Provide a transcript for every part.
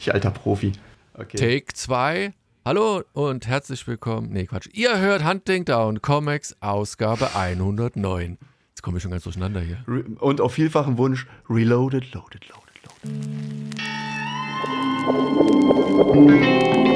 Ich alter Profi. Okay. Take 2. Hallo und herzlich willkommen. Nee, Quatsch. Ihr hört Hunting Down Comics Ausgabe 109. Jetzt komme ich schon ganz durcheinander hier. Und auf vielfachen Wunsch Reloaded, Loaded, Loaded, Loaded.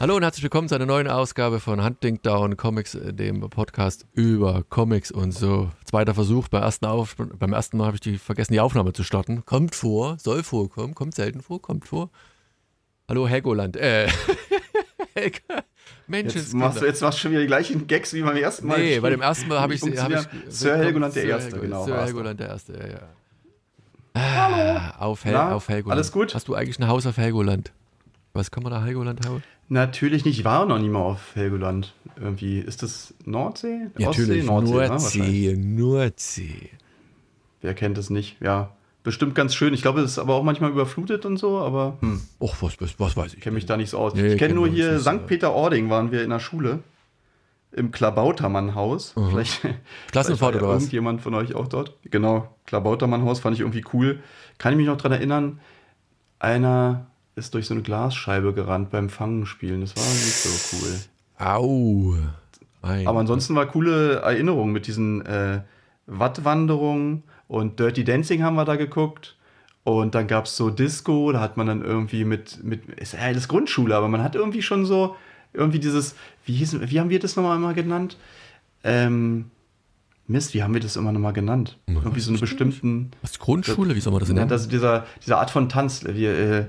Hallo und herzlich willkommen zu einer neuen Ausgabe von Hunting Down Comics, dem Podcast über Comics und so. Zweiter Versuch. Beim ersten, Auf beim ersten Mal habe ich die vergessen, die Aufnahme zu starten. Kommt vor, soll vorkommen, kommt selten vor, kommt vor. Hallo Helgoland. Äh, Mensch, jetzt machst, du, jetzt machst du schon wieder die gleichen Gags wie beim ersten Mal. Nee, bei dem ersten Mal habe ich, hab ich Sir Helgoland der Erste, Helgoland, genau. Sir Helgoland der Erste, ja, ja. Ah, auf, Hel Na, auf Helgoland. Alles gut? Hast du eigentlich ein Haus auf Helgoland? Was kann man da Helgoland haben? Natürlich nicht. Ich war noch nie mal auf Helgoland. Irgendwie ist das Nordsee? Ja, natürlich. Nordsee, Nordsee, ne? Nordsee. Wer kennt es nicht? Ja, bestimmt ganz schön. Ich glaube, es ist aber auch manchmal überflutet und so, aber. Hm. Och, was, was, weiß ich. Ich kenne mich da nicht so aus. Nee, ich kenne nur hier St. Peter-Ording, waren wir in der Schule. Im Klabautermann-Haus. Mhm. Vielleicht, Klassenfahrt oder was? Irgendjemand von euch auch dort? Genau, Klabautermann-Haus fand ich irgendwie cool. Kann ich mich noch daran erinnern, einer ist durch so eine Glasscheibe gerannt beim Fangenspielen. Das war nicht so cool. Au. Mein Aber ansonsten war coole Erinnerung mit diesen äh, Wattwanderungen und Dirty Dancing haben wir da geguckt. Und dann gab es so Disco, da hat man dann irgendwie mit, mit, ist ja alles Grundschule, aber man hat irgendwie schon so, irgendwie dieses, wie, hieß, wie haben wir das nochmal immer genannt? Ähm, Mist, wie haben wir das immer nochmal genannt? Ja, irgendwie so eine bestimmten. Was, Grundschule? Wie soll man das nennen? Ja, das, dieser, dieser Art von Tanz. Wir, äh,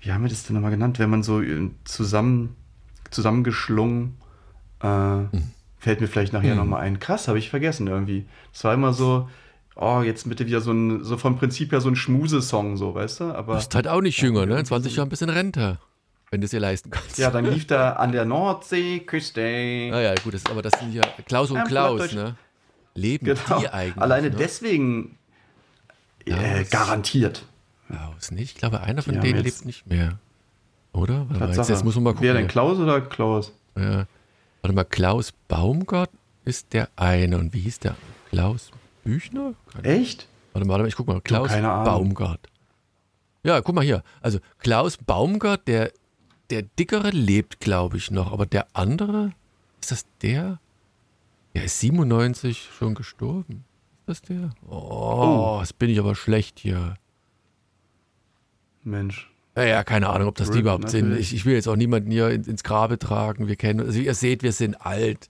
wie haben wir das denn nochmal genannt, wenn man so äh, zusammen, zusammengeschlungen, äh, mhm. fällt mir vielleicht nachher mhm. nochmal ein. Krass, habe ich vergessen irgendwie. Es war immer so, oh, jetzt bitte wieder so ein, so vom Prinzip her so ein Schmusesong, so, weißt du? Aber. Du bist halt auch nicht jünger, ne? 20 Jahre ein bisschen Rente. Wenn du es dir leisten kannst. Ja, dann lief da an der Nordseeküste. Naja, gut, das, aber das sind ja Klaus und Klaus, ne? Leben genau. die eigentlich. Alleine ne? deswegen äh, garantiert. Klaus nicht? Ich glaube, einer von ja, denen lebt nicht mehr. Oder? Jetzt, jetzt muss man mal gucken. Wer denn, Klaus oder Klaus? Ja. Warte mal, Klaus Baumgart ist der eine. Und wie hieß der? Klaus Büchner? Keine Echt? Warte mal, ich guck mal. Klaus Baumgart. Ja, guck mal hier. Also Klaus Baumgart, der, der dickere lebt, glaube ich, noch. Aber der andere, ist das der? Der ist 97 schon gestorben. Ist das der? Oh, oh. jetzt bin ich aber schlecht hier. Mensch. Ja, ja, keine Ahnung, ob das Rip, die überhaupt natürlich. sind. Ich, ich, will jetzt auch niemanden hier ins, Grabe tragen. Wir kennen, also ihr seht, wir sind alt.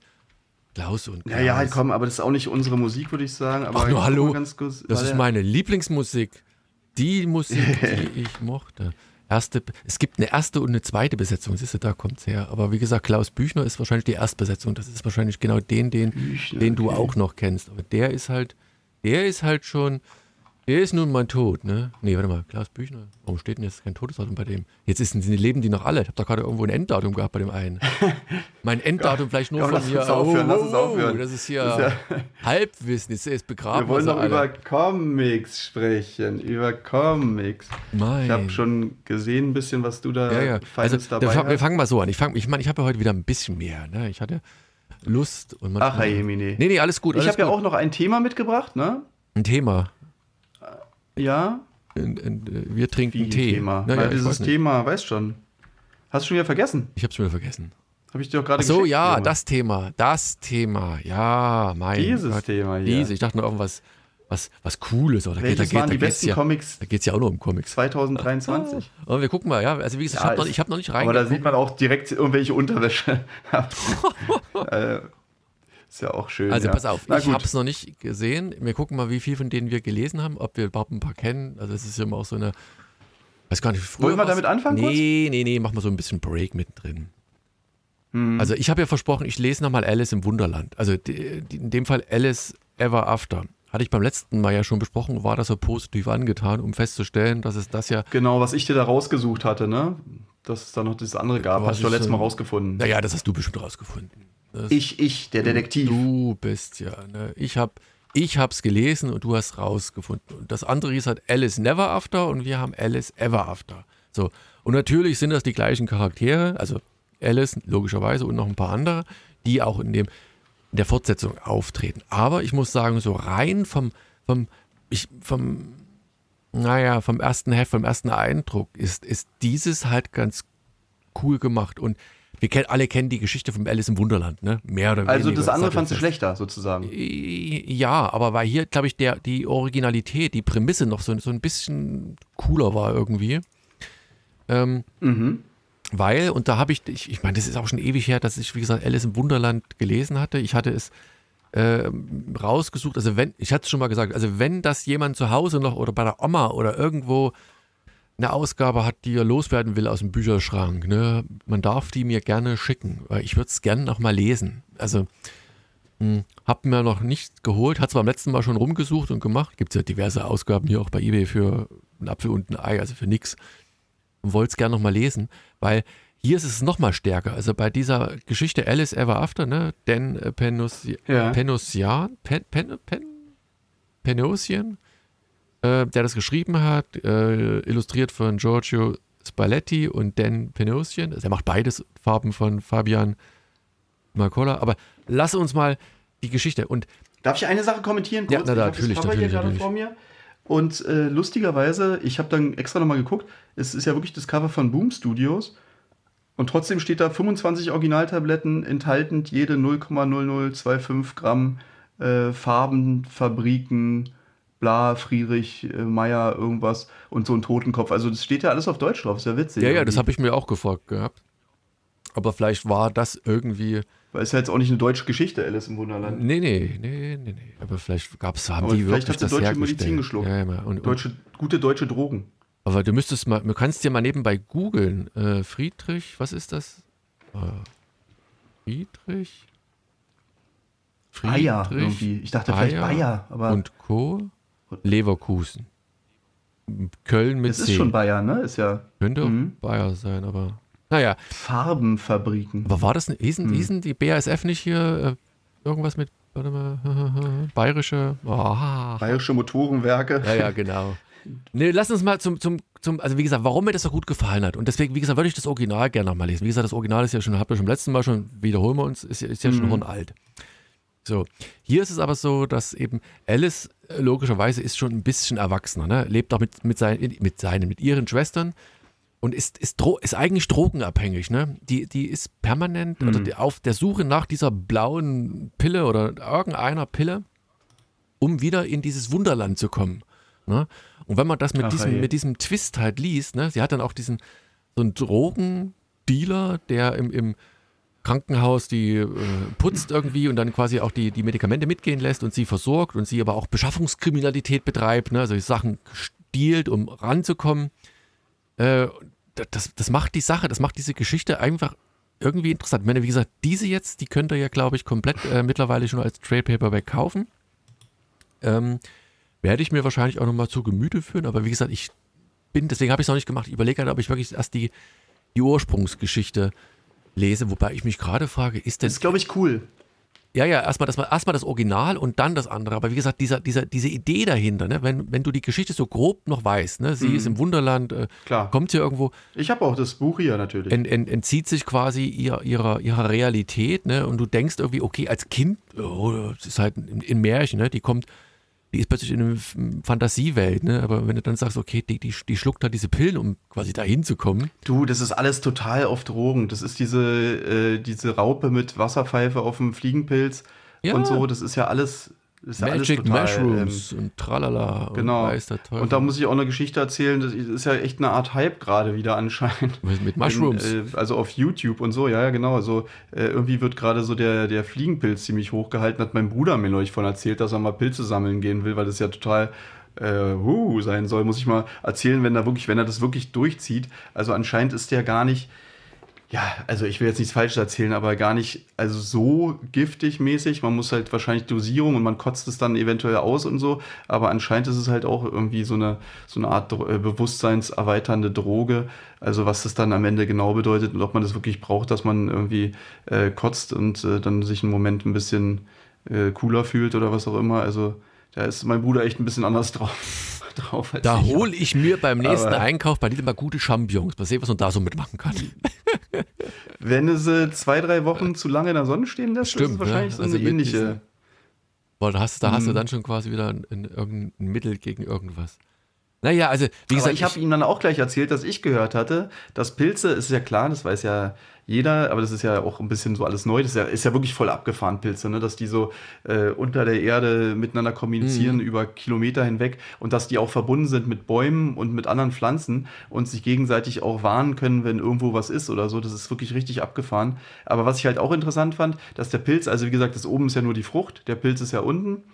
Klaus und Klaus. Ja, ja, halt komm, aber das ist auch nicht unsere Musik, würde ich sagen. Aber Ach, nur hallo. Kurz, das ist meine Lieblingsmusik. Die Musik, die ich mochte. Erste, es gibt eine erste und eine zweite Besetzung, siehst du, da kommt es her. Aber wie gesagt, Klaus Büchner ist wahrscheinlich die Erstbesetzung. Das ist wahrscheinlich genau den, den, Büchner, den du okay. auch noch kennst. Aber der ist halt, der ist halt schon, der ist nun mal tot, ne? Nee, warte mal, Klaus Büchner. Warum steht denn jetzt kein Todesdatum bei dem? Jetzt ist, leben die noch alle. Ich habe da gerade irgendwo ein Enddatum gehabt bei dem einen. mein Enddatum vielleicht nur Komm, von mir. Aufhören, oh, lass uns aufhören. Das ist hier das ist ja Halbwissen. Jetzt ist begraben. Wir wollen doch über Comics sprechen. Über Comics. Mein. Ich habe schon gesehen ein bisschen, was du da ja, ja. Feines also, dabei hast. Wir fangen mal so an. Ich, fang, ich meine, ich habe ja heute wieder ein bisschen mehr. Ne? Ich hatte Lust. Und Ach, Herr Jemine. Nee, nee, alles gut. Alles ich habe ja auch noch ein Thema mitgebracht, ne? Ein Thema. Ja. In, äh, wir trinken Wie Tee. Thema. Naja, Weil dieses Thema, weißt schon. Hast du schon wieder vergessen? Ich hab's schon wieder vergessen. Habe ich dir doch gerade gesagt. So, ja, Junge. das Thema. Das Thema. Ja, mein Dieses Gott. Thema hier. Diese. Ich dachte noch irgendwas was, was Cooles. Oder Welches da waren da die besten ja, Comics? Da geht es ja auch nur um Comics. 2023. Ah, und wir gucken mal, ja. Also wie gesagt, ja, ich habe noch, hab noch nicht reingeguckt. Aber da sieht man auch direkt irgendwelche Unterwäsche. äh, ist ja auch schön. Also ja. pass auf, Na ich habe es noch nicht gesehen. Wir gucken mal, wie viel von denen wir gelesen haben, ob wir überhaupt ein paar kennen. Also es ist immer auch so eine, weiß gar nicht, früher Wollen wir damit anfangen? Nee, kurz? nee, nee, machen wir so ein bisschen Break mittendrin. Hm. Also ich habe ja versprochen, ich lese nochmal Alice im Wunderland. Also die, die, in dem Fall Alice Ever After. Hatte ich beim letzten Mal ja schon besprochen, war das so positiv angetan, um festzustellen, dass es das ja. Genau, was ich dir da rausgesucht hatte, ne? Dass es da noch dieses andere gab, hast du letztes Mal rausgefunden. Naja, das hast du bestimmt rausgefunden. Das ich, ich, der Detektiv. Du bist ja, ne? Ich habe Ich habe es gelesen und du hast rausgefunden. Und das andere hieß halt Alice Never After und wir haben Alice Ever After. So. Und natürlich sind das die gleichen Charaktere, also Alice logischerweise und noch ein paar andere, die auch in, dem, der Fortsetzung auftreten. Aber ich muss sagen, so rein vom, vom, ich, vom, naja, vom ersten Heft, vom ersten Eindruck ist, ist dieses halt ganz cool gemacht. Und wir kennen, alle kennen die Geschichte von Alice im Wunderland, ne? Mehr oder weniger. Also das andere fandst du schlechter, sozusagen. Ja, aber weil hier, glaube ich, der, die Originalität, die Prämisse noch so, so ein bisschen cooler war irgendwie. Ähm, mhm. Weil, und da habe ich, ich, ich meine, das ist auch schon ewig her, dass ich, wie gesagt, Alice im Wunderland gelesen hatte. Ich hatte es äh, rausgesucht, also wenn, ich hatte es schon mal gesagt, also wenn das jemand zu Hause noch oder bei der Oma oder irgendwo eine Ausgabe hat, die er loswerden will aus dem Bücherschrank, ne, man darf die mir gerne schicken, weil ich würde es gerne noch mal lesen. Also hm, hab mir noch nicht geholt, hat zwar beim letzten Mal schon rumgesucht und gemacht, gibt es ja diverse Ausgaben hier auch bei Ebay für einen Apfel und ein Ei, also für nichts und wollte es gerne nochmal lesen, weil hier ist es nochmal stärker. Also bei dieser Geschichte Alice Ever After, ne, Dan äh, Penosian, ja. Pen, Pen, Pen, Penosian, äh, der das geschrieben hat, äh, illustriert von Giorgio Spalletti und Dan Penosian. Also er macht beides Farben von Fabian Marcola. Aber lass uns mal die Geschichte und Darf ich eine Sache kommentieren? Kurz? Ja, na, ich natürlich, das Cover natürlich, hier natürlich. vor mir. Und äh, lustigerweise, ich habe dann extra nochmal geguckt, es ist ja wirklich das Cover von Boom Studios. Und trotzdem steht da 25 Originaltabletten enthalten, jede 0,0025 Gramm äh, Farben, Fabriken, bla, Friedrich, äh, Meier, irgendwas und so ein Totenkopf. Also das steht ja alles auf Deutsch drauf, ist ja witzig. Ja, ja, das habe ich mir auch gefragt gehabt. Aber vielleicht war das irgendwie weil es ja jetzt auch nicht eine deutsche Geschichte, Alice im Wunderland. Nee, nee, nee, nee, nee. Aber vielleicht gab es, haben aber die vielleicht wirklich hat sie deutsche Medizin geschluckt. Ja, ja, und, deutsche, gute deutsche Drogen. Aber du müsstest mal, du kannst dir mal nebenbei googeln. Äh, Friedrich, was ist das? Äh, Friedrich? Friedrich? Bayer irgendwie. Ich dachte Bayer vielleicht Bayer, aber. Und Co. Leverkusen. Köln mit Es ist schon Bayer, ne? Ist ja. Könnte mhm. Bayer sein, aber. Naja. Farbenfabriken. Aber war das hießen, hm. hießen die BASF nicht hier äh, irgendwas mit, warte mal, bayerische, oh. bayerische Motorenwerke? Ja, ja, genau. Nee, lass uns mal zum, zum, zum, also wie gesagt, warum mir das so gut gefallen hat. Und deswegen, wie gesagt, würde ich das Original gerne nochmal lesen. Wie gesagt, das Original ist ja schon, habt ihr schon beim letzten Mal schon, wiederholen wir uns, ist, ist ja schon mhm. hornalt. So, hier ist es aber so, dass eben Alice äh, logischerweise ist schon ein bisschen erwachsener, ne? lebt auch mit, mit, sein, mit seinen, mit ihren Schwestern und ist, ist, ist eigentlich drogenabhängig. Ne? Die, die ist permanent mhm. oder auf der Suche nach dieser blauen Pille oder irgendeiner Pille, um wieder in dieses Wunderland zu kommen. Ne? Und wenn man das mit, Ach, diesem, mit diesem Twist halt liest, ne? sie hat dann auch diesen so einen Drogendealer, der im, im Krankenhaus die äh, putzt irgendwie und dann quasi auch die, die Medikamente mitgehen lässt und sie versorgt und sie aber auch Beschaffungskriminalität betreibt, ne? solche Sachen stiehlt, um ranzukommen. Äh, das, das macht die Sache, das macht diese Geschichte einfach irgendwie interessant. Ich meine, wie gesagt, diese jetzt, die könnt ihr ja, glaube ich, komplett äh, mittlerweile schon als Trade Paperback kaufen. Ähm, werde ich mir wahrscheinlich auch nochmal zu Gemüte führen, aber wie gesagt, ich bin, deswegen habe ich es noch nicht gemacht. Ich überlege halt, ob ich wirklich erst die, die Ursprungsgeschichte lese, wobei ich mich gerade frage, ist denn. Das ist, glaube ich, cool. Ja, ja, erstmal das, erstmal das Original und dann das andere. Aber wie gesagt, dieser, dieser, diese Idee dahinter, ne? wenn, wenn du die Geschichte so grob noch weißt, ne? sie mhm. ist im Wunderland, äh, kommt hier irgendwo. Ich habe auch das Buch hier natürlich. Ent, ent, entzieht sich quasi ihr, ihrer, ihrer Realität ne? und du denkst irgendwie, okay, als Kind, oh, das ist halt in, in Märchen, ne? die kommt die ist plötzlich in einer Fantasiewelt, ne? Aber wenn du dann sagst, okay, die, die, die schluckt halt diese Pillen, um quasi dahin zu kommen. Du, das ist alles total auf Drogen. Das ist diese, äh, diese Raupe mit Wasserpfeife auf dem Fliegenpilz ja. und so. Das ist ja alles ist Magic total, Mushrooms ähm, und tralala. Genau. Und, und, da muss ich auch eine Geschichte erzählen. Das ist ja echt eine Art Hype gerade wieder anscheinend. Mit Mushrooms? In, äh, also auf YouTube und so, ja, ja, genau. Also äh, irgendwie wird gerade so der, der Fliegenpilz ziemlich hochgehalten. Hat mein Bruder mir neulich von erzählt, dass er mal Pilze sammeln gehen will, weil das ja total äh, uh, sein soll. Muss ich mal erzählen, wenn er wirklich, wenn er das wirklich durchzieht. Also anscheinend ist der gar nicht ja, also ich will jetzt nichts Falsches erzählen, aber gar nicht, also so giftig mäßig. Man muss halt wahrscheinlich Dosierung und man kotzt es dann eventuell aus und so. Aber anscheinend ist es halt auch irgendwie so eine, so eine Art äh, bewusstseinserweiternde Droge. Also was das dann am Ende genau bedeutet und ob man das wirklich braucht, dass man irgendwie äh, kotzt und äh, dann sich einen Moment ein bisschen äh, cooler fühlt oder was auch immer. Also da ist mein Bruder echt ein bisschen anders drauf. Drauf da hole ich mir beim nächsten Aber Einkauf bei Lidl mal gute Champignons. Mal sehen, was man da so mitmachen kann. Wenn du sie zwei, drei Wochen zu lange in der Sonne stehen lässt, Stimmt, ist es wahrscheinlich ne? so eine also ähnliche. Boah, da hast, da hast du mhm. dann schon quasi wieder ein, ein, ein Mittel gegen irgendwas. Naja, also wie gesagt. Aber ich habe ihm dann auch gleich erzählt, dass ich gehört hatte, dass Pilze, ist ja klar, das weiß ja jeder, aber das ist ja auch ein bisschen so alles neu. Das ist ja, ist ja wirklich voll abgefahren, Pilze, ne? dass die so äh, unter der Erde miteinander kommunizieren mhm. über Kilometer hinweg und dass die auch verbunden sind mit Bäumen und mit anderen Pflanzen und sich gegenseitig auch warnen können, wenn irgendwo was ist oder so. Das ist wirklich richtig abgefahren. Aber was ich halt auch interessant fand, dass der Pilz, also wie gesagt, das oben ist ja nur die Frucht, der Pilz ist ja unten.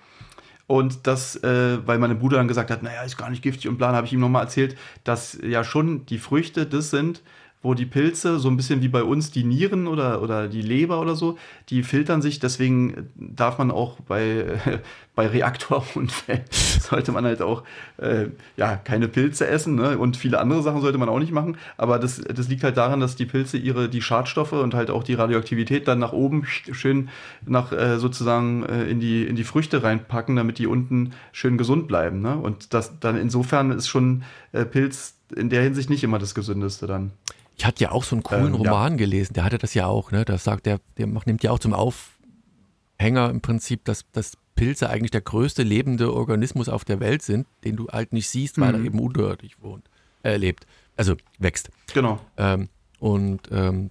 Und das, äh, weil meine Bruder dann gesagt hat, naja, ist gar nicht giftig und plan, habe ich ihm nochmal erzählt, dass ja schon die Früchte das sind, wo die Pilze, so ein bisschen wie bei uns die Nieren oder, oder die Leber oder so, die filtern sich. Deswegen darf man auch bei, äh, bei Reaktorunfällen, sollte man halt auch äh, ja, keine Pilze essen ne? und viele andere Sachen sollte man auch nicht machen. Aber das, das liegt halt daran, dass die Pilze ihre, die Schadstoffe und halt auch die Radioaktivität dann nach oben schön nach äh, sozusagen äh, in, die, in die Früchte reinpacken, damit die unten schön gesund bleiben. Ne? Und das dann insofern ist schon äh, Pilz in der Hinsicht nicht immer das Gesündeste dann. Ich hatte ja auch so einen coolen ähm, Roman ja. gelesen, der hatte das ja auch, ne? Da sagt der, der nimmt ja auch zum Aufhänger im Prinzip, dass, dass Pilze eigentlich der größte lebende Organismus auf der Welt sind, den du halt nicht siehst, weil mhm. er eben unterirdisch wohnt, äh, lebt, also wächst. Genau. Ähm, und ähm,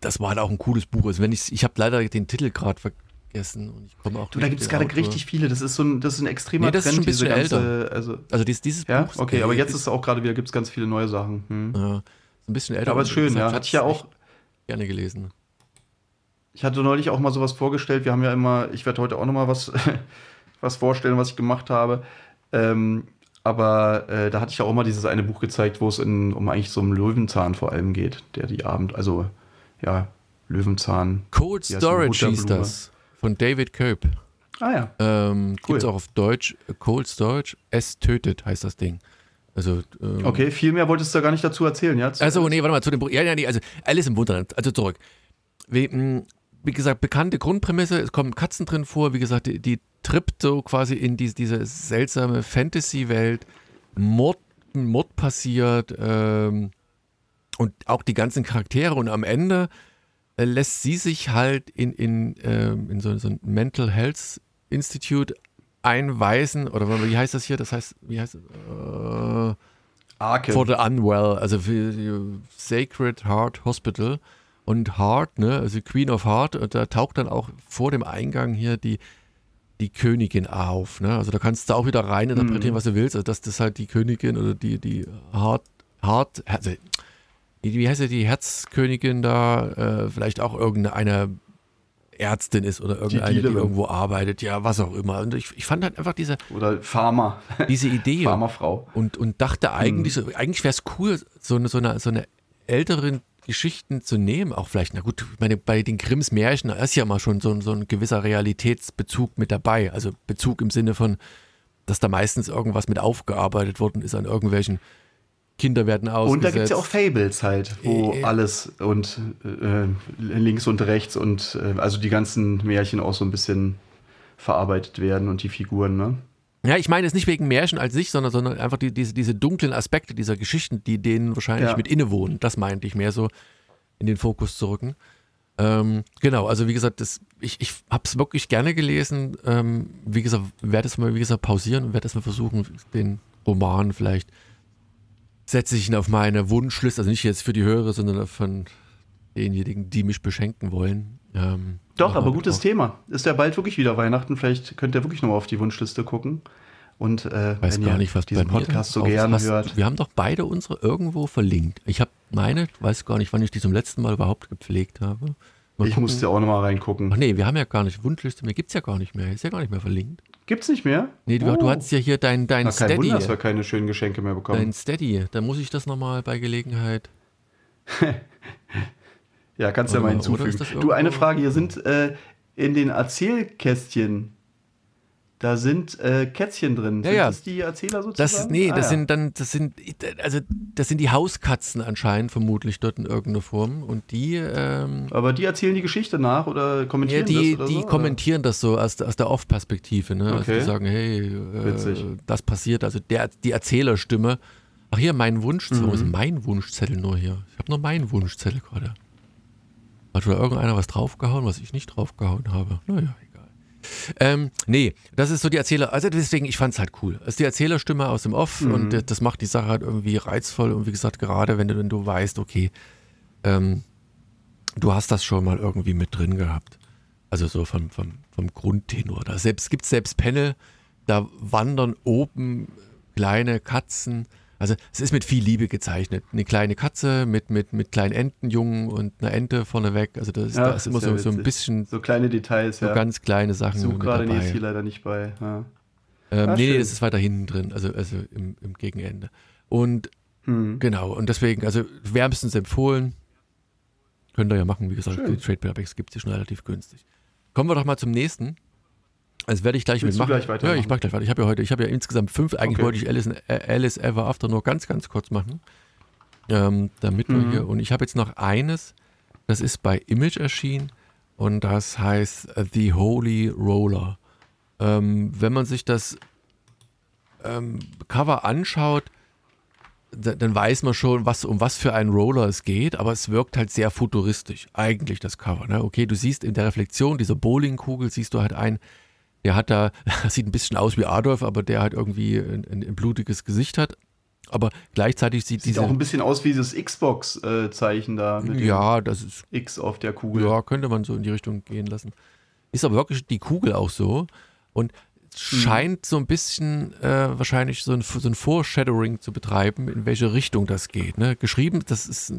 das war halt auch ein cooles Buch. Also wenn ich, ich habe leider den Titel gerade vergessen und ich komme auch. Du, da gibt es gerade richtig viele. Das ist so ein, das ist ein extremer nee, das Trend. Ist schon ein bisschen älter. Also, also dieses, dieses ja? Buch. Okay, aber jetzt ist auch gerade wieder gibt es ganz viele neue Sachen. Hm. Ja ein bisschen älter. Aber ist schön, ja. Hatte ich ja auch gerne gelesen. Ich hatte neulich auch mal sowas vorgestellt. Wir haben ja immer, ich werde heute auch noch mal was, was vorstellen, was ich gemacht habe. Ähm, aber äh, da hatte ich ja auch mal dieses eine Buch gezeigt, wo es in, um eigentlich so einen Löwenzahn vor allem geht, der die Abend, also ja, Löwenzahn. Cold Storage hieß das. Von David Cope. Ah ja. Ähm, cool. Gibt es auch auf Deutsch. Cold Storage. Es tötet heißt das Ding. Also, ähm, okay, viel mehr wolltest du gar nicht dazu erzählen, ja? Also, nee, warte mal, zu dem. Ja, ja, nee, also Alice im Wunderland, also zurück. Wie, hm, wie, gesagt, bekannte Grundprämisse, es kommen Katzen drin vor, wie gesagt, die, die trippt so quasi in die, diese seltsame Fantasy-Welt. Mord, Mord passiert ähm, und auch die ganzen Charaktere und am Ende äh, lässt sie sich halt in, in, ähm, in so, so ein Mental Health Institute einweisen, oder wie heißt das hier? Das heißt, wie heißt es? Äh, Arke. For the Unwell, also für Sacred Heart Hospital. Und Heart, ne, also Queen of Heart, und da taucht dann auch vor dem Eingang hier die, die Königin auf. Ne? Also da kannst du auch wieder rein interpretieren, mhm. was du willst. Also dass das halt die Königin oder die, die Heart, Heart, also, wie heißt sie, die Herzkönigin da, äh, vielleicht auch irgendeine Ärztin ist oder irgendeine, die, die, irgendwo arbeitet, ja, was auch immer. Und ich, ich fand halt einfach diese. Oder Pharma. Diese Idee. Pharmafrau. Und, und dachte eigentlich, hm. so, eigentlich wäre es cool, so eine, so eine, so eine älteren Geschichten zu nehmen, auch vielleicht, na gut, ich meine, bei den Grimms Märchen da ist ja mal schon so, so ein gewisser Realitätsbezug mit dabei. Also Bezug im Sinne von, dass da meistens irgendwas mit aufgearbeitet worden ist an irgendwelchen Kinder werden ausgesetzt. Und da gibt es ja auch Fables halt, wo äh, alles und äh, links und rechts und äh, also die ganzen Märchen auch so ein bisschen verarbeitet werden und die Figuren, ne? Ja, ich meine es nicht wegen Märchen als sich, sondern, sondern einfach die, diese, diese dunklen Aspekte dieser Geschichten, die denen wahrscheinlich ja. mit innewohnen. Das meinte ich mehr so in den Fokus zu rücken. Ähm, genau, also wie gesagt, das, ich, ich habe es wirklich gerne gelesen. Ähm, wie gesagt, werde es mal, wie gesagt, pausieren und werde es mal versuchen, den Roman vielleicht setze ich ihn auf meine Wunschliste, also nicht jetzt für die Hörer, sondern von denjenigen, die mich beschenken wollen. Ähm, Doch, aber gutes drauf. Thema. Ist ja bald wirklich wieder Weihnachten. Vielleicht könnt ihr wirklich nochmal auf die Wunschliste gucken. Und äh, Weiß wenn gar nicht, was diesen Podcast so gerne hört. Wir haben doch beide unsere irgendwo verlinkt. Ich habe meine, weiß gar nicht, wann ich die zum letzten Mal überhaupt gepflegt habe. Mal ich musste auch nochmal reingucken. Ach nee, wir haben ja gar nicht Wunschliste, mehr gibt es ja gar nicht mehr. Ist ja gar nicht mehr verlinkt. Gibt's nicht mehr? Nee, du, oh. du hattest ja hier dein, dein Na, kein Steady. Wunder, dass wir keine schönen Geschenke mehr bekommen. Dein Steady, da muss ich das nochmal bei Gelegenheit. ja, kannst du ja mal hinzufügen. Du, eine Frage, hier sind äh, in den Erzählkästchen Da sind äh, Kätzchen drin. Ja, sind ja. das die Erzähler sozusagen? Das, nee, ah, das ja. sind dann, das sind, also das sind die Hauskatzen anscheinend vermutlich dort in irgendeiner Form. Und die. Ähm, Aber die erzählen die Geschichte nach oder kommentieren ja, die, das? die so, kommentieren oder? das so aus, aus der Off-Perspektive. Ne? Okay. Also die sagen, hey, äh, das passiert. Also der, die Erzählerstimme. Ach hier, mein Wunschzettel. Mhm. Wo ist mein Wunschzettel nur hier? Ich habe nur meinen Wunschzettel gerade. Hat da irgendeiner was draufgehauen, was ich nicht draufgehauen habe? Naja, ähm, nee, das ist so die Erzähler, also deswegen, ich fand es halt cool. Es ist die Erzählerstimme aus dem Off mhm. und das macht die Sache halt irgendwie reizvoll und wie gesagt, gerade wenn du, wenn du weißt, okay, ähm, du hast das schon mal irgendwie mit drin gehabt. Also so vom, vom, vom Grundtenor. Da selbst, gibt es selbst Panel, da wandern oben kleine Katzen also es ist mit viel Liebe gezeichnet. Eine kleine Katze mit, mit, mit kleinen Entenjungen und einer Ente vorneweg. Also das, ja, da ist immer so, so ein bisschen. So kleine Details, so ja. ganz kleine Sachen. So gerade ist hier leider nicht bei. Ja. Ähm, ah, nee, nee, das ist weiter hinten drin, also, also im, im Gegenende. Und hm. genau, und deswegen, also wärmstens empfohlen. Könnt ihr ja machen, wie gesagt, schön. die Trade Paperbacks gibt es schon relativ günstig. Kommen wir doch mal zum nächsten. Also werde ich gleich Willst mitmachen. Gleich ja, ich mache gleich weiter. Ich habe ja heute, ich habe ja insgesamt fünf, eigentlich okay. wollte ich Alice, äh, Alice Ever After nur ganz, ganz kurz machen. Ähm, damit mhm. wir hier, und ich habe jetzt noch eines, das ist bei Image erschienen und das heißt The Holy Roller. Ähm, wenn man sich das ähm, Cover anschaut, dann weiß man schon, was, um was für einen Roller es geht, aber es wirkt halt sehr futuristisch, eigentlich das Cover. Ne? Okay, du siehst in der Reflexion dieser Bowlingkugel, siehst du halt ein der hat da, sieht ein bisschen aus wie Adolf, aber der halt irgendwie ein, ein blutiges Gesicht hat. Aber gleichzeitig sieht, sieht diese. auch ein bisschen aus wie das Xbox-Zeichen da. Mit ja, das ist. X auf der Kugel. Ja, könnte man so in die Richtung gehen lassen. Ist aber wirklich die Kugel auch so. Und mhm. scheint so ein bisschen äh, wahrscheinlich so ein, so ein Foreshadowing zu betreiben, in welche Richtung das geht. Ne? Geschrieben, das ist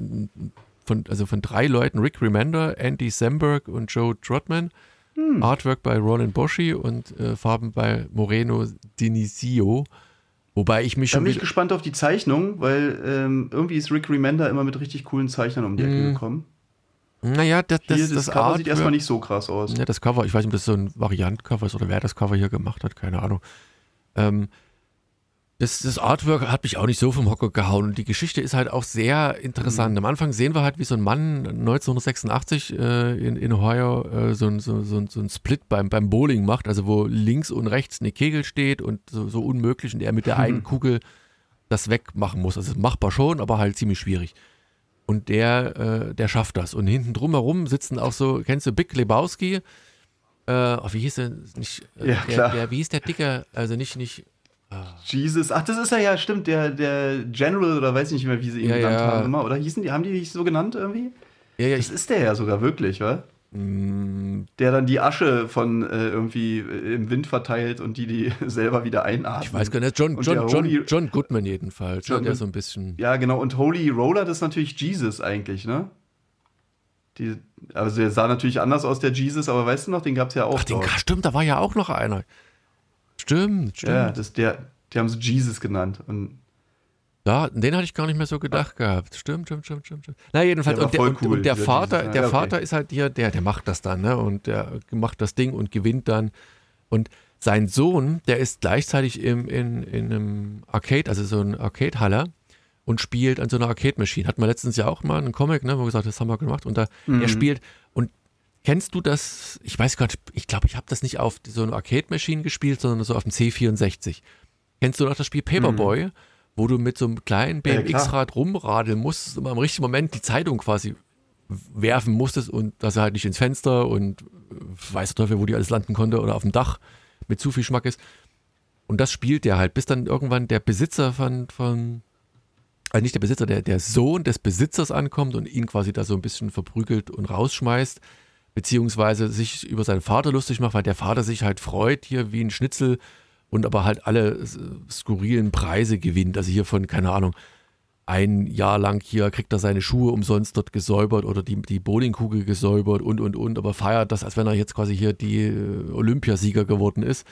von, also von drei Leuten: Rick Remender, Andy Samberg und Joe Trotman. Hm. Artwork bei Roland Boschi und äh, Farben bei Moreno Dinisio. Wobei ich mich da schon. Bin ich gespannt auf die Zeichnung, weil ähm, irgendwie ist Rick Remender immer mit richtig coolen Zeichnern um die Ecke hm. gekommen. Naja, das, das, das, das Cover Artwork, sieht erstmal nicht so krass aus. Ja, das Cover, ich weiß nicht, ob das so ein Variant-Cover ist oder wer das Cover hier gemacht hat, keine Ahnung. Ähm, das, das, Artwork hat mich auch nicht so vom Hocker gehauen und die Geschichte ist halt auch sehr interessant. Mhm. Am Anfang sehen wir halt, wie so ein Mann 1986 äh, in, in Ohio äh, so, so, so, so ein Split beim, beim Bowling macht, also wo links und rechts eine Kegel steht und so, so unmöglich und er mit der einen Kugel das wegmachen muss. Also machbar schon, aber halt ziemlich schwierig. Und der, äh, der schafft das. Und hinten drumherum sitzen auch so, kennst du Big Lebowski? Äh, oh, wie hieß der? Nicht, äh, ja, der, der, wie hieß der Dicke? Also nicht, nicht Jesus, ach, das ist ja, ja, stimmt, der, der General oder weiß ich nicht mehr, wie sie ihn ja, genannt ja. haben immer, oder hießen die, haben die dich so genannt irgendwie? Ja, ja. Das ist der ja sogar wirklich, wa? Mm. Der dann die Asche von äh, irgendwie äh, im Wind verteilt und die die selber wieder einatmet. Ich weiß gar nicht, John, John, John, John Goodman jedenfalls, John, der so ein bisschen. Ja, genau, und Holy Roller, das ist natürlich Jesus eigentlich, ne? Die, also der sah natürlich anders aus, der Jesus, aber weißt du noch, den gab es ja auch. Ach, den, stimmt, da war ja auch noch einer. Stimmt, stimmt. Ja, das, der, die haben sie Jesus genannt. Und ja, den hatte ich gar nicht mehr so gedacht gehabt. Stimmt, stimmt, stimmt, stimmt. Na, jedenfalls, der und, der, und, cool, und der Vater, der ja, okay. Vater ist halt hier, der, der macht das dann, ne? Und der macht das Ding und gewinnt dann. Und sein Sohn, der ist gleichzeitig im, in, in einem Arcade, also so ein Arcade-Haller und spielt an so einer Arcade-Maschine. Hat man letztens ja auch mal einen Comic, ne, wo wir gesagt das haben wir gemacht. Und da, mhm. er spielt, und Kennst du das? Ich weiß nicht, ich glaube, ich habe das nicht auf so einer Arcade-Maschine gespielt, sondern so auf dem C64. Kennst du noch das Spiel Paperboy, mhm. wo du mit so einem kleinen BMX-Rad rumradeln musst und im richtigen Moment die Zeitung quasi werfen musstest und dass er halt nicht ins Fenster und äh, weiß der Teufel, wo die alles landen konnte oder auf dem Dach mit zu viel Schmack ist. Und das spielt der halt, bis dann irgendwann der Besitzer von, von also nicht der Besitzer, der, der Sohn des Besitzers ankommt und ihn quasi da so ein bisschen verprügelt und rausschmeißt beziehungsweise sich über seinen Vater lustig macht, weil der Vater sich halt freut, hier wie ein Schnitzel und aber halt alle skurrilen Preise gewinnt. Also hier von, keine Ahnung, ein Jahr lang hier kriegt er seine Schuhe umsonst dort gesäubert oder die, die Bowlingkugel gesäubert und und und, aber feiert das, als wenn er jetzt quasi hier die äh, Olympiasieger geworden ist.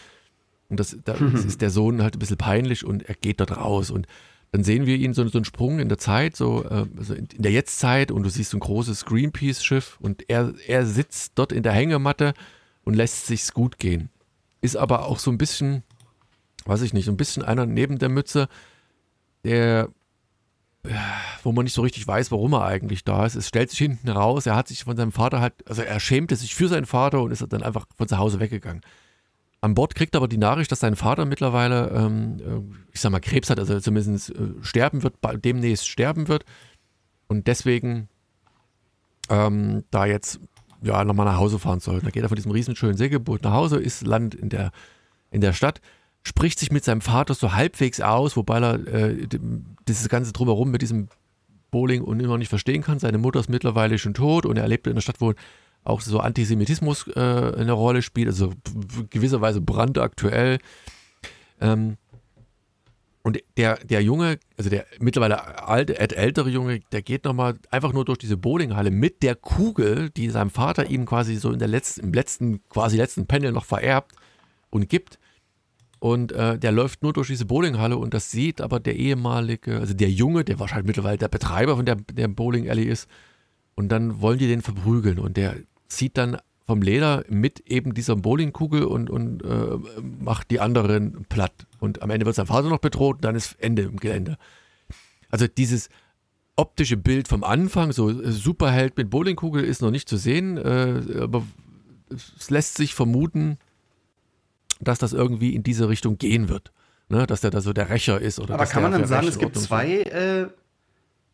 Und das, da ist der Sohn halt ein bisschen peinlich und er geht dort raus und dann sehen wir ihn so, so einen Sprung in der Zeit, so also in, der Jetztzeit und du siehst so ein großes Greenpeace-Schiff und er, er sitzt dort in der Hängematte und lässt sich's gut gehen. ist aber auch so ein bisschen, weiß ich nicht, ein bisschen einer neben der Mütze, der, wo man nicht so richtig weiß, warum er eigentlich da ist. Es stellt sich hinten raus, er hat sich von seinem Vater halt, also er schämte sich für seinen Vater und ist dann einfach von zu Hause weggegangen. An Bord kriegt aber die Nachricht, dass sein Vater mittlerweile, ähm, äh, ich sag mal, Krebs hat, also zumindest äh, sterben wird, demnächst sterben wird. Und deswegen ähm, da jetzt ja nochmal nach Hause fahren soll. Da geht er von diesem riesenschönen Segelboot nach Hause, ist Land in der, in der Stadt, spricht sich mit seinem Vater so halbwegs aus, wobei er äh, dieses ganze Drumherum mit diesem Bowling und immer nicht verstehen kann. Seine Mutter ist mittlerweile schon tot und er lebt in einer Stadt, wo auch so Antisemitismus äh, eine Rolle spielt, also gewisserweise brandaktuell. Ähm, und der, der Junge, also der mittlerweile alte, ältere Junge, der geht nochmal einfach nur durch diese Bowlinghalle mit der Kugel, die seinem Vater ihm quasi so in der letzten, im letzten, quasi letzten Panel noch vererbt und gibt. Und äh, der läuft nur durch diese Bowlinghalle und das sieht aber der ehemalige, also der Junge, der wahrscheinlich mittlerweile der Betreiber von der, der Bowling Alley ist. Und dann wollen die den verprügeln und der zieht dann vom Leder mit eben dieser Bowlingkugel und, und äh, macht die anderen platt. Und am Ende wird sein Vater noch bedroht und dann ist Ende im Gelände. Also dieses optische Bild vom Anfang, so äh, Superheld mit Bowlingkugel, ist noch nicht zu sehen, äh, aber es lässt sich vermuten, dass das irgendwie in diese Richtung gehen wird. Ne? Dass der da so der Rächer ist. Oder aber kann man dann sagen, es gibt zwei äh,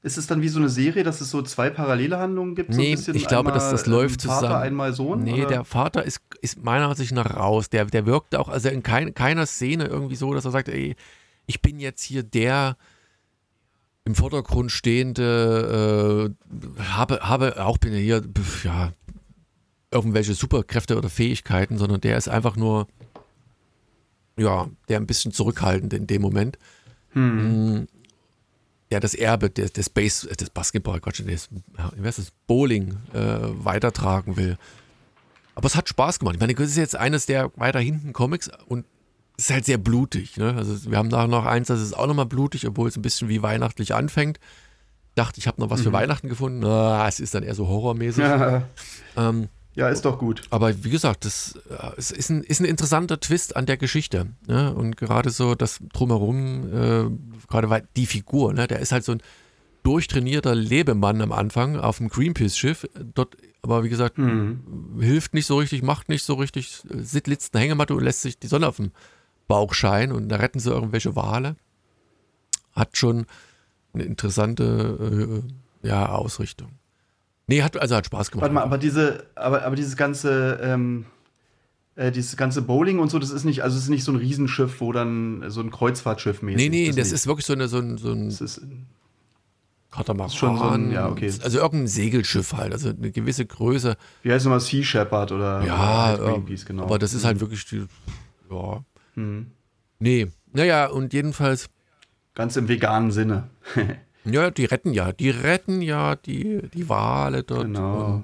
ist es dann wie so eine Serie, dass es so zwei parallele Handlungen gibt? Nee, so ich glaube, dass das läuft Vater, zusammen. einmal Sohn? Nee, oder? der Vater ist, ist meiner Ansicht nach raus. Der, der wirkt auch, also in kein, keiner Szene irgendwie so, dass er sagt, ey, ich bin jetzt hier der im Vordergrund stehende, äh, habe, habe auch bin hier, ja, irgendwelche Superkräfte oder Fähigkeiten, sondern der ist einfach nur, ja, der ein bisschen zurückhaltend in dem Moment. Hm. Ja, das Erbe des, des Base, des Basketball, Gott, des, des Bowling äh, weitertragen will. Aber es hat Spaß gemacht. Ich meine, das ist jetzt eines der weiter hinten Comics und es ist halt sehr blutig. Ne? Also wir haben nachher noch eins, das ist auch nochmal blutig, obwohl es ein bisschen wie weihnachtlich anfängt. Dachte, ich habe noch was mhm. für Weihnachten gefunden. Na, es ist dann eher so horrormäßig. Ja. Ähm, ja, ist doch gut. Aber wie gesagt, das äh, es ist, ein, ist ein interessanter Twist an der Geschichte. Ne? Und gerade so das Drumherum, äh, gerade weil die Figur, ne? der ist halt so ein durchtrainierter Lebemann am Anfang auf dem Greenpeace-Schiff. Dort, aber wie gesagt, mhm. hilft nicht so richtig, macht nicht so richtig, sitzt eine Hängematte und lässt sich die Sonne auf dem Bauch scheinen und da retten sie irgendwelche Wale. Hat schon eine interessante äh, ja, Ausrichtung. Nee, hat, also hat Spaß gemacht. Warte mal, aber diese, aber, aber dieses ganze, ähm, äh, dieses ganze Bowling und so, das ist nicht, also es ist nicht so ein Riesenschiff, wo dann so ein Kreuzfahrtschiff mäßig. Nee, nee, das, das ist wirklich so, eine, so ein, so ein das ist, Katamaran. Schon so ein, ja, okay. Also irgendein Segelschiff halt, also eine gewisse Größe. Wie heißt nochmal Sea Shepherd oder, ja, oder Greenpeace, genau. Aber das ist halt mhm. wirklich die, ja. Mhm. Nee, naja, und jedenfalls. Ganz im veganen Sinne. Ja, die retten ja, die retten ja die, die Wale dort. Genau.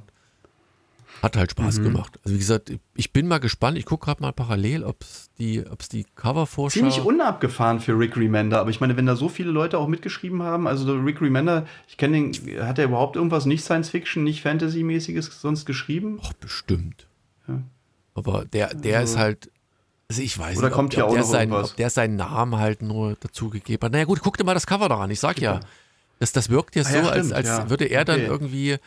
hat halt Spaß mhm. gemacht. Also wie gesagt, ich bin mal gespannt. Ich gucke gerade mal parallel, ob es die, ob's die Covervorschau... Ziemlich unabgefahren für Rick Remender. Aber ich meine, wenn da so viele Leute auch mitgeschrieben haben, also Rick Remender, ich kenne den, hat er überhaupt irgendwas nicht Science-Fiction, nicht Fantasy-mäßiges sonst geschrieben? Ach, bestimmt. Ja. Aber der, der also, ist halt... Also ich weiß Oder nicht, kommt ob, hier ob, auch der noch sein, ob der seinen Namen halt nur dazugegeben hat. Naja gut, guck dir mal das Cover daran. Ich sag ja, das, das wirkt ja ah, so, ja, als, als ja. würde er okay. dann irgendwie,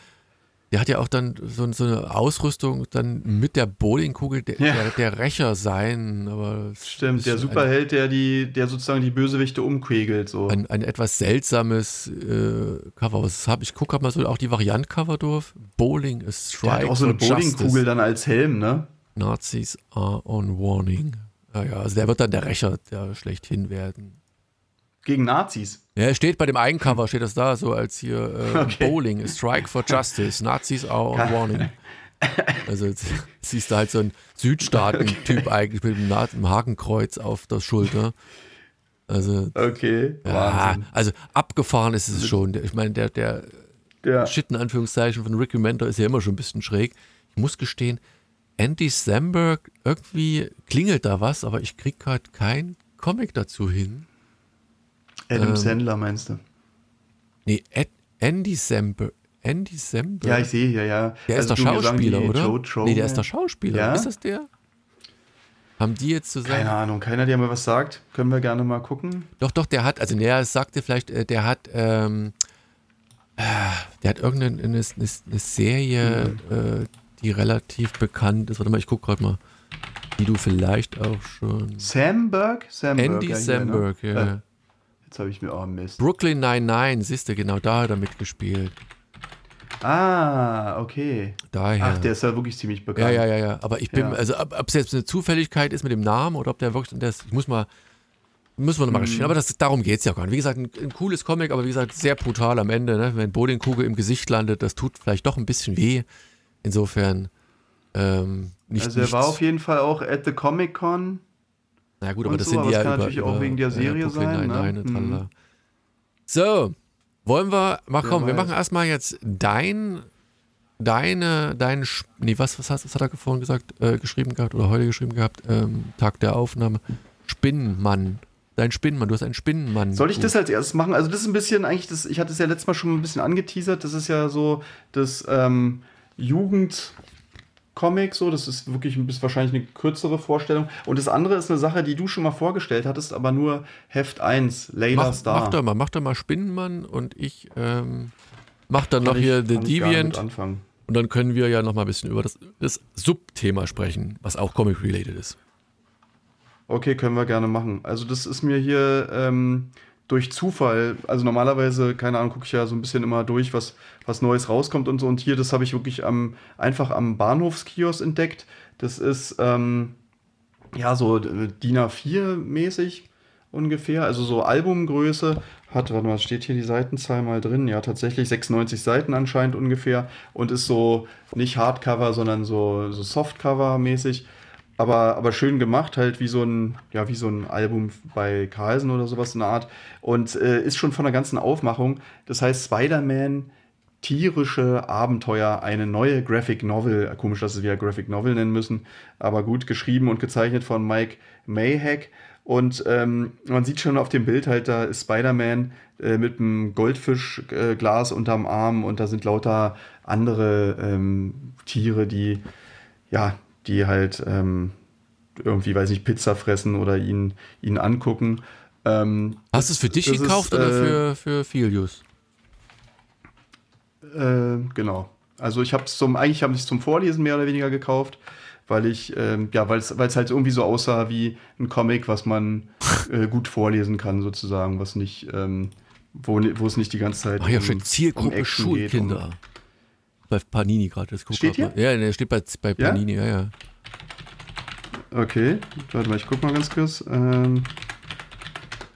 der hat ja auch dann so, so eine Ausrüstung dann mit der Bowlingkugel der, ja. der, der, Rächer sein. Aber stimmt, der Superheld, der die, der sozusagen die Bösewichte umkegelt. So. Ein, ein etwas seltsames äh, Cover. Was habe ich? Gucke mal so auch die Variant-Cover durch. Bowling a Strike. Der hat auch so eine Bowlingkugel dann als Helm, ne? Nazis are on warning. Ja, ja, also der wird dann der Rächer, der schlechthin werden. Gegen Nazis. Ja, er steht bei dem Eigencover, steht das da so als hier äh, okay. Bowling, Strike for Justice, Nazis are on warning. Also siehst du halt so einen Südstaaten-Typ okay. eigentlich mit einem, einem Hakenkreuz auf der Schulter. Also, okay, ja, also abgefahren ist es schon. Ich meine, der, der ja. Shit in Anführungszeichen von Ricky Mentor ist ja immer schon ein bisschen schräg. Ich muss gestehen, Andy Samberg, irgendwie klingelt da was, aber ich krieg gerade kein Comic dazu hin. Adam ähm, Sandler meinst du? Nee, Ed, Andy Samberg. Andy Samberg? Ja, ich sehe, ja, ja. Der also ist der Schauspieler, oder? Joe nee, der ist der Schauspieler. Ja? Ist das der? Haben die jetzt zusammen? Keine Ahnung, keiner, der mir was sagt. Können wir gerne mal gucken. Doch, doch, der hat, also es sagte vielleicht, äh, der hat, ähm, äh, der hat irgendeine eine, eine Serie, mhm. äh, die relativ bekannt ist. Warte mal, ich gucke gerade mal, die du vielleicht auch schon. Samberg? Samberg Andy ja, Samberg, ne? ja. Äh, jetzt habe ich mir auch Mist. Brooklyn 99, siehst du, genau da hat er mitgespielt. Ah, okay. Daher. Ach, der ist ja wirklich ziemlich bekannt. Ja, ja, ja, ja. Aber ich bin, ja. also ob es jetzt eine Zufälligkeit ist mit dem Namen oder ob der wirklich, das, ich muss mal, müssen wir nochmal mhm. recherchieren. Aber das, darum geht es ja gar nicht. Wie gesagt, ein, ein, cooles Comic, aber wie gesagt, sehr brutal am Ende. Ne? Wenn Bowlingkugel im Gesicht landet, das tut vielleicht doch ein bisschen weh. Insofern ähm, nicht Also er war auf jeden Fall auch at the Comic Con. Na gut, aber das so, sind die ja kann über, natürlich über, auch wegen der Serie ja, sein. Nein, ne? nein, mhm. So, wollen wir, mach komm, wir machen erstmal jetzt dein, deine, dein, nee, was, was, hast, was hat er vorhin gesagt, äh, geschrieben gehabt oder heute geschrieben gehabt, ähm, Tag der Aufnahme, Spinnenmann. Dein Spinnenmann, du hast einen Spinnenmann. Soll ich das als erstes machen? Also das ist ein bisschen eigentlich, das, ich hatte es ja letztes Mal schon ein bisschen angeteasert, das ist ja so das ähm, Jugend, Comic, so. Das ist wirklich ein bisschen wahrscheinlich eine kürzere Vorstellung. Und das andere ist eine Sache, die du schon mal vorgestellt hattest, aber nur Heft 1, Layla mach, Star. Mach doch mal, mach doch mal Spinnenmann und ich ähm, mach dann kann noch hier The Deviant. Anfangen. Und dann können wir ja noch mal ein bisschen über das, das Subthema sprechen, was auch Comic-related ist. Okay, können wir gerne machen. Also das ist mir hier ähm, durch Zufall, also normalerweise, keine Ahnung, gucke ich ja so ein bisschen immer durch, was, was Neues rauskommt und so. Und hier, das habe ich wirklich am, einfach am Bahnhofskiosk entdeckt. Das ist ähm, ja so äh, DIN A4-mäßig ungefähr, also so Albumgröße. Hat, warte mal, steht hier die Seitenzahl mal drin? Ja, tatsächlich 96 Seiten anscheinend ungefähr. Und ist so nicht Hardcover, sondern so, so Softcover-mäßig aber, aber schön gemacht, halt wie so ein, ja, wie so ein Album bei Carlsen oder sowas in der Art. Und äh, ist schon von der ganzen Aufmachung. Das heißt, Spider-Man, tierische Abenteuer, eine neue Graphic Novel. Komisch, dass sie wieder Graphic Novel nennen müssen, aber gut geschrieben und gezeichnet von Mike Mayhack. Und ähm, man sieht schon auf dem Bild halt, da ist Spider-Man äh, mit einem Goldfischglas äh, unterm Arm und da sind lauter andere ähm, Tiere, die ja die halt ähm, irgendwie, weiß ich, Pizza fressen oder ihn, ihn angucken. Ähm, Hast du es für dich gekauft ist, oder äh, für, für Filius? Äh, genau. Also ich habe es zum, eigentlich habe ich es zum Vorlesen mehr oder weniger gekauft, weil ich, ähm, ja, weil es halt irgendwie so aussah wie ein Comic, was man äh, gut vorlesen kann, sozusagen, was nicht, ähm, wo, wo es nicht die ganze Zeit Ach ja, um, Zielgruppe um Schulkinder. um, bei Panini gerade. Steht hier? Ja, der steht bei, bei Panini, ja? ja, ja. Okay, warte mal, ich guck mal ganz kurz. Ähm,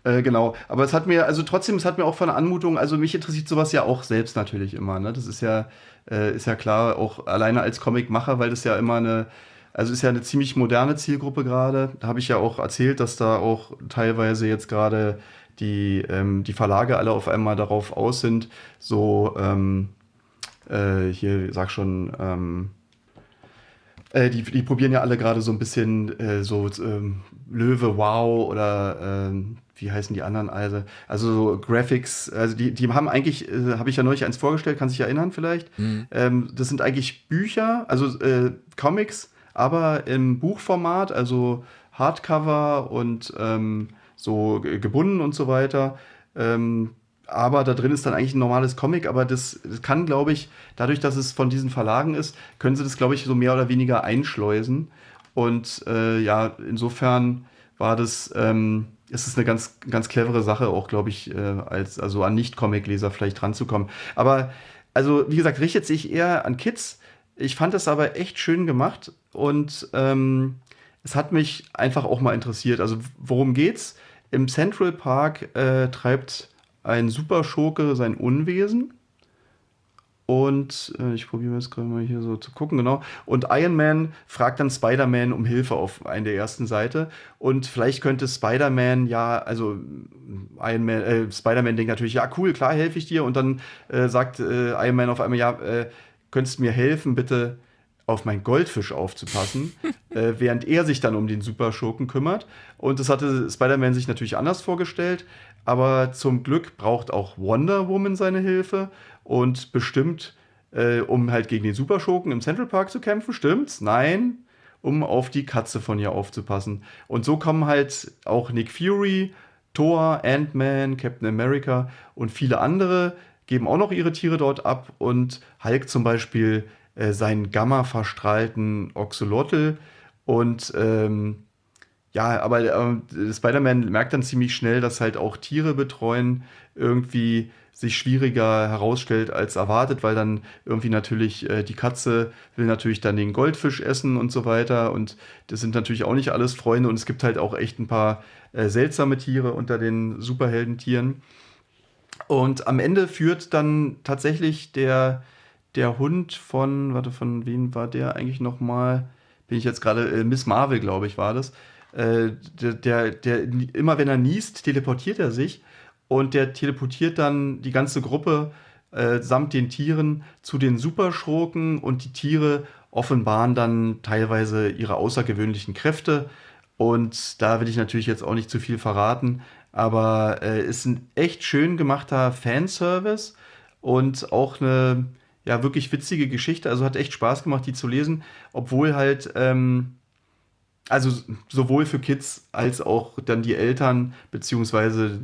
äh, genau, aber es hat mir, also trotzdem, es hat mir auch von der Anmutung, also mich interessiert sowas ja auch selbst natürlich immer, ne? Das ist ja, äh, ist ja klar, auch alleine als Comicmacher, weil das ja immer eine, also ist ja eine ziemlich moderne Zielgruppe gerade. Da habe ich ja auch erzählt, dass da auch teilweise jetzt gerade die, ähm, die Verlage alle auf einmal darauf aus sind, so ähm, äh, hier, sag schon, ähm, äh, die, die probieren ja alle gerade so ein bisschen äh, so ähm, Löwe Wow oder ähm, wie heißen die anderen also also so Graphics also die die haben eigentlich äh, habe ich ja neulich eins vorgestellt kann sich erinnern vielleicht. Mhm. ähm, das sind eigentlich Bücher also äh, Comics aber im Buchformat also Hardcover und ähm, so gebunden und so weiter. Ähm, aber da drin ist dann eigentlich ein normales Comic, aber das, das kann, glaube ich, dadurch, dass es von diesen Verlagen ist, können sie das, glaube ich, so mehr oder weniger einschleusen. Und äh, ja, insofern war das, ähm, ist es eine ganz, ganz clevere Sache, auch, glaube ich, äh, als also an Nicht-Comic-Leser vielleicht ranzukommen. Aber, also, wie gesagt, richtet sich eher an Kids. Ich fand das aber echt schön gemacht und ähm, es hat mich einfach auch mal interessiert. Also, worum geht's? Im Central Park äh, treibt ein Superschurke sein Unwesen. Und äh, ich probiere jetzt gerade mal hier so zu gucken, genau. Und Iron Man fragt dann Spider-Man um Hilfe auf einer der ersten Seite. Und vielleicht könnte Spider-Man ja, also Iron Man, äh, Spider-Man denkt natürlich, ja, cool, klar, helfe ich dir. Und dann äh, sagt äh, Iron Man auf einmal, ja, äh, könntest du mir helfen, bitte auf meinen Goldfisch aufzupassen, äh, während er sich dann um den Superschurken kümmert. Und das hatte Spider-Man sich natürlich anders vorgestellt. Aber zum Glück braucht auch Wonder Woman seine Hilfe und bestimmt, äh, um halt gegen den Superschurken im Central Park zu kämpfen. Stimmt's? Nein. um auf die Katze von ihr aufzupassen. Und so kommen halt auch Nick Fury, Thor, Ant-Man, Captain America und viele andere geben auch noch ihre Tiere dort ab und Hulk zum Beispiel äh, seinen Gamma-verstrahlten Oxolotl und ähm, ja, aber äh, Spider-Man merkt dann ziemlich schnell, dass halt auch Tiere betreuen irgendwie sich schwieriger herausstellt als erwartet, weil dann irgendwie natürlich äh, die Katze will natürlich dann den Goldfisch essen und so weiter und das sind natürlich auch nicht alles Freunde und es gibt halt auch echt ein paar äh, seltsame Tiere unter den Superheldentieren. Und am Ende führt dann tatsächlich der, der Hund von, warte, von wem war der eigentlich nochmal? Bin ich jetzt gerade, äh, Miss Marvel, glaube ich, war das. Äh, der, der, der, immer wenn er niest, teleportiert er sich und der teleportiert dann die ganze Gruppe äh, samt den Tieren zu den Superschurken und die Tiere offenbaren dann teilweise ihre außergewöhnlichen Kräfte. Und da will ich natürlich jetzt auch nicht zu viel verraten, aber äh, ist ein echt schön gemachter Fanservice und auch eine ja wirklich witzige Geschichte. Also hat echt Spaß gemacht, die zu lesen, obwohl halt ähm, also sowohl für Kids als auch dann die Eltern beziehungsweise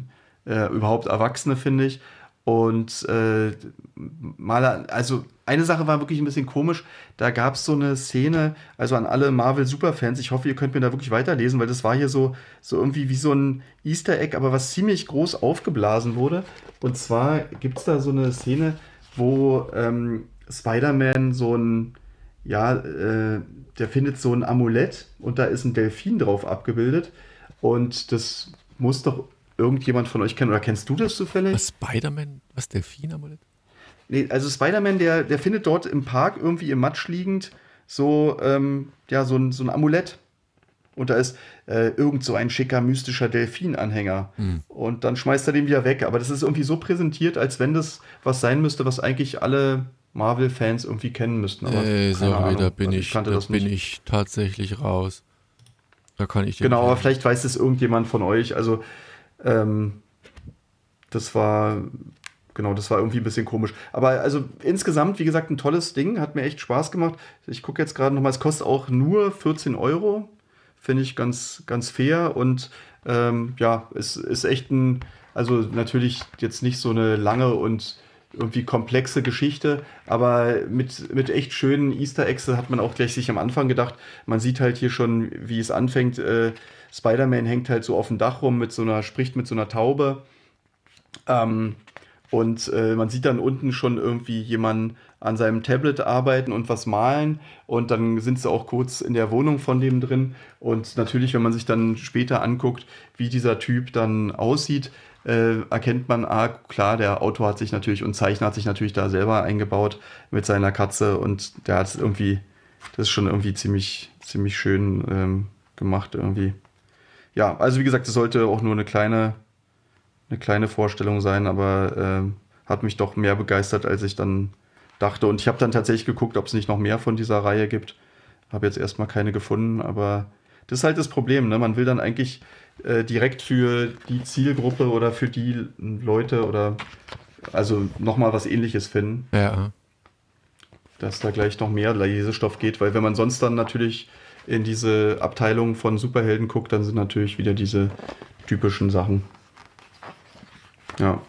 äh, überhaupt Erwachsene, finde ich. Und äh, mal, also eine Sache war wirklich ein bisschen komisch. Da gab es so eine Szene, also an alle Marvel-Superfans, ich hoffe, ihr könnt mir da wirklich weiterlesen, weil das war hier so, so irgendwie wie so ein Easter Egg, aber was ziemlich groß aufgeblasen wurde. Und zwar gibt es da so eine Szene, wo ähm, Spider-Man so ein, ja, äh, der findet so ein Amulett und da ist ein Delfin drauf abgebildet. Und das muss doch irgendjemand von euch kennen oder kennst du das zufällig? Was Spider-Man? Was Delfin-Amulett? Nee, also Spider-Man, der, der findet dort im Park irgendwie im Matsch liegend so, ähm, ja, so ein, so ein Amulett. Und da ist äh, irgend so ein schicker, mystischer Delfin-Anhänger. Mhm. Und dann schmeißt er den wieder weg. Aber das ist irgendwie so präsentiert, als wenn das was sein müsste, was eigentlich alle Marvel-Fans irgendwie kennen müssten. Aber äh, sorry, da bin, also ich, ich da bin ich tatsächlich raus. Da kann ich Genau, aber vielleicht weiß es irgendjemand von euch. Also ähm, das war, genau, das war irgendwie ein bisschen komisch. Aber also insgesamt, wie gesagt, ein tolles Ding, hat mir echt Spaß gemacht. Ich gucke jetzt gerade nochmal, es kostet auch nur 14 Euro. Finde ich ganz, ganz fair und ähm, ja, es ist echt ein, also natürlich jetzt nicht so eine lange und irgendwie komplexe Geschichte, aber mit, mit echt schönen Easter Eggs hat man auch gleich sich am Anfang gedacht, man sieht halt hier schon, wie es anfängt. Äh, Spider-Man hängt halt so auf dem Dach rum mit so einer, spricht mit so einer Taube. Ähm, und äh, man sieht dann unten schon irgendwie jemanden an seinem Tablet arbeiten und was malen. Und dann sind sie auch kurz in der Wohnung von dem drin. Und natürlich, wenn man sich dann später anguckt, wie dieser Typ dann aussieht, äh, erkennt man, ah, klar, der Autor hat sich natürlich und Zeichner hat sich natürlich da selber eingebaut mit seiner Katze und der hat es irgendwie, das ist schon irgendwie ziemlich, ziemlich schön ähm, gemacht irgendwie ja, also wie gesagt, es sollte auch nur eine kleine, eine kleine Vorstellung sein, aber äh, hat mich doch mehr begeistert, als ich dann dachte. Und ich habe dann tatsächlich geguckt, ob es nicht noch mehr von dieser Reihe gibt. Habe jetzt erstmal keine gefunden, aber das ist halt das Problem. Ne? Man will dann eigentlich äh, direkt für die Zielgruppe oder für die Leute oder also nochmal was ähnliches finden. Ja. Dass da gleich noch mehr Lesestoff geht, weil wenn man sonst dann natürlich in diese Abteilung von Superhelden guckt, dann sind natürlich wieder diese typischen Sachen. Ja.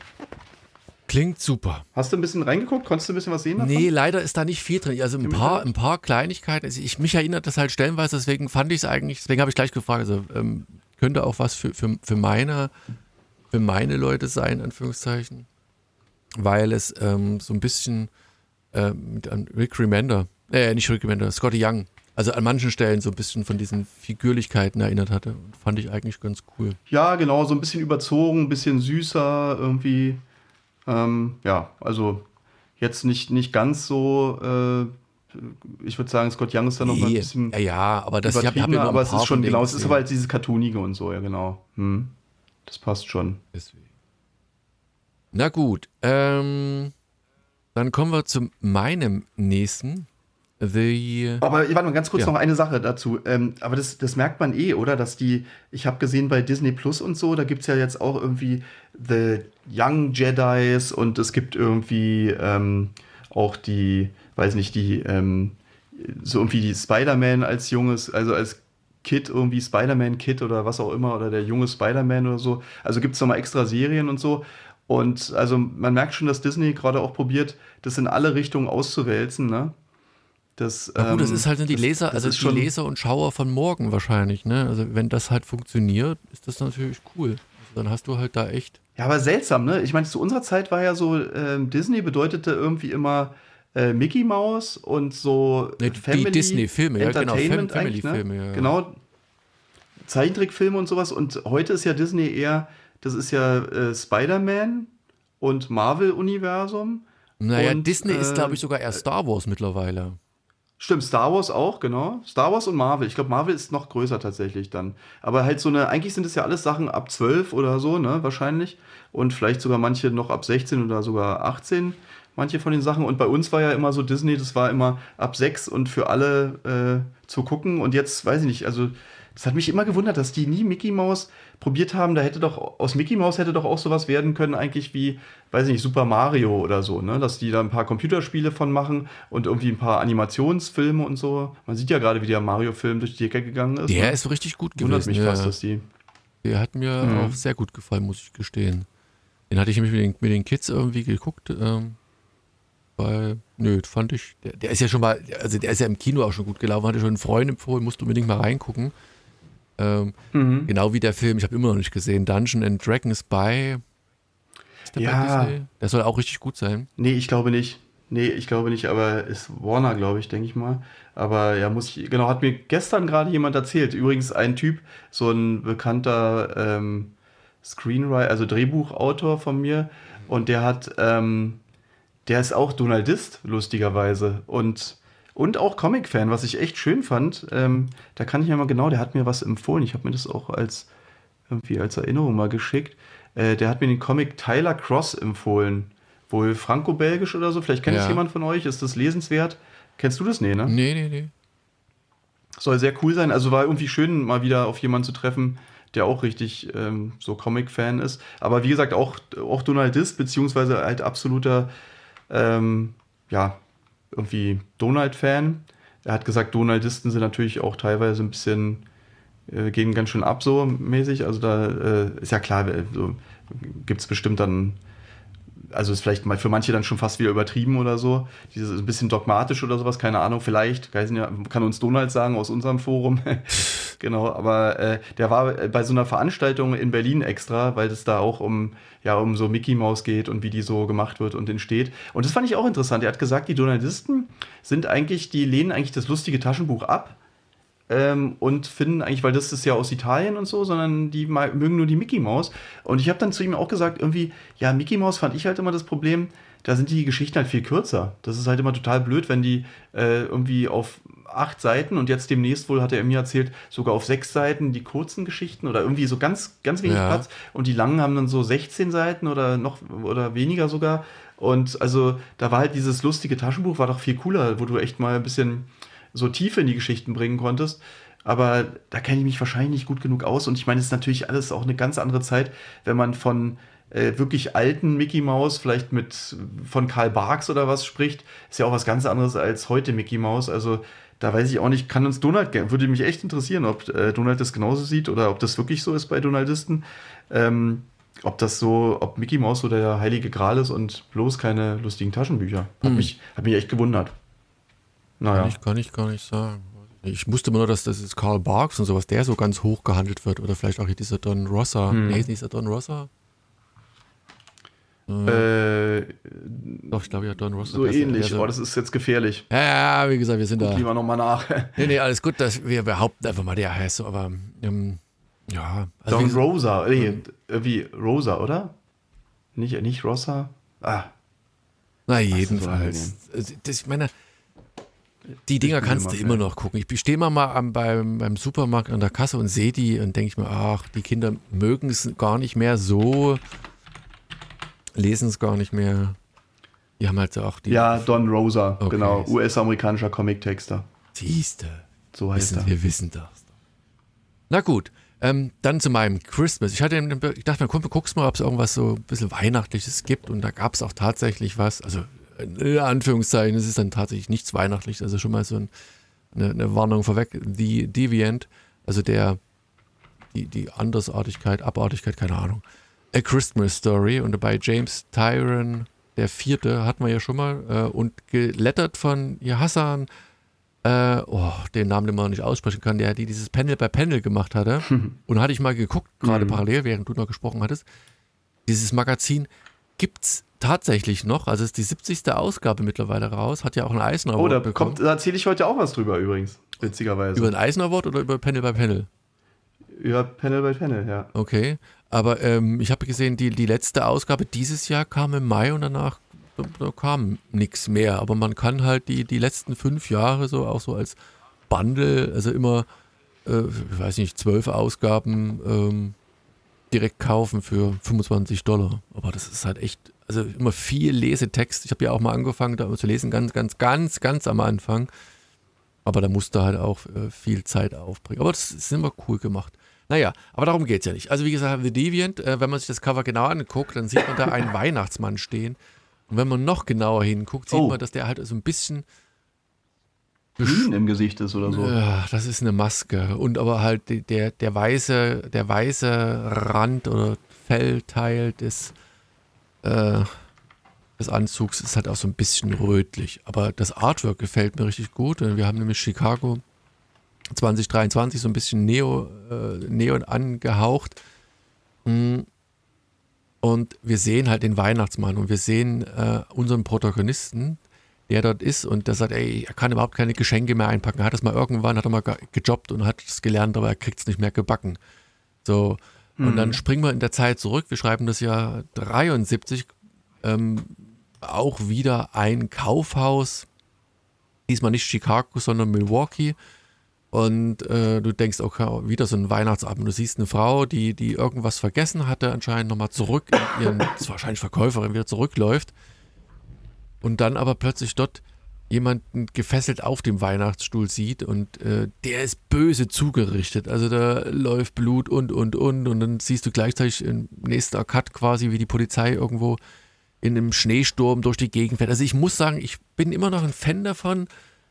Klingt super. Hast du ein bisschen reingeguckt? Konntest du ein bisschen was sehen davon? Nee, leider ist da nicht viel drin. Also ein paar, ein paar Kleinigkeiten. Also ich, mich erinnert das halt stellenweise, deswegen fand ich es eigentlich, deswegen habe ich gleich gefragt, also ähm, könnte auch was für, für, für, meine, für meine Leute sein, in Anführungszeichen. Weil es ähm, so ein bisschen äh, mit Rick Remender, äh, nicht Rick Remender, Scotty Young also an manchen Stellen so ein bisschen von diesen Figürlichkeiten erinnert hatte. Fand ich eigentlich ganz cool. Ja, genau, so ein bisschen überzogen, ein bisschen süßer irgendwie. Ähm, ja, also jetzt nicht, nicht ganz so. Äh, ich würde sagen, Scott Young ist da noch mal ein bisschen. Ja, ja aber das ich hab aber es ist schon genau, es ist aber halt dieses Cartoonige und so, ja, genau. Hm. Das passt schon. Deswegen. Na gut, ähm, dann kommen wir zu meinem nächsten. The aber warte mal ganz kurz ja. noch eine Sache dazu. Ähm, aber das, das merkt man eh, oder? Dass die, ich habe gesehen bei Disney Plus und so, da gibt es ja jetzt auch irgendwie The Young Jedis und es gibt irgendwie ähm, auch die, weiß nicht, die ähm, so irgendwie die Spider-Man als junges, also als Kid, irgendwie Spider-Man-Kid oder was auch immer, oder der junge Spider-Man oder so. Also gibt es nochmal extra Serien und so. Und also man merkt schon, dass Disney gerade auch probiert, das in alle Richtungen auszuwälzen, ne? Das, Na gut, das ähm, ist halt die das, Leser, also die Leser und Schauer von morgen wahrscheinlich, ne? Also wenn das halt funktioniert, ist das natürlich cool. Also dann hast du halt da echt. Ja, aber seltsam, ne? Ich meine, zu unserer Zeit war ja so, ähm, Disney bedeutete irgendwie immer äh, Mickey Mouse und so ne, Family die Disney-Filme, ja, genau, Family-Filme, ne? ja. Genau, Zeichentrickfilme und sowas. Und heute ist ja Disney eher, das ist ja äh, Spider-Man und Marvel-Universum. Naja, und, Disney äh, ist, glaube ich, sogar eher Star Wars mittlerweile. Stimmt, Star Wars auch, genau. Star Wars und Marvel. Ich glaube, Marvel ist noch größer tatsächlich dann. Aber halt so eine, eigentlich sind es ja alles Sachen ab 12 oder so, ne, wahrscheinlich. Und vielleicht sogar manche noch ab 16 oder sogar 18 manche von den Sachen. Und bei uns war ja immer so Disney, das war immer ab sechs und für alle äh, zu gucken. Und jetzt weiß ich nicht, also das hat mich immer gewundert, dass die nie Mickey Mouse probiert haben. Da hätte doch, aus Mickey Mouse hätte doch auch sowas werden können, eigentlich wie, weiß ich nicht, Super Mario oder so, ne? Dass die da ein paar Computerspiele von machen und irgendwie ein paar Animationsfilme und so. Man sieht ja gerade, wie der Mario-Film durch die Decke gegangen ist. Der ne? ist richtig gut gewesen. Wundert mich ja. fast, dass die. Der hat mir mhm. auch sehr gut gefallen, muss ich gestehen. Den hatte ich nämlich mit den, mit den Kids irgendwie geguckt. Ähm, weil, nö, fand ich, der, der, ist ja schon mal, also der ist ja im Kino auch schon gut gelaufen, hatte schon einen Freund empfohlen, musst unbedingt mal reingucken. Ähm, mhm. Genau wie der Film, ich habe immer noch nicht gesehen, Dungeon and Dragons by. Der ja. Bei der soll auch richtig gut sein. Nee, ich glaube nicht. Nee, ich glaube nicht, aber ist Warner, glaube ich, denke ich mal. Aber ja, muss ich, genau, hat mir gestern gerade jemand erzählt. Übrigens ein Typ, so ein bekannter ähm, Screenwriter, also Drehbuchautor von mir. Und der hat ähm, der ist auch Donaldist, lustigerweise. Und, und auch Comic-Fan, was ich echt schön fand. Ähm, da kann ich mir mal genau, der hat mir was empfohlen. Ich habe mir das auch als, irgendwie als Erinnerung mal geschickt. Äh, der hat mir den Comic Tyler Cross empfohlen. Wohl franco-belgisch oder so. Vielleicht kennt ja. es jemand von euch. Ist das lesenswert? Kennst du das? Nee, ne? Nee, nee, nee. Soll sehr cool sein. Also war irgendwie schön, mal wieder auf jemanden zu treffen, der auch richtig ähm, so Comic-Fan ist. Aber wie gesagt, auch, auch Donaldist, beziehungsweise halt absoluter ähm, ja, irgendwie Donald-Fan. Er hat gesagt, Donaldisten sind natürlich auch teilweise ein bisschen, äh, gehen ganz schön ab so mäßig. Also da äh, ist ja klar, äh, so, gibt es bestimmt dann also ist vielleicht mal für manche dann schon fast wieder übertrieben oder so. Dieses ein bisschen dogmatisch oder sowas, keine Ahnung, vielleicht. Kann uns Donald sagen aus unserem Forum. genau, aber äh, der war bei so einer Veranstaltung in Berlin extra, weil es da auch um, ja, um so Mickey Mouse geht und wie die so gemacht wird und entsteht. Und das fand ich auch interessant. Er hat gesagt, die Donaldisten sind eigentlich, die lehnen eigentlich das lustige Taschenbuch ab ähm, und finden eigentlich, weil das ist ja aus Italien und so, sondern die mögen nur die Mickey Mouse. Und ich habe dann zu ihm auch gesagt, irgendwie, ja, Mickey Mouse fand ich halt immer das Problem, da sind die Geschichten halt viel kürzer. Das ist halt immer total blöd, wenn die äh, irgendwie auf acht Seiten und jetzt demnächst wohl, hat er mir erzählt, sogar auf sechs Seiten die kurzen Geschichten oder irgendwie so ganz, ganz wenig ja. Platz und die langen haben dann so 16 Seiten oder noch oder weniger sogar. Und also da war halt dieses lustige Taschenbuch, war doch viel cooler, wo du echt mal ein bisschen so Tiefe in die Geschichten bringen konntest. Aber da kenne ich mich wahrscheinlich nicht gut genug aus. Und ich meine, es ist natürlich alles auch eine ganz andere Zeit, wenn man von äh, wirklich alten Mickey Mouse, vielleicht mit von Karl Barks oder was spricht, ist ja auch was ganz anderes als heute Mickey Mouse. Also da weiß ich auch nicht, kann uns Donald, würde mich echt interessieren, ob äh, Donald das genauso sieht oder ob das wirklich so ist bei Donaldisten. Ähm, ob das so, ob Mickey Mouse so der heilige Gral ist und bloß keine lustigen Taschenbücher. Hat, hm. mich, hat mich echt gewundert. Naja. Kann ich, kann ich gar nicht sagen. Ich wusste immer nur, dass das ist Karl Barks und sowas, der so ganz hoch gehandelt wird. Oder vielleicht auch hier dieser Don Rossa. Hm. Nee, ist nicht der Don Rossa? Äh, Doch, ich glaube ja, Don Rossa. So ähnlich, so, oh, das ist jetzt gefährlich. Ja, ja wie gesagt, wir sind Guck da. lieber nochmal nach. nee, nee, alles gut, dass wir behaupten einfach mal, der heißt so, aber ähm, ja. Also Don Rosa, nee, ähm, wie Rosa, oder? Nicht, nicht Rossa? Ah. Na, jedenfalls. Also, das, ich meine, die Dinger kannst du immer noch gucken. Ich stehe mal, mal beim, beim Supermarkt an der Kasse und sehe die und denke ich mir, ach, die Kinder mögen es gar nicht mehr so, lesen es gar nicht mehr. Die haben halt auch die. Ja, Don Rosa, okay. genau, US-amerikanischer Comic-Texter. Siehste. So heißt wissen, er. Wir wissen das. Na gut, ähm, dann zu meinem Christmas. Ich, hatte, ich dachte mir, komm, guckst mal, ob es irgendwas so ein bisschen Weihnachtliches gibt und da gab es auch tatsächlich was. Also in Anführungszeichen, es ist dann tatsächlich nichts weihnachtlich, also schon mal so ein, eine, eine, Warnung vorweg, die Deviant, also der, die, die Andersartigkeit, Abartigkeit, keine Ahnung. A Christmas Story und bei James Tyron, der vierte, hatten wir ja schon mal, äh, und gelettert von Hassan, äh, oh, den Namen, den man nicht aussprechen kann, der die dieses Panel bei Panel gemacht hatte. und hatte ich mal geguckt, gerade mhm. parallel, während du noch gesprochen hattest. Dieses Magazin gibt es tatsächlich noch, also ist die 70. Ausgabe mittlerweile raus, hat ja auch einen Eisner Award Oh, da, bekommen. kommt, da erzähle ich heute auch was drüber übrigens, witzigerweise. Über einen Eisner Award oder über Panel by Panel? Über Panel by Panel, ja. Okay, aber ähm, ich habe gesehen, die, die letzte Ausgabe dieses Jahr kam im Mai und danach da, kam nichts mehr. Aber man kann halt die, die letzten fünf Jahre so auch so als Bundle, also immer, äh, ich weiß nicht, zwölf Ausgaben ähm, direkt kaufen für 25 Dollar. Aber das ist halt echt, also immer viel Lesetext. Ich habe ja auch mal angefangen, da zu lesen, ganz, ganz, ganz, ganz am Anfang. Aber da musste halt auch äh, viel Zeit aufbringen. Aber das ist immer cool gemacht. Naja, aber darum geht es ja nicht. Also wie gesagt, The Deviant, äh, wenn man sich das Cover genau anguckt, dann sieht man da einen Weihnachtsmann stehen. Und wenn man noch genauer hinguckt, sieht oh. man, dass der halt so ein bisschen Grün im Gesicht ist oder so. Ja, das ist eine Maske. Und aber halt der, der weiße, der weiße Rand oder Fellteil des, äh, des Anzugs ist halt auch so ein bisschen rötlich. Aber das Artwork gefällt mir richtig gut. Wir haben nämlich Chicago 2023 so ein bisschen Neo, äh, Neon angehaucht. Mm. Und wir sehen halt den Weihnachtsmann und wir sehen äh, unseren Protagonisten, der dort ist und der sagt, ey, er kann überhaupt keine Geschenke mehr einpacken. Er hat das mal irgendwann, hat er mal gejobbt und hat es gelernt, aber er kriegt es nicht mehr gebacken. So. Und mhm. dann springen wir in der Zeit zurück. Wir schreiben das Jahr 73. Ähm, auch wieder ein Kaufhaus. Diesmal nicht Chicago, sondern Milwaukee. Und äh, du denkst, okay, wieder so ein Weihnachtsabend. Du siehst eine Frau, die, die irgendwas vergessen hatte, anscheinend nochmal zurück in ihren, das ist wahrscheinlich Verkäuferin, wieder zurückläuft. Und dann aber plötzlich dort jemanden gefesselt auf dem Weihnachtsstuhl sieht und äh, der ist böse zugerichtet. Also da läuft Blut und, und, und. Und dann siehst du gleichzeitig im nächsten Cut quasi, wie die Polizei irgendwo in einem Schneesturm durch die Gegend fährt. Also ich muss sagen, ich bin immer noch ein Fan davon,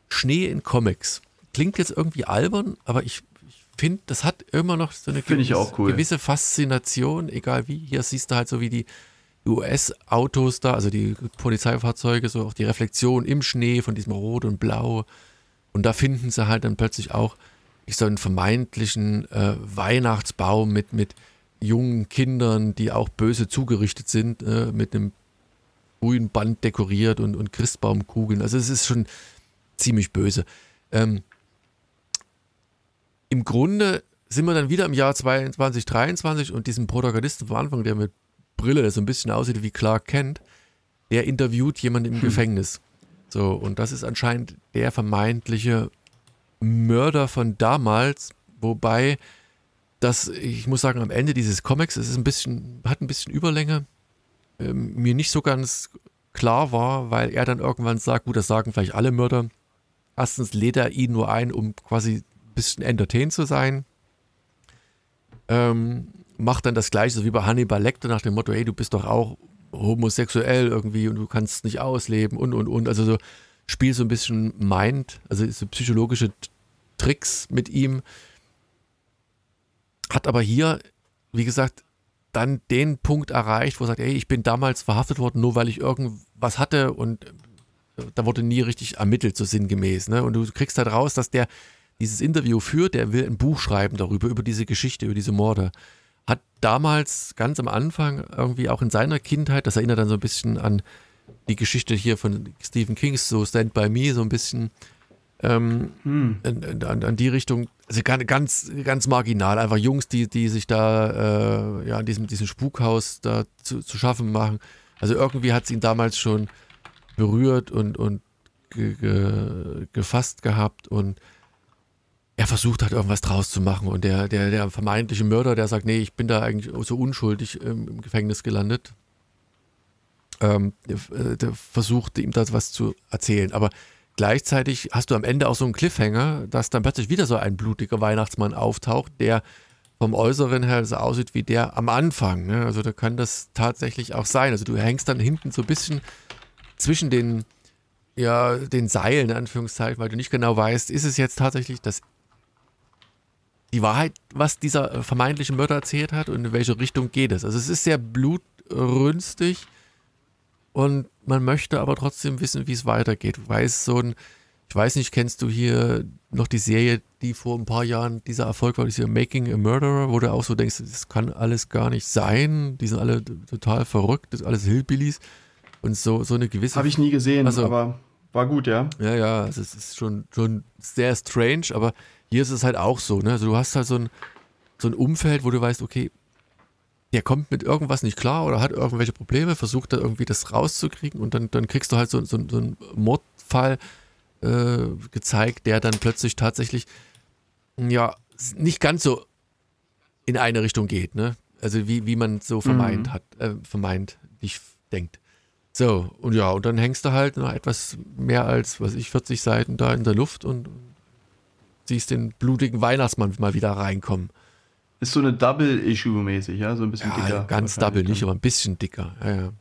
Schnee in Comics klingt jetzt irgendwie albern, aber ich, ich finde, das hat immer noch so eine gewisse, cool. gewisse, Faszination, egal wie. Hier siehst du halt so wie die US-Autos da, also die Polizeifahrzeuge, so auch die Reflexion im Schnee von diesem Rot und Blau. Und da finden sie halt dann plötzlich auch ich so einen vermeintlichen äh, Weihnachtsbaum mit, mit jungen Kindern, die auch böse zugerichtet sind, äh, mit einem grünen Band dekoriert und, und Christbaumkugeln. Also es ist schon ziemlich böse. Ähm, im Grunde sind wir dann wieder im Jahr 2023 und diesen Protagonisten vom Anfang, der mit Brille, der so ein bisschen aussieht wie Clark Kent, der interviewt jemanden im hm. Gefängnis. So, und das ist anscheinend der vermeintliche Mörder von damals, wobei das, ich muss sagen, am Ende dieses Comics, es ist ein bisschen, hat ein bisschen Überlänge, ähm, mir nicht so ganz klar war, weil er dann irgendwann sagt, gut, das sagen vielleicht alle Mörder. Erstens lädt er ihn nur ein, um quasi bisschen entertained zu sein. Ähm, macht dann das gleiche so wie bei Hannibal Lecter nach dem Motto, hey, du bist doch auch homosexuell irgendwie und du kannst nicht ausleben und und und. Also so spielt so ein bisschen Mind, also so psychologische Tricks mit ihm. Hat aber hier, wie gesagt, dann den Punkt erreicht, wo er sagt, hey, ich bin damals verhaftet worden, nur weil ich irgendwas hatte und da wurde nie richtig ermittelt, so sinngemäß. Ne? Und du kriegst halt raus, dass der dieses Interview führt, der will ein Buch schreiben darüber, über diese Geschichte, über diese Morde. Hat damals ganz am Anfang irgendwie auch in seiner Kindheit, das erinnert dann so ein bisschen an die Geschichte hier von Stephen Kings, so Stand By Me, so ein bisschen ähm, hm. an, an, die Richtung, also ganz, ganz marginal, einfach Jungs, die, die sich da äh, ja, in diesem, diesem Spukhaus da zu, zu schaffen machen. Also irgendwie hat es ihn damals schon berührt und, und ge, ge, gefasst gehabt und er versucht hat, irgendwas draus zu machen. Und der, der, der vermeintliche Mörder, der sagt, nee, ich bin da eigentlich so unschuldig im Gefängnis gelandet, ähm, der, der versucht ihm da was zu erzählen. Aber gleichzeitig hast du am Ende auch so einen Cliffhanger, dass dann plötzlich wieder so ein blutiger Weihnachtsmann auftaucht, der vom Äußeren her so aussieht wie der am Anfang. Ne? Also da kann das tatsächlich auch sein. Also du hängst dann hinten so ein bisschen zwischen den, ja, den Seilen, in Anführungszeichen, weil du nicht genau weißt, ist es jetzt tatsächlich das die Wahrheit, was dieser vermeintliche Mörder erzählt hat und in welche Richtung geht es. Also es ist sehr blutrünstig und man möchte aber trotzdem wissen, wie es weitergeht. Weiß so ein, ich weiß nicht, kennst du hier noch die Serie, die vor ein paar Jahren dieser Erfolg war, diese Making a Murderer, wo du auch so denkst, das kann alles gar nicht sein, die sind alle total verrückt, das sind alles Hillbillies und so, so eine gewisse... Habe ich nie gesehen, also, aber war gut, ja. Ja, ja, also es ist schon, schon sehr strange, aber hier ist es halt auch so, ne? Also du hast halt so ein, so ein Umfeld, wo du weißt, okay, der kommt mit irgendwas nicht klar oder hat irgendwelche Probleme, versucht da irgendwie das rauszukriegen und dann, dann kriegst du halt so, so, so einen Mordfall äh, gezeigt, der dann plötzlich tatsächlich ja nicht ganz so in eine Richtung geht, ne? Also wie, wie man so vermeint mhm. hat, äh, vermeint nicht denkt. So, und ja, und dann hängst du halt noch etwas mehr als, was ich, 40 Seiten da in der Luft und siehst den blutigen Weihnachtsmann mal wieder reinkommen. Ist so eine Double-Issue-mäßig, ja? So ein bisschen ja, dicker. Ganz double nicht, aber ein bisschen dicker. Ja, ja.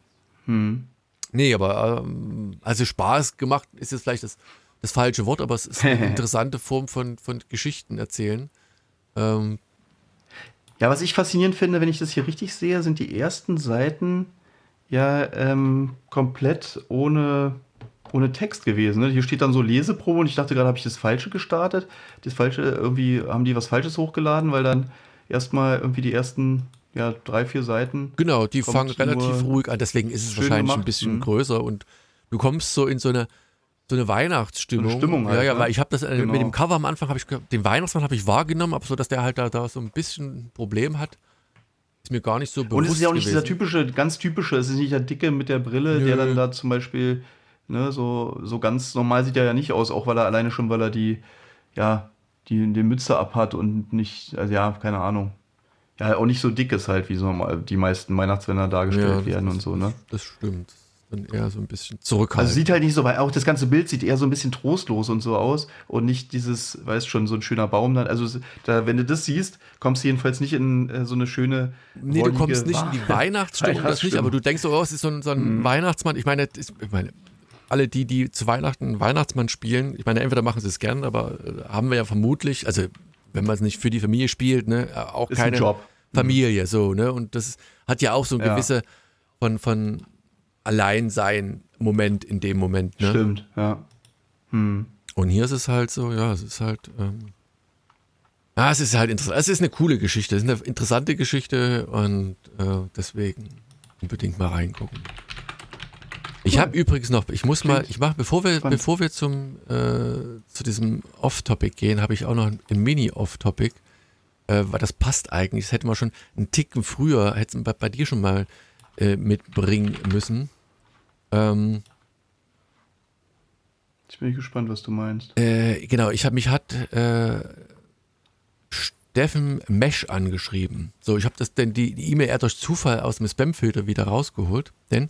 Hm. Nee, aber ähm, also Spaß gemacht ist jetzt vielleicht das, das falsche Wort, aber es ist eine interessante Form von, von Geschichten erzählen. Ähm, ja, was ich faszinierend finde, wenn ich das hier richtig sehe, sind die ersten Seiten ja ähm, komplett ohne ohne Text gewesen. Ne? Hier steht dann so Leseprobe und ich dachte gerade, habe ich das Falsche gestartet. Das Falsche, irgendwie haben die was Falsches hochgeladen, weil dann erstmal irgendwie die ersten ja, drei, vier Seiten. Genau, die fangen relativ ruhig an, deswegen ist es wahrscheinlich gemacht. ein bisschen mhm. größer und du kommst so in so eine so eine Weihnachtsstimmung. So eine Stimmung halt, ja, ja, ne? weil ich habe das äh, genau. mit dem Cover am Anfang habe ich den Weihnachtsmann habe ich wahrgenommen, aber so dass der halt da, da so ein bisschen ein Problem hat, ist mir gar nicht so bewusst. Und es ist ja auch nicht gewesen. dieser typische, ganz typische, es ist nicht der Dicke mit der Brille, Nö. der dann da zum Beispiel Ne, so, so ganz normal sieht er ja nicht aus, auch weil er alleine schon, weil er die, ja, die, die Mütze abhat und nicht, also ja, keine Ahnung. Ja, auch nicht so dick ist halt, wie so die meisten Weihnachtsmänner dargestellt ja, werden ist, und so, ne? Das stimmt. Dann eher so ein bisschen zurückhaltend. Also sieht halt nicht so, weil auch das ganze Bild sieht eher so ein bisschen trostlos und so aus und nicht dieses, weißt schon, so ein schöner Baum dann. Also da, wenn du das siehst, kommst du jedenfalls nicht in äh, so eine schöne. Nee, du kommst nicht in die Weihnachtsstimmung, das nicht, aber du denkst, oh, es ist so ein, so ein mhm. Weihnachtsmann. Ich meine, ist, ich meine, alle die, die zu Weihnachten Weihnachtsmann spielen, ich meine, entweder machen sie es gern, aber äh, haben wir ja vermutlich, also wenn man es nicht für die Familie spielt, ne, äh, auch Ist keine mhm. Familie, so, ne? Und das hat ja auch so ein ja. gewisse von, von Alleinsein-Moment in dem Moment, ne? Stimmt, ja. Hm. Und hier ist es halt so, ja, es ist halt, ähm, ja, es ist halt interessant. Es ist eine coole Geschichte, es ist eine interessante Geschichte und äh, deswegen unbedingt mal reingucken. Ich habe übrigens noch, ich muss mal, ich mache, bevor wir, bevor wir zum äh, zu diesem Off-Topic gehen, habe ich auch noch ein, ein Mini-Off-Topic, äh, weil das passt eigentlich. Das hätten wir schon einen Ticken früher, hätten wir bei dir schon mal äh, mitbringen müssen. Ähm, ich bin gespannt, was du meinst. Äh, genau, ich habe mich hat äh, Steffen Mesh angeschrieben. So, ich habe das denn die E-Mail eher durch Zufall aus dem Spamfilter wieder rausgeholt, denn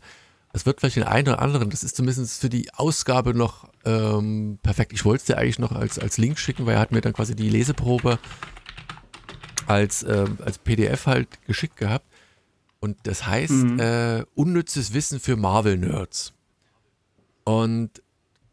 es wird vielleicht den einen oder anderen, das ist zumindest für die Ausgabe noch ähm, perfekt. Ich wollte es dir eigentlich noch als, als Link schicken, weil er hat mir dann quasi die Leseprobe als, äh, als PDF halt geschickt gehabt. Und das heißt mhm. äh, unnützes Wissen für Marvel-Nerds. Und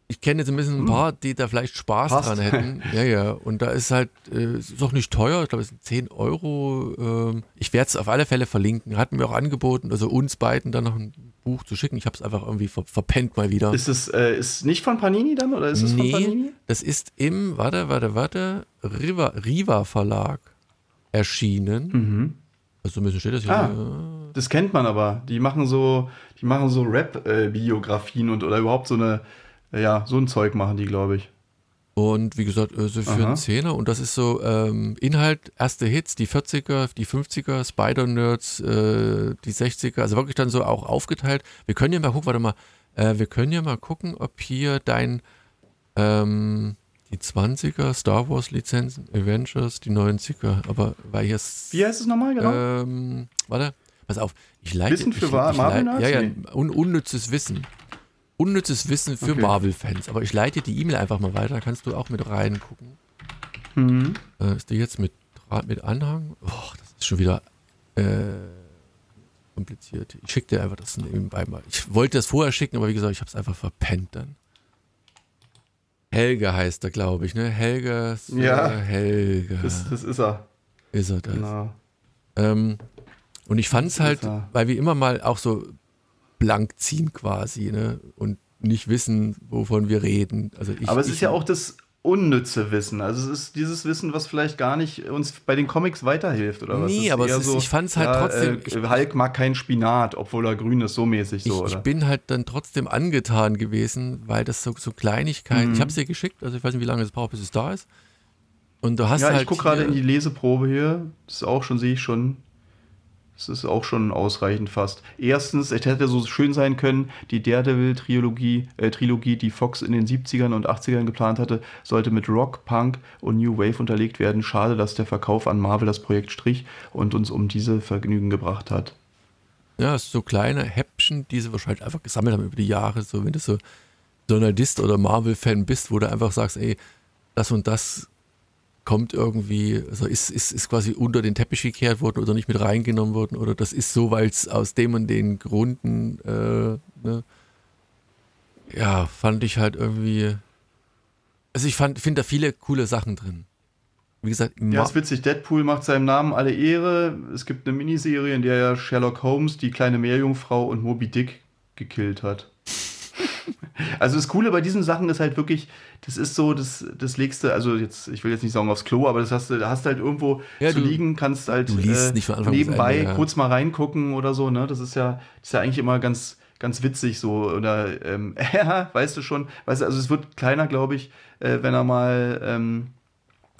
ich kenne zumindest ein hm. paar, die da vielleicht Spaß Passt. dran hätten. Ja, ja. Und da ist halt, äh, ist auch nicht teuer, ich glaube, es sind 10 Euro. Ähm, ich werde es auf alle Fälle verlinken. Hatten wir auch angeboten, also uns beiden dann noch ein Buch zu schicken. Ich habe es einfach irgendwie ver verpennt mal wieder. Ist es äh, ist nicht von Panini dann oder ist es nee, von Panini? Das ist im, warte, warte, warte, Riva, Riva Verlag erschienen. Mhm. Also ein bisschen steht das hier. Ah, das kennt man aber. Die machen so, die machen so Rap-Biografien und oder überhaupt so eine ja, so ein Zeug machen die, glaube ich. Und wie gesagt, äh, so für Aha. einen Zehner. Und das ist so ähm, Inhalt, erste Hits, die 40er, die 50er, Spider-Nerds, äh, die 60er. Also wirklich dann so auch aufgeteilt. Wir können ja mal gucken, warte mal, äh, wir können ja mal gucken, ob hier dein ähm, die 20er, Star Wars Lizenzen, Avengers, die 90er. Aber weil hier Wie heißt es nochmal, genau? Ähm, warte, pass auf. Ich leite, Wissen für ich, Marvel Nerds? Ja, ja, un, unnützes Wissen unnützes Wissen für okay. Marvel-Fans. Aber ich leite die E-Mail einfach mal weiter, da kannst du auch mit reingucken. Mhm. Äh, ist die jetzt mit, mit Anhang? Oh, das ist schon wieder. Äh, kompliziert. Ich schicke dir einfach das nebenbei mal. Ich wollte das vorher schicken, aber wie gesagt, ich habe es einfach verpennt dann. Helge heißt er, glaube ich, ne? Helge. Ja. Helge. Das, das ist er. Ist er das? Genau. Ähm, und ich fand es halt, weil wir immer mal auch so blank ziehen quasi, ne? Und nicht wissen, wovon wir reden. Also ich, Aber es ich, ist ja auch das unnütze Wissen. Also es ist dieses Wissen, was vielleicht gar nicht uns bei den Comics weiterhilft oder was? Nee, aber es ist- ich fand's halt trotzdem- Äh, Hulk mag keinen Spinat, obwohl er grün ist, so mäßig ich, so, ich oder? bin halt dann trotzdem angetan gewesen, weil das so, so Kleinigkeiten, Mhm. ich habe es dir geschickt, also ich weiß nicht, wie lange es braucht, bis es da ist. Und du hast ja, halt ich gucke gerade in die Leseprobe hier. Das ist auch schon, sehe ich schon. Das ist auch schon ausreichend fast. Erstens, es hätte so schön sein können, die Daredevil-Trilogie, äh, Trilogie, die Fox in den 70ern und 80ern geplant hatte, sollte mit Rock, Punk und New Wave unterlegt werden. Schade, dass der Verkauf an Marvel das Projekt strich und uns um diese Vergnügen gebracht hat. Ja, so kleine Häppchen, die sie wahrscheinlich einfach gesammelt haben über die Jahre. So, wenn du so Journalist oder Marvel-Fan bist, wo du einfach sagst, ey, das und das kommt irgendwie, also ist, ist, ist quasi unter den Teppich gekehrt worden oder nicht mit reingenommen worden oder das ist so, weil es aus dem und den Gründen, äh, ne? ja, fand ich halt irgendwie, also ich fand, finde da viele coole Sachen drin. Wie gesagt, Ja, ist witzig. Deadpool macht seinem Namen alle Ehre. Es gibt eine Miniserie, in der ja Sherlock Holmes die kleine Meerjungfrau und Moby Dick gekillt hat. Also das Coole bei diesen Sachen ist halt wirklich, das ist so, das, das legst du, also jetzt, ich will jetzt nicht sagen aufs Klo, aber das hast du, da hast du halt irgendwo Ja, zu du- liegen, kannst halt bis nebenbei Ende, ja. kurz mal reingucken oder so, ne? Das ist ja, das ist ja eigentlich immer ganz, ganz witzig so. Oder ähm, ja, weißt du schon, weißt du, also es wird kleiner, glaube ich, äh, wenn er mal ähm,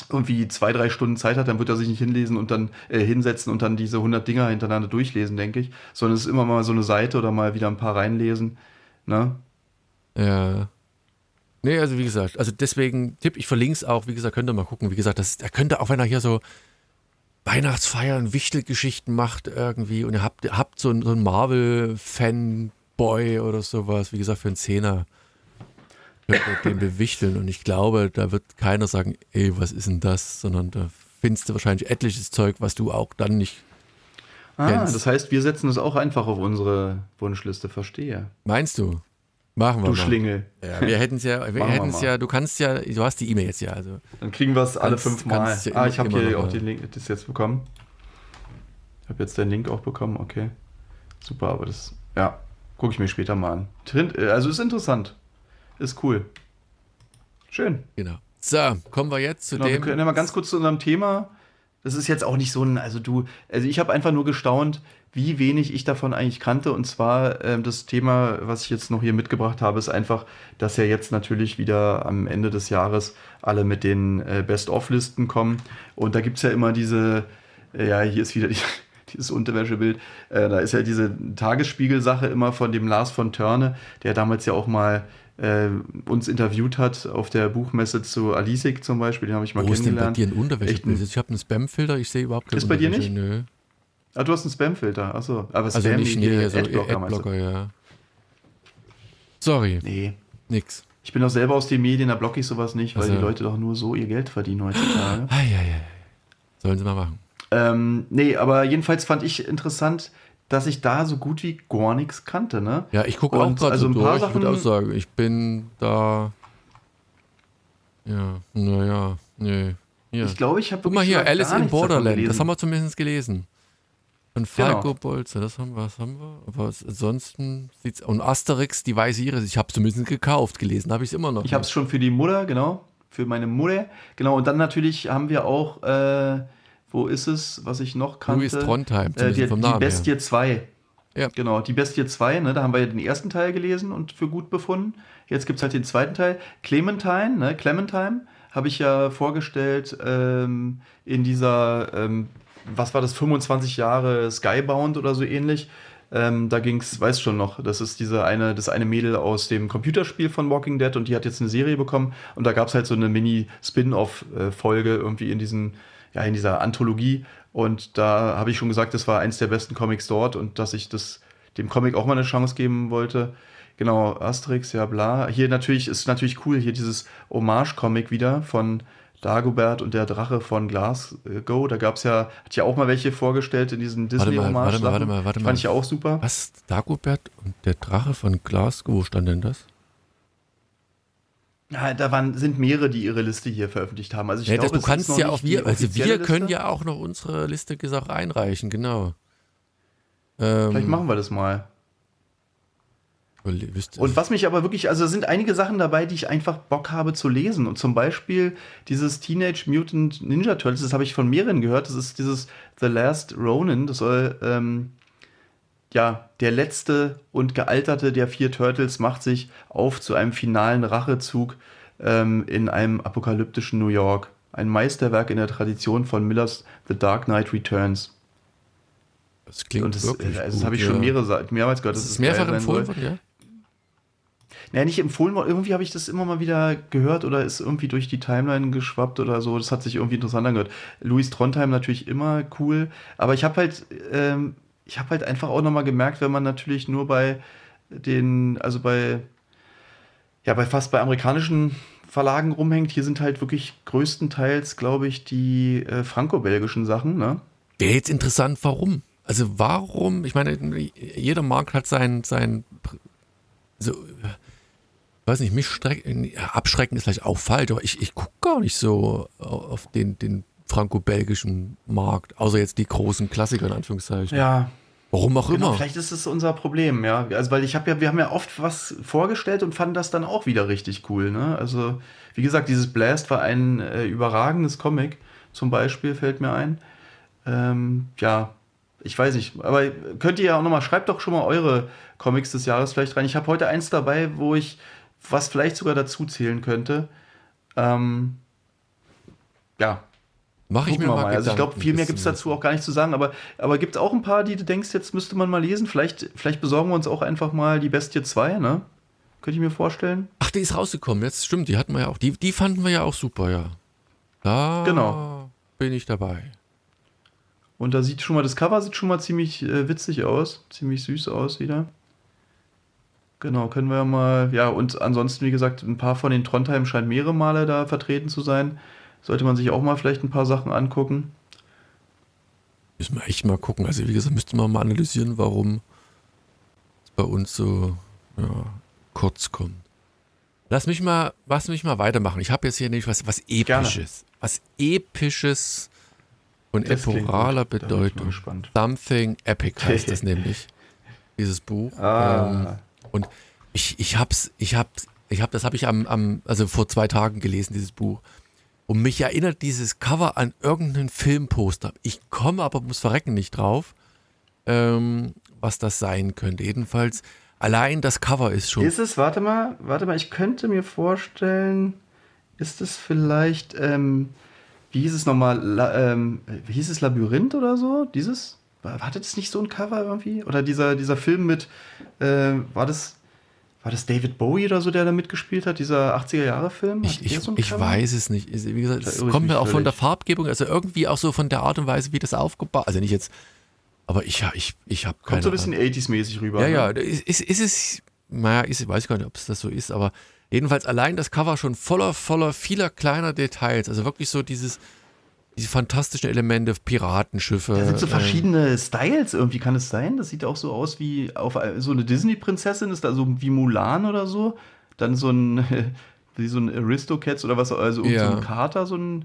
irgendwie zwei, drei Stunden Zeit hat, dann wird er sich nicht hinlesen und dann äh, hinsetzen und dann diese 100 Dinger hintereinander durchlesen, denke ich. Sondern es ist immer mal so eine Seite oder mal wieder ein paar reinlesen. Ne? Ja. Nee, also wie gesagt, also deswegen Tipp, ich verlinke es auch, wie gesagt, könnt ihr mal gucken. Wie gesagt, das, er könnte auch, wenn er hier so Weihnachtsfeiern, Wichtelgeschichten macht irgendwie und ihr habt, habt so, einen- so einen Marvel-Fanboy oder sowas, wie gesagt, für einen Zehner, könnt ihr den bewichteln und ich glaube, da wird keiner sagen, ey, was ist denn das, sondern da findest du wahrscheinlich etliches Zeug, was du auch dann nicht Ah, Kennst. das heißt, wir setzen es auch einfach auf unsere Wunschliste, verstehe. meinst du. Machen wir Du mal. Schlingel. Ja, wir hätten es ja, wir wir hätten es ja, du kannst ja, du hast die E-Mail jetzt ja, also Dann kriegen wir es alle fünfmal. ja Ah, ich habe hier auch den Link, das jetzt bekommen. Ich habe jetzt den Link auch bekommen, okay. Super, aber das, ja, gucke ich mir später mal an. Trin- äh, Also ist interessant. Ist cool. Schön. Genau. So, kommen wir jetzt zu Genau, wir dem. können ja mal ganz kurz zu unserem Thema. Das ist jetzt auch nicht so ein, also du, also ich habe einfach nur gestaunt, wie wenig ich davon eigentlich kannte. Und zwar ähm, das Thema, was ich jetzt noch hier mitgebracht habe, ist einfach, dass ja jetzt natürlich wieder am Ende des Jahres alle mit den äh, Best-of-Listen kommen. Und da gibt es ja immer diese, äh, ja, hier ist wieder die, dieses Unterwäschebild. Äh, da ist ja diese Tagesspiegel-Sache immer von dem Lars von Törne, der damals ja auch mal äh, uns interviewt hat auf der Buchmesse zu Alisik zum Beispiel. Den habe ich mal Wo ist denn bei kennengelernt. dir ein Unterwäsche? Echt ein- Ich habe einen Spam-Filter, ich sehe überhaupt keine Ist bei dir nicht? Nö. Ah, du hast einen Spam-Filter. Achso. Aber Also Spam, nicht, die- nee, also Adblocker? Adblocker, ja. Sorry, Nee. nix. Ich bin doch selber aus den Medien, da blocke ich sowas nicht, weil Also- die Leute doch nur so ihr Geld verdienen heutzutage. Eieiei. Sollen sie mal machen. ähm, nee, aber jedenfalls fand ich interessant, dass ich da so gut wie gar nichts kannte, ne? Ja, ich gucke auch gerade also so ein paar durch. Ich würde Sachen- auch sagen, ich bin da. Ja, naja, nee. Hier. Ich glaube, ich habe Guck mal hier, Alice in Borderland, das haben wir zumindest gelesen. Von Falco Genau. Bolze, das haben wir, was haben wir? Aber es- ansonsten sieht's. Und Asterix, die weiße Iris, ich habe zumindest gekauft, gelesen habe ich es immer noch. Ich habe es schon für die Mutter, genau. Für meine Mutter. Genau, und dann natürlich haben wir auch, äh, wo ist es, was ich noch kannte? Louis Trondheim, äh, die, vom die Namen her. Bestie 2. Ja. Genau, die Bestie 2, ne, da haben wir ja den ersten Teil gelesen und für gut befunden. Jetzt gibt es halt den zweiten Teil. Clementine, ne, Clementine, habe ich ja vorgestellt ähm, in dieser, ähm, was war das, 25 Jahre Skybound oder so ähnlich. Ähm, da ging es, weißt schon noch, das ist diese eine, das eine Mädel aus dem Computerspiel von Walking Dead und die hat jetzt eine Serie bekommen und da gab es halt so eine Mini-Spin-Off-Folge irgendwie in diesen, ja, in dieser Anthologie und da habe ich schon gesagt, das war eins der besten Comics dort und dass ich das dem Comic auch mal eine Chance geben wollte. Genau, Asterix, ja bla. Hier natürlich ist natürlich cool, hier dieses Hommage-Comic wieder von Dagobert und der Drache von Glasgow. Da gab es ja, hat ja auch mal welche vorgestellt in diesen disney warte mal, warte mal, warte mal, warte mal. Fand ich auch super. Was? Dagobert und der Drache von Glasgow, wo stand denn das? Ja, da waren, sind mehrere, die ihre Liste hier veröffentlicht haben. Also ich ja, glaube, du kannst ja auch wir, also wir können ja auch noch unsere Liste gesagt einreichen, genau. Ähm, Vielleicht machen wir das mal. Und was mich aber wirklich, also sind einige Sachen dabei, die ich einfach Bock habe zu lesen. Und zum Beispiel dieses Teenage Mutant Ninja Turtles, das habe ich von mehreren gehört. Das ist dieses The Last Ronin. Das soll, ähm, ja, der letzte und gealterte der vier Turtles macht sich auf zu einem finalen Rachezug ähm, in einem apokalyptischen New York. Ein Meisterwerk in der Tradition von Millers The Dark Knight Returns. Das klingt das, wirklich also Das habe ich schon mehrere, mehrmals gehört. Das, das ist mehrfach empfohlen worden, ja? Naja, nicht empfohlen worden. Irgendwie habe ich das immer mal wieder gehört oder ist irgendwie durch die Timeline geschwappt oder so. Das hat sich irgendwie interessant angehört. Louis Trondheim natürlich immer cool. Aber ich habe halt, ähm, ich habe halt einfach auch nochmal gemerkt, wenn man natürlich nur bei den, also bei, ja, bei fast bei amerikanischen Verlagen rumhängt, hier sind halt wirklich größtenteils, glaube ich, die äh, franco-belgischen Sachen, ne? Wäre jetzt interessant, warum? Also warum, ich meine, jeder Markt hat sein, sein so, weiß nicht, mich strecken, abschrecken ist vielleicht auch falsch, aber ich, ich gucke gar nicht so auf den, den franco-belgischen Markt, außer jetzt die großen Klassiker in Anführungszeichen. Ja. Warum auch genau, immer. Vielleicht ist es unser Problem, ja. Also, weil ich habe ja, wir haben ja oft was vorgestellt und fanden das dann auch wieder richtig cool, ne? Also, wie gesagt, dieses Blast war ein äh, überragendes Comic, zum Beispiel, fällt mir ein. Ähm, ja, ich weiß nicht, aber könnt ihr ja auch nochmal, schreibt doch schon mal eure Comics des Jahres vielleicht rein. Ich habe heute eins dabei, wo ich was vielleicht sogar dazu zählen könnte. Ähm, ja. Mach ich mir mal. mal. Also ich glaube, viel mehr gibt es dazu auch gar nicht zu sagen, aber, aber gibt es auch ein paar, die du denkst, jetzt müsste man mal lesen. Vielleicht, vielleicht besorgen wir uns auch einfach mal die Bestie 2, ne? Könnte ich mir vorstellen. Ach, die ist rausgekommen, jetzt stimmt, die hatten wir ja auch. Die, die fanden wir ja auch super, ja. Da genau. bin ich dabei. Und da sieht schon mal, das Cover sieht schon mal ziemlich äh, witzig aus, ziemlich süß aus wieder. Genau, können wir mal, ja, und ansonsten, wie gesagt, ein paar von den Trondheim scheint mehrere Male da vertreten zu sein. Sollte man sich auch mal vielleicht ein paar Sachen angucken. Müssen wir echt mal gucken. Also, wie gesagt, müsste man mal analysieren, warum es bei uns so ja, kurz kommt. Lass mich mal, lass mich mal weitermachen. Ich habe jetzt hier nämlich was, was Episches. Gerne. Was Episches von eporaler Bedeutung. Something Epic heißt das nämlich. Dieses Buch. Ah. Ähm, und ich, ich hab's, ich hab's, ich hab, das habe ich am, am, also vor zwei Tagen gelesen, dieses Buch. Und mich erinnert dieses Cover an irgendeinen Filmposter. Ich komme aber, muss verrecken, nicht drauf, ähm, was das sein könnte. Jedenfalls, allein das Cover ist schon. Ist es, warte mal, warte mal, ich könnte mir vorstellen, ist es vielleicht, ähm, wie hieß es nochmal, La, ähm, wie hieß es Labyrinth oder so? Dieses? Hatte das nicht so ein Cover irgendwie? Oder dieser, dieser Film mit, äh, war das, war das David Bowie oder so, der da mitgespielt hat, dieser 80er-Jahre-Film? Ich, ich, so ich weiß es nicht. Wie gesagt, es kommt mir auch von der Farbgebung, also irgendwie auch so von der Art und Weise, wie das aufgebaut Also nicht jetzt, aber ich, ich, ich habe Kommt so ein bisschen 80s-mäßig rüber. Ja, ne? ja, ist, ist, es, naja, ich weiß gar nicht, ob es das so ist, aber jedenfalls allein das Cover schon voller, voller, vieler kleiner Details. Also wirklich so dieses, diese fantastischen Elemente, Piratenschiffe. Da sind so ähm, verschiedene ähm, Styles irgendwie, kann es sein? Das sieht auch so aus wie auf so eine Disney-Prinzessin, ist da so wie Mulan oder so. Dann so ein, wie so ein Aristocats oder was, also ja. so ein Kater, so ein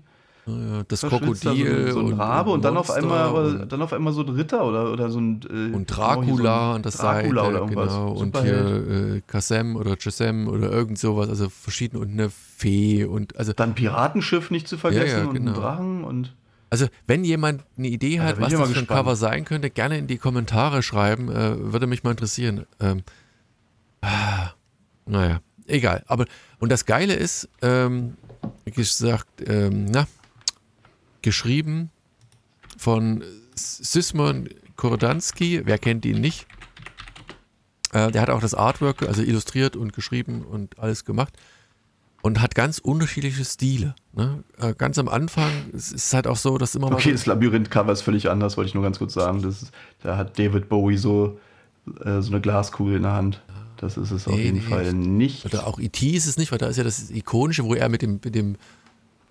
das Krokodil so, so ein Rabe und, und, dann auf einmal und dann auf einmal so ein Ritter oder, oder so ein äh, und Dracula und das Dracula Seite, oder genau und hier äh, Kassem oder Jasem oder irgend sowas also verschiedene und eine Fee und also dann Piratenschiff nicht zu vergessen ja, ja, genau. und ein Drachen und also wenn jemand eine Idee hat, was das für ein Cover sein könnte, gerne in die Kommentare schreiben, äh, würde mich mal interessieren. Ähm, ah, naja, egal. Aber und das Geile ist, ähm, wie gesagt, ähm, na, geschrieben von Sismon Kordansky. Wer kennt ihn nicht? Äh, der hat auch das Artwork, also illustriert und geschrieben und alles gemacht. Und hat ganz unterschiedliche Stile. Ne? Äh, ganz am Anfang es ist halt auch so, dass immer mal. Okay, das Labyrinth-Cover ist völlig anders, wollte ich nur ganz kurz sagen. Das ist, da hat David Bowie so, äh, so eine Glaskugel in der Hand. Das ist es auf nee, jeden nee, Fall nicht. Oder auch E.T. ist es nicht, weil da ist ja das Ikonische, wo er mit dem, mit dem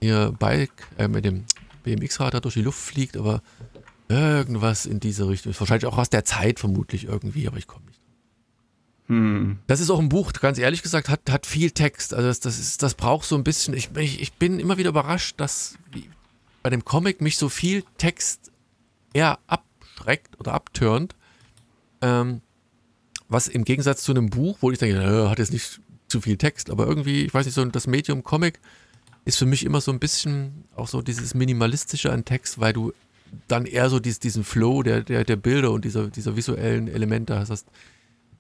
ihr Bike äh, mit dem BMX-Rad da durch die Luft fliegt, aber irgendwas in diese Richtung. Wahrscheinlich auch aus der Zeit vermutlich irgendwie, aber ich komme nicht. Hm. Das ist auch ein Buch, ganz ehrlich gesagt, hat, hat viel Text. Also das, das, ist, das braucht so ein bisschen. Ich, ich, ich bin immer wieder überrascht, dass bei dem Comic mich so viel Text eher abschreckt oder abturnt. Ähm, was im Gegensatz zu einem Buch, wo ich denke, äh, hat jetzt nicht zu viel Text, aber irgendwie, ich weiß nicht, so das Medium Comic ist für mich immer so ein bisschen auch so dieses Minimalistische an Text, weil du dann eher so dies, diesen Flow der, der, der Bilder und dieser, dieser visuellen Elemente hast.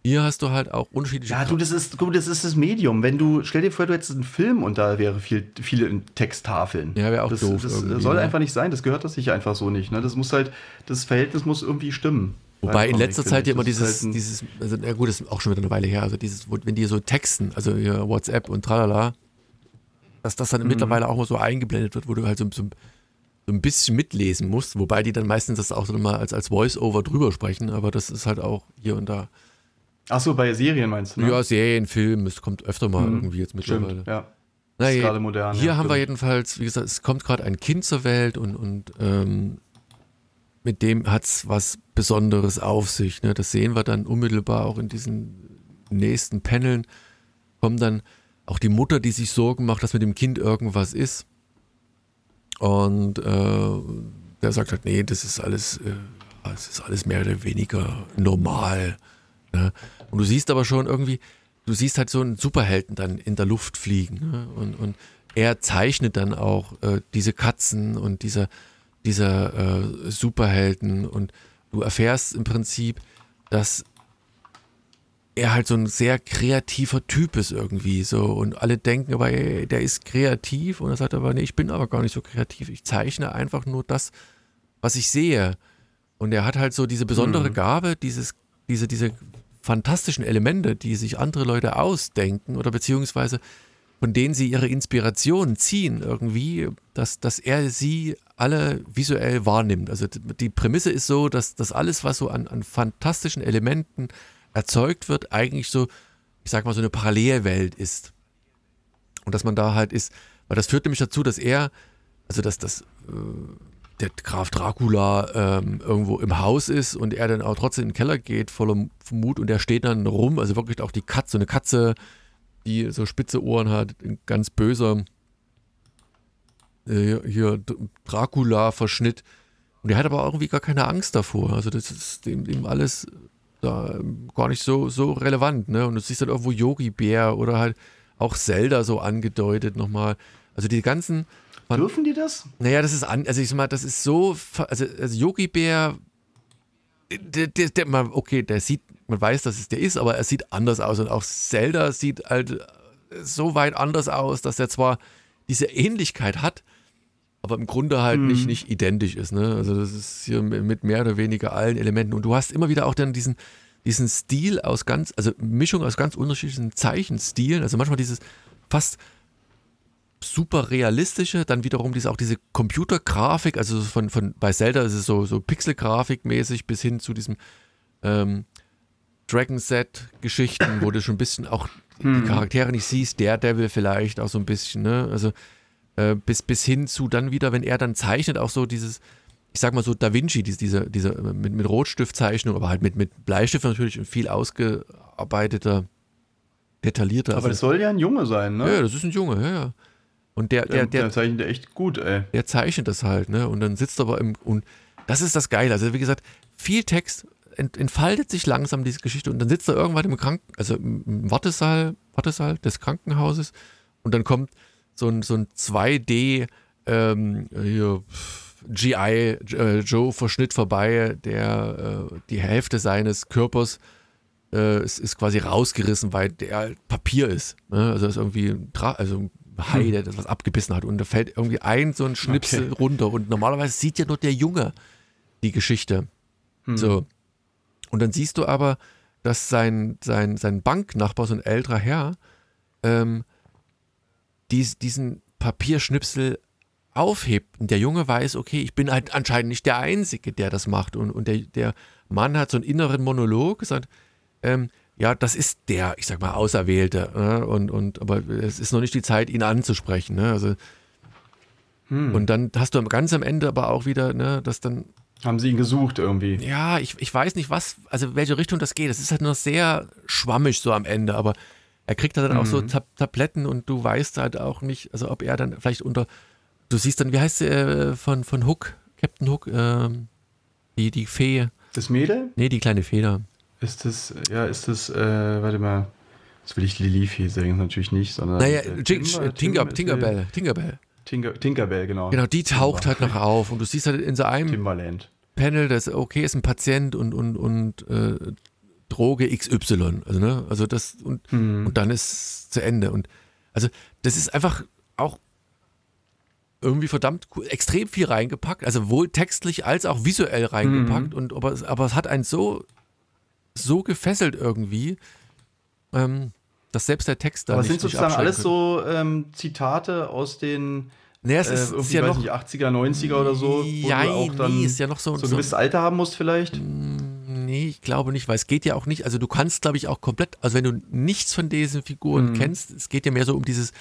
Hier hast du halt auch unterschiedliche. Ja, du, das ist, gut, das ist das Medium. Wenn du, stell dir vor, du hättest einen Film und da wäre viel, viele Texttafeln. Ja, wäre auch das, doof. Das soll ne? einfach nicht sein. Das gehört das sich einfach so nicht. Ne? Das muss halt, das Verhältnis muss irgendwie stimmen. Wobei in letzter Zeit ja immer dieses, halt dieses, also, ja gut, das ist auch schon wieder eine Weile her, also dieses, wenn die so texten, also WhatsApp und tralala, dass das dann mhm. mittlerweile auch mal so eingeblendet wird, wo du halt so, so, so, ein bisschen mitlesen musst, wobei die dann meistens das auch so mal als, als Voice-Over drüber sprechen, aber das ist halt auch hier und da. Ach so, bei Serien meinst du? Ne? Ja, Serien, Film, es kommt öfter mal mhm. irgendwie jetzt mittlerweile. Stimmt, ja. Das ist gerade modern. Hier ja, haben stimmt. wir jedenfalls, wie gesagt, es kommt gerade ein Kind zur Welt und, und ähm, mit dem hat es was Besonderes auf sich. Ne? Das sehen wir dann unmittelbar auch in diesen nächsten Paneln. Kommen dann auch die Mutter, die sich Sorgen macht, dass mit dem Kind irgendwas ist. Und äh, der sagt halt, nee, das ist alles, äh, das ist alles mehr oder weniger normal. Ne? Und du siehst aber schon irgendwie, du siehst halt so einen Superhelden dann in der Luft fliegen. Ne? Und, und er zeichnet dann auch äh, diese Katzen und diese, dieser äh, Superhelden und du erfährst im Prinzip, dass er halt so ein sehr kreativer Typ ist irgendwie so und alle denken aber, ey, der ist kreativ und er sagt aber, nee, ich bin aber gar nicht so kreativ, ich zeichne einfach nur das, was ich sehe und er hat halt so diese besondere mhm. Gabe, dieses, diese, diese fantastischen Elemente, die sich andere Leute ausdenken oder beziehungsweise von denen sie ihre Inspiration ziehen irgendwie, dass, dass er sie alle visuell wahrnimmt. Also die Prämisse ist so, dass das alles, was so an, an fantastischen Elementen erzeugt wird, eigentlich so, ich sag mal, so eine Parallelwelt ist. Und dass man da halt ist, weil das führt nämlich dazu, dass er, also dass das, äh, der Graf Dracula ähm, irgendwo im Haus ist und er dann auch trotzdem in den Keller geht, voller Mut und der steht dann rum, also wirklich auch die Katze, so eine Katze, die so spitze Ohren hat, ein ganz böser äh, hier Dracula-Verschnitt. Und der hat aber irgendwie gar keine Angst davor. Also das ist ihm, ihm alles da gar nicht so, so relevant. Ne? Und du siehst halt irgendwo Yogi-Bär oder halt auch Zelda so angedeutet nochmal. Also die ganzen. Man, Dürfen die das? Naja, das ist an, also ich sag mal, das ist so, also, also Yogi-Bär, der, der, der, okay, der sieht, man weiß, dass es der ist, aber er sieht anders aus. Und auch Zelda sieht halt so weit anders aus, dass er zwar diese Ähnlichkeit hat, aber im Grunde halt mhm. nicht, nicht identisch ist. Ne? Also das ist hier mit mehr oder weniger allen Elementen. Und du hast immer wieder auch dann diesen, diesen Stil aus ganz, also Mischung aus ganz unterschiedlichen Zeichenstilen. Also manchmal dieses fast super realistische, dann wiederum diese, auch diese Computergrafik, also von, von bei Zelda ist es so, so Pixelgrafik mäßig bis hin zu diesem ähm, Dragon Set Geschichten, wo du schon ein bisschen auch die Charaktere nicht siehst, der Devil vielleicht auch so ein bisschen, ne? Also äh, bis, bis hin zu dann wieder, wenn er dann zeichnet, auch so dieses, ich sag mal so Da Vinci, diese, diese, diese mit, mit Rotstiftzeichnung, aber halt mit, mit Bleistift natürlich und viel ausgearbeiteter, detaillierter. Aber also, das soll ja ein Junge sein, ne? Ja, das ist ein Junge, ja, ja. Und der, der, der, der zeichnet echt gut, ey. Der zeichnet das halt, ne? Und dann sitzt aber im, und das ist das Geile. Also, wie gesagt, viel Text ent, entfaltet sich langsam diese Geschichte und dann sitzt er irgendwann im Kranken, also im Wartesaal, Wartesaal des Krankenhauses und dann kommt so ein, so ein 2D ähm, hier, GI äh, Joe Verschnitt vorbei, der äh, die Hälfte seines Körpers äh, ist, ist, quasi rausgerissen, weil der Papier ist. Ne? Also ist irgendwie ein, Tra also ein Hai, hm. der das was abgebissen hat und da fällt irgendwie ein so ein Schnipsel okay. runter und normalerweise sieht ja nur der Junge die Geschichte. Hm. So. Und dann siehst du aber, dass sein, sein, sein Banknachbar, so ein älterer Herr, ähm, dies, diesen Papierschnipsel aufhebt. Und der Junge weiß, okay, ich bin halt anscheinend nicht der Einzige, der das macht. Und, und der, der Mann hat so einen inneren Monolog, gesagt, ähm, ja, das ist der, ich sag mal, Auserwählte. Ne? Und, und, aber es ist noch nicht die Zeit, ihn anzusprechen. Ne? Also, Hm. Und dann hast du ganz am Ende aber auch wieder, ne, dass dann. Haben sie ihn gesucht irgendwie? Ja, ich, ich weiß nicht, was, also welche Richtung das geht. Das ist halt nur sehr schwammig so am Ende, aber er kriegt dann mhm. auch so mhm. Tab Tabletten und du weißt halt auch nicht, also ob er dann vielleicht unter, du siehst dann, wie heißt der äh, von, von Hook, Captain Hook, ähm, die, die Fee. Das Mädel? Nee, die kleine Feder. Ist das, ja, ist das, äh, warte mal, das will ich Lilifee sagen, natürlich nicht, sondern. Naja, äh, Timber, Tinker, Tinkerbell, Tinkerbell. Tinker, Tinkerbell, genau. Genau, die taucht Timber. halt noch auf und du siehst halt in so einem Timberland. Panel, das okay ist ein Patient und, und, und äh, Droge XY. Also, ne? also das und, hm. und dann ist zu Ende. Und also das ist einfach auch irgendwie verdammt cool, extrem viel reingepackt, also sowohl textlich als auch visuell reingepackt. Mhm. Und aber, aber es hat einen so, so gefesselt irgendwie, ähm, dass selbst der Text da aber nicht sind sozusagen alles so ähm, Zitate aus den naja, es ist, äh, ist ja noch nicht 80er, 90er oder so, wo ja, du auch dann nee, ist ja noch so, so ein gewisses Alter haben musst vielleicht. Nee, ich glaube nicht, weil es geht ja auch nicht, also du kannst glaube ich auch komplett, also wenn du nichts von diesen Figuren mhm. kennst, es geht ja mehr so um dieses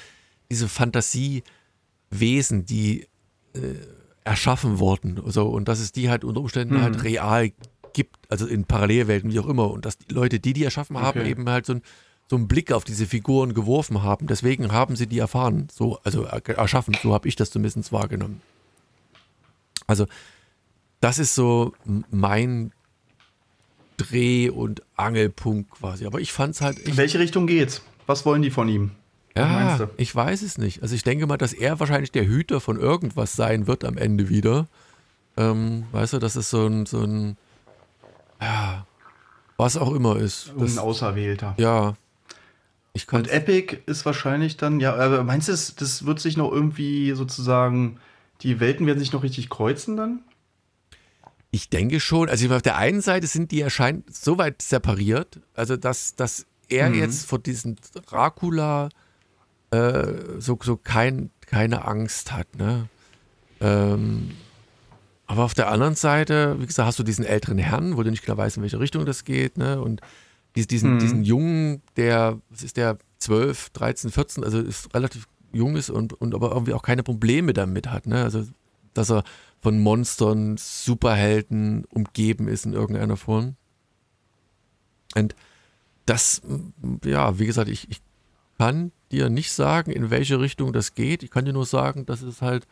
diese Fantasiewesen, die äh, erschaffen wurden, so und dass es die halt unter Umständen mhm. halt real gibt, also in Parallelwelten wie auch immer und dass die Leute, die die erschaffen haben, okay. eben halt so ein so einen Blick auf diese Figuren geworfen haben. Deswegen haben sie die erfahren, so, also erschaffen, so habe ich das zumindest wahrgenommen. Also, das ist so mein Dreh- und Angelpunkt quasi. Aber ich fand es halt. In welche Richtung geht's? Was wollen die von ihm? Ja, ich weiß es nicht. Also ich denke mal, dass er wahrscheinlich der Hüter von irgendwas sein wird am Ende wieder. Ähm, weißt du, das ist so ein, so ein, ja, was auch immer ist. Das, ein Auserwählter. Ja, und Epic ist wahrscheinlich dann, ja, aber meinst du, das wird sich noch irgendwie sozusagen, die Welten werden sich noch richtig kreuzen dann? Ich denke schon. Also auf der einen Seite sind die erscheint so weit separiert, also dass, dass er mhm. jetzt vor diesem Dracula äh, so, so kein, keine Angst hat. Ne? Ähm, aber auf der anderen Seite, wie gesagt, hast du diesen älteren Herrn, wo du nicht klar weißt, in welche Richtung das geht. Ne? Und diesen, mhm. diesen Jungen, der, was ist der, 12, 13, 14, also ist relativ jung ist und, und aber irgendwie auch keine Probleme damit hat. Ne? Also, dass er von Monstern, Superhelden umgeben ist in irgendeiner Form. Und das, ja, wie gesagt, ich, ich kann dir nicht sagen, in welche Richtung das geht. Ich kann dir nur sagen, dass es halt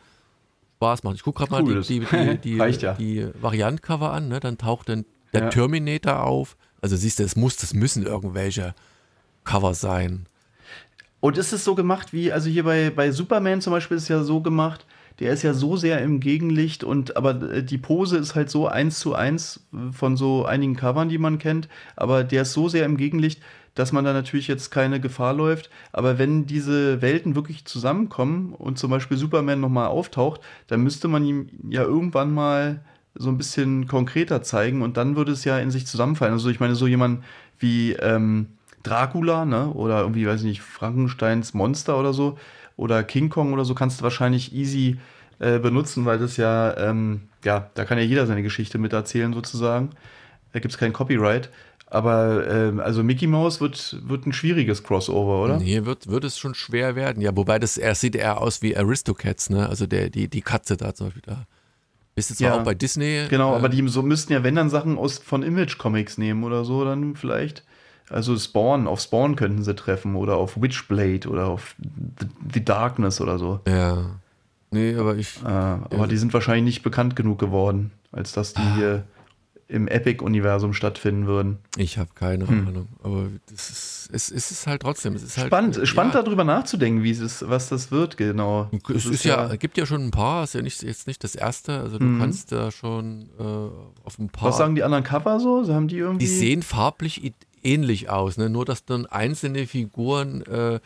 Spaß macht. Ich gucke gerade cool mal die, die, die, die, ja. die Variantcover an, ne? dann taucht dann der ja. Terminator auf, also siehst du, es muss, das müssen irgendwelche Cover sein. Und ist es so gemacht wie, also hier bei, bei Superman zum Beispiel ist es ja so gemacht, der ist ja so sehr im Gegenlicht und aber äh, die Pose ist halt so eins zu eins von so einigen Covern, die man kennt, aber der ist so sehr im Gegenlicht, dass man da natürlich jetzt keine Gefahr läuft. Aber wenn diese Welten wirklich zusammenkommen und zum Beispiel Superman nochmal auftaucht, dann müsste man ihm ja irgendwann mal so ein bisschen konkreter zeigen und dann würde es ja in sich zusammenfallen. Also ich meine, so jemand wie ähm, Dracula, ne? Oder irgendwie, weiß ich nicht, Frankensteins Monster oder so, oder King Kong oder so, kannst du wahrscheinlich easy äh, benutzen, weil das ja, ähm, ja, da kann ja jeder seine Geschichte mit erzählen, sozusagen. Da gibt es kein Copyright. Aber ähm, also Mickey Mouse wird, wird ein schwieriges Crossover, oder? Nee, wird, wird es schon schwer werden. Ja, wobei das er sieht eher aus wie Aristocats, ne? Also der, die, die Katze da zum Beispiel da. Bist du zwar ja, auch bei Disney. Genau, äh, aber die so müssten ja, wenn dann Sachen aus, von Image Comics nehmen oder so, dann vielleicht. Also Spawn, auf Spawn könnten sie treffen oder auf Witchblade oder auf The, Darkness oder so. Ja. Nee, aber ich. Äh, aber ja. die sind wahrscheinlich nicht bekannt genug geworden, als dass die ah. hier im Epic-Universum stattfinden würden. Ich habe keine hm. Ahnung, aber das ist, es, es ist halt trotzdem. Es ist halt, spannend, ja. spannend darüber nachzudenken, wie es, was das wird, genau. Es ist, ist ja, ja, gibt ja schon ein paar, ist ja nicht, jetzt nicht das erste, also du mhm. kannst da schon äh, auf ein paar. Was sagen die anderen Cover so? Haben die irgendwie. Die sehen farblich ähnlich aus, ne? nur dass dann einzelne Figuren, äh,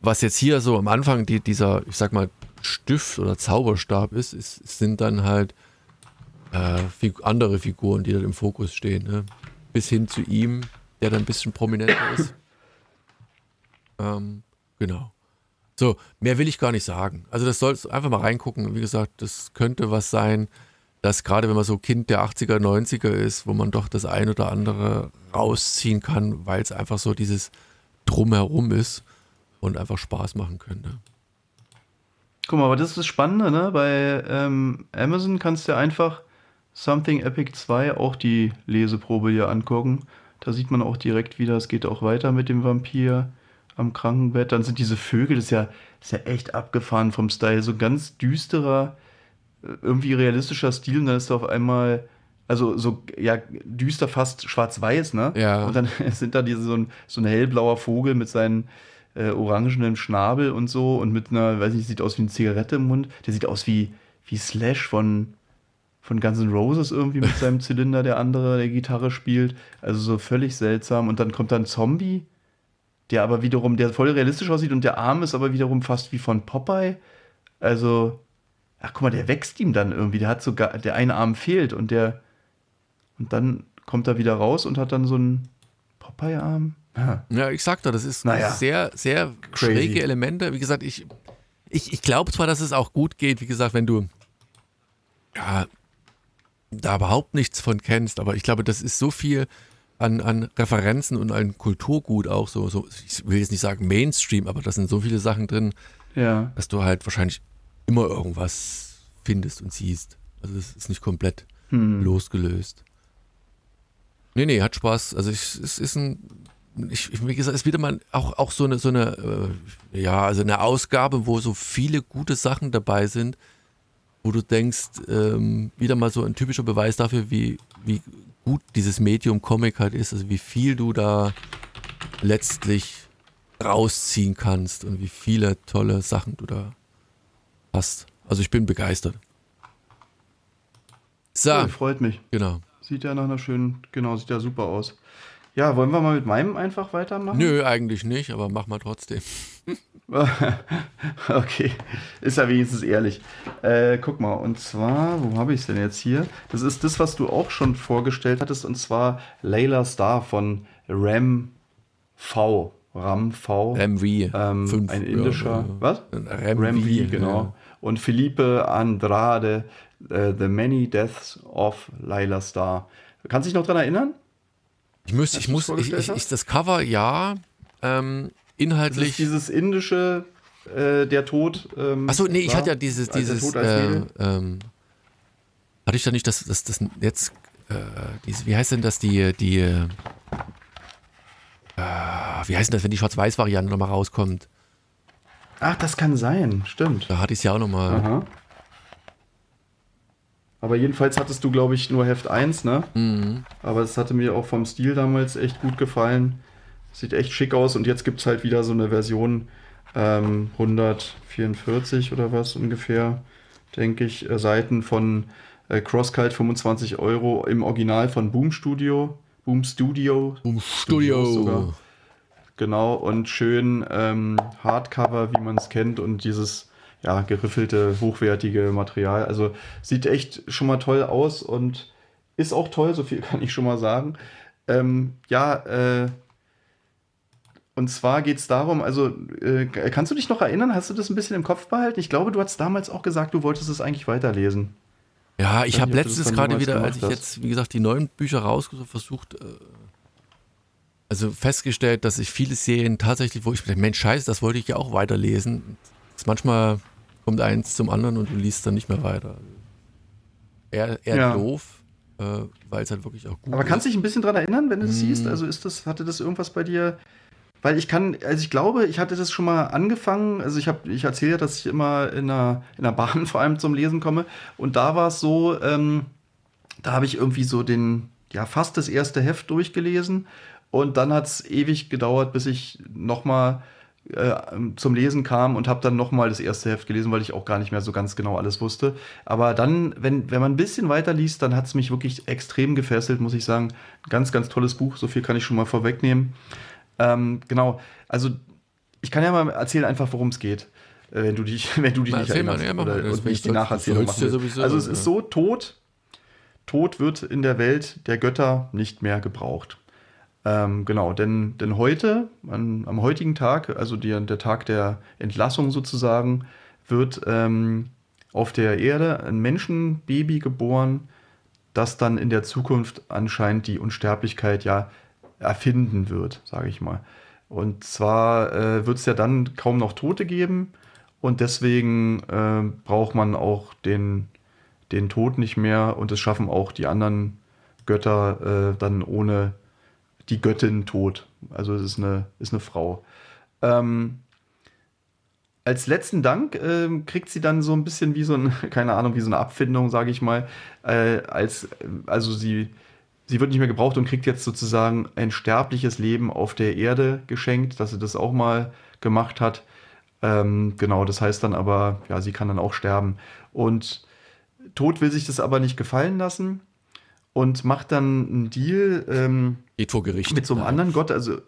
was jetzt hier so am Anfang die, dieser, ich sag mal, Stift oder Zauberstab ist, ist sind dann halt äh, andere Figuren, die dann im Fokus stehen. Ne? Bis hin zu ihm, der dann ein bisschen prominenter ist. Ähm, genau. So, mehr will ich gar nicht sagen. Also das soll einfach mal reingucken. Wie gesagt, das könnte was sein, dass gerade wenn man so Kind der 80er, 90er ist, wo man doch das ein oder andere rausziehen kann, weil es einfach so dieses Drumherum ist und einfach Spaß machen könnte. Guck mal, aber das ist das Spannende, ne? Bei ähm, Amazon kannst du einfach Something Epic 2 auch die Leseprobe hier angucken. Da sieht man auch direkt wieder, es geht auch weiter mit dem Vampir am Krankenbett. Dann sind diese Vögel, das ist ja, das ist ja echt abgefahren vom Style. So ganz düsterer, irgendwie realistischer Stil. Und dann ist da auf einmal, also so, ja, düster fast schwarz-weiß, ne? Ja. Und dann sind da diese, so ein, so ein hellblauer Vogel mit seinen äh, orangenen Schnabel und so und mit einer, weiß nicht, sieht aus wie eine Zigarette im Mund. Der sieht aus wie, wie Slash von, von Guns N' Roses irgendwie mit seinem Zylinder, der andere, der Gitarre spielt. Also so völlig seltsam. Und dann kommt da ein Zombie, der aber wiederum, der voll realistisch aussieht und der Arm ist aber wiederum fast wie von Popeye. Also, ach guck mal, der wächst ihm dann irgendwie. Der hat sogar, der eine Arm fehlt und der, und dann kommt er wieder raus und hat dann so einen Popeye-Arm. Ja. ja, ich sag da, das ist Naja. sehr, sehr Crazy. schräge Elemente. Wie gesagt, ich, ich, ich glaube zwar, dass es auch gut geht, wie gesagt, wenn du ja, da überhaupt nichts von kennst, aber ich glaube, das ist so viel an, an Referenzen und an Kulturgut auch so, so, ich will jetzt nicht sagen Mainstream, aber da sind so viele Sachen drin, Ja. dass du halt wahrscheinlich immer irgendwas findest und siehst. Also das ist nicht komplett Hm. losgelöst. Nee, nee, hat Spaß. Also ich, es ist ein, ich- wie gesagt, es ist wieder mal auch, auch so eine, so eine, äh, ja, also eine Ausgabe, wo so viele gute Sachen dabei sind, wo du denkst, ähm, wieder mal so ein typischer Beweis dafür, wie, wie gut dieses Medium Comic halt ist, also wie viel du da letztlich rausziehen kannst und wie viele tolle Sachen du da hast. Also ich bin begeistert. So, Cool, freut mich. genau. Sieht ja nach einer schönen, genau, sieht ja super aus. Ja, wollen wir mal mit meinem einfach weitermachen? Nö, eigentlich nicht, aber mach mal trotzdem. okay, ist ja wenigstens ehrlich. Äh, guck mal, und zwar, wo habe ich es denn jetzt hier? Das ist das, was du auch schon vorgestellt hattest, und zwar Layla Star von Ram V. Ram V. MV. Ähm, fünf, ein indischer, ja, was? Ram, Ram V, V, genau. Und Felipe Andrade, äh, The Many Deaths of Layla Star. Kannst du dich noch dran erinnern? Ich muss, Als ich muss, ich, ich, ich, das Cover, ja, ähm, Das ist inhaltlich. dieses indische, äh, der Tod. Ähm, Achso, nee, ich hatte ja dieses, dieses, äh, ähm, hatte ich da nicht das, das, das jetzt, äh, diese, wie heißt denn das, die, die, äh, wie heißt denn das, wenn die Schwarz-Weiß-Variante nochmal rauskommt? Ach, das kann sein, stimmt. Da hatte ich es ja auch nochmal. Aha. Aber jedenfalls hattest du, glaube ich, nur Heft 1, ne? Mhm. Aber es hatte mir auch vom Stil damals echt gut gefallen. Sieht echt schick aus und jetzt gibt es halt wieder so eine Version ähm, 144 oder was ungefähr, denke ich, äh, Seiten von äh, CrossCult 25 Euro im Original von Boom Studio. Boom Studio. Um Studios sogar. Genau, und schön ähm, Hardcover, wie man es kennt, und dieses ja, geriffelte, hochwertige Material. Also sieht echt schon mal toll aus und ist auch toll, so viel kann ich schon mal sagen. Ähm, ja, äh, und zwar geht es darum, also äh, kannst du dich noch erinnern, hast du das ein bisschen im Kopf behalten? Ich glaube, du hast damals auch gesagt, du wolltest es eigentlich weiterlesen. Ja, ich habe letztens gerade wieder, als ich jetzt, wie gesagt, die neuen Bücher rausgesucht versucht, äh, also festgestellt, dass ich viele Serien tatsächlich, wo ich mir denke, Mensch, scheiße, das wollte ich ja auch weiterlesen. Manchmal kommt eins zum anderen und du liest dann nicht mehr weiter. Eher, eher Ja. doof, äh, weil es halt wirklich auch gut Aber kannst du ist. dich ein bisschen dran erinnern, wenn du das Hm. siehst? Also ist das, hatte das irgendwas bei dir? Weil ich kann, also ich glaube, ich hatte das schon mal angefangen. Also ich habe, ich erzähle ja, dass ich immer in der, in der Bahn vor allem zum Lesen komme. Und da war es so, ähm, da habe ich irgendwie so den, ja, fast das erste Heft durchgelesen. Und dann hat es ewig gedauert, bis ich nochmal äh, zum Lesen kam und habe dann nochmal das erste Heft gelesen, weil ich auch gar nicht mehr so ganz genau alles wusste. Aber dann, wenn, wenn man ein bisschen weiter liest, dann hat es mich wirklich extrem gefesselt, muss ich sagen. Ganz, ganz tolles Buch, so viel kann ich schon mal vorwegnehmen. Ähm, genau, also ich kann ja mal erzählen einfach, worum es geht, äh, wenn du dich, wenn du dich Na, nicht erinnerst. ja, oder, mal. Das und ich die Nacherzählung machen Also es ist so, Tod, Tod wird in der Welt der Götter nicht mehr gebraucht. Ähm, genau, denn, denn heute, an, am heutigen Tag, also die, der Tag der Entlassung sozusagen, wird ähm, auf der Erde ein Menschenbaby geboren, das dann in der Zukunft anscheinend die Unsterblichkeit ja erfinden wird, sage ich mal. Und zwar äh, wird es ja dann kaum noch Tote geben und deswegen äh, braucht man auch den, den Tod nicht mehr und es schaffen auch die anderen Götter äh, dann ohne die Göttin tot. Also es ist eine, ist eine Frau. Ähm, als letzten Dank äh, kriegt sie dann so ein bisschen wie so ein, keine Ahnung, wie so eine Abfindung, sage ich mal. Äh, als, also sie, sie wird nicht mehr gebraucht und kriegt jetzt sozusagen ein sterbliches Leben auf der Erde geschenkt, dass sie das auch mal gemacht hat. Ähm, genau, das heißt dann aber, ja, sie kann dann auch sterben. Und Tod will sich das aber nicht gefallen lassen und macht dann einen Deal ähm, geht vor Gericht. mit so einem anderen Gott. Also,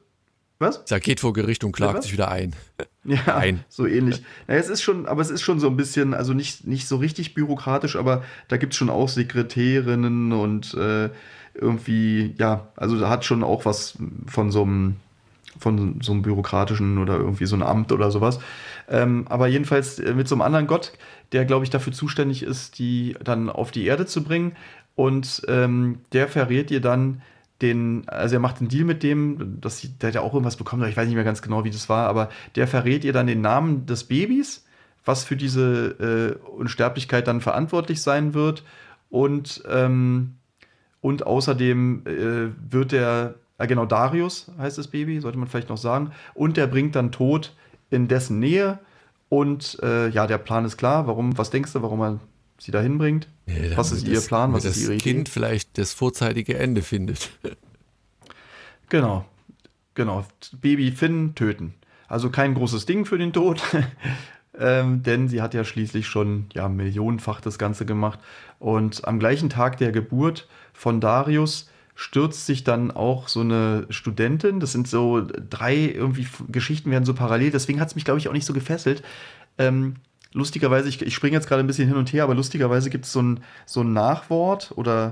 was? Er geht vor Gericht und klagt sich wieder ein. Ja, ein. so ähnlich. Naja, es ist schon, aber es ist schon so ein bisschen, also nicht, nicht so richtig bürokratisch, aber da gibt es schon auch Sekretärinnen und äh, irgendwie, ja, also da hat schon auch was von so einem von so einem bürokratischen oder irgendwie so ein Amt oder sowas. Ähm, aber jedenfalls äh, mit so einem anderen Gott, der, glaube ich, dafür zuständig ist, die dann auf die Erde zu bringen. Und ähm, der verrät ihr dann den, also er macht einen Deal mit dem, dass sie, der hat ja auch irgendwas bekommen, ich weiß nicht mehr ganz genau, wie das war, aber der verrät ihr dann den Namen des Babys, was für diese äh, Unsterblichkeit dann verantwortlich sein wird. Und, ähm, und außerdem äh, wird der äh, genau, Darius heißt das Baby, sollte man vielleicht noch sagen. Und der bringt dann Tod in dessen Nähe. Und äh, ja, der Plan ist klar. Warum, was denkst du, warum er sie da hinbringt? Ja, was ist ihr Plan? Was ist ihre Idee? Kind vielleicht das vorzeitige Ende findet. genau, genau. Baby Finn töten. Also kein großes Ding für den Tod. ähm, denn sie hat ja schließlich schon ja, millionenfach das Ganze gemacht. Und am gleichen Tag der Geburt von Darius stürzt sich dann auch so eine Studentin. Das sind so drei irgendwie Geschichten werden so parallel. Deswegen hat es mich, glaube ich, auch nicht so gefesselt. Ähm, lustigerweise, ich, ich springe jetzt gerade ein bisschen hin und her, aber lustigerweise gibt es so ein, so ein Nachwort oder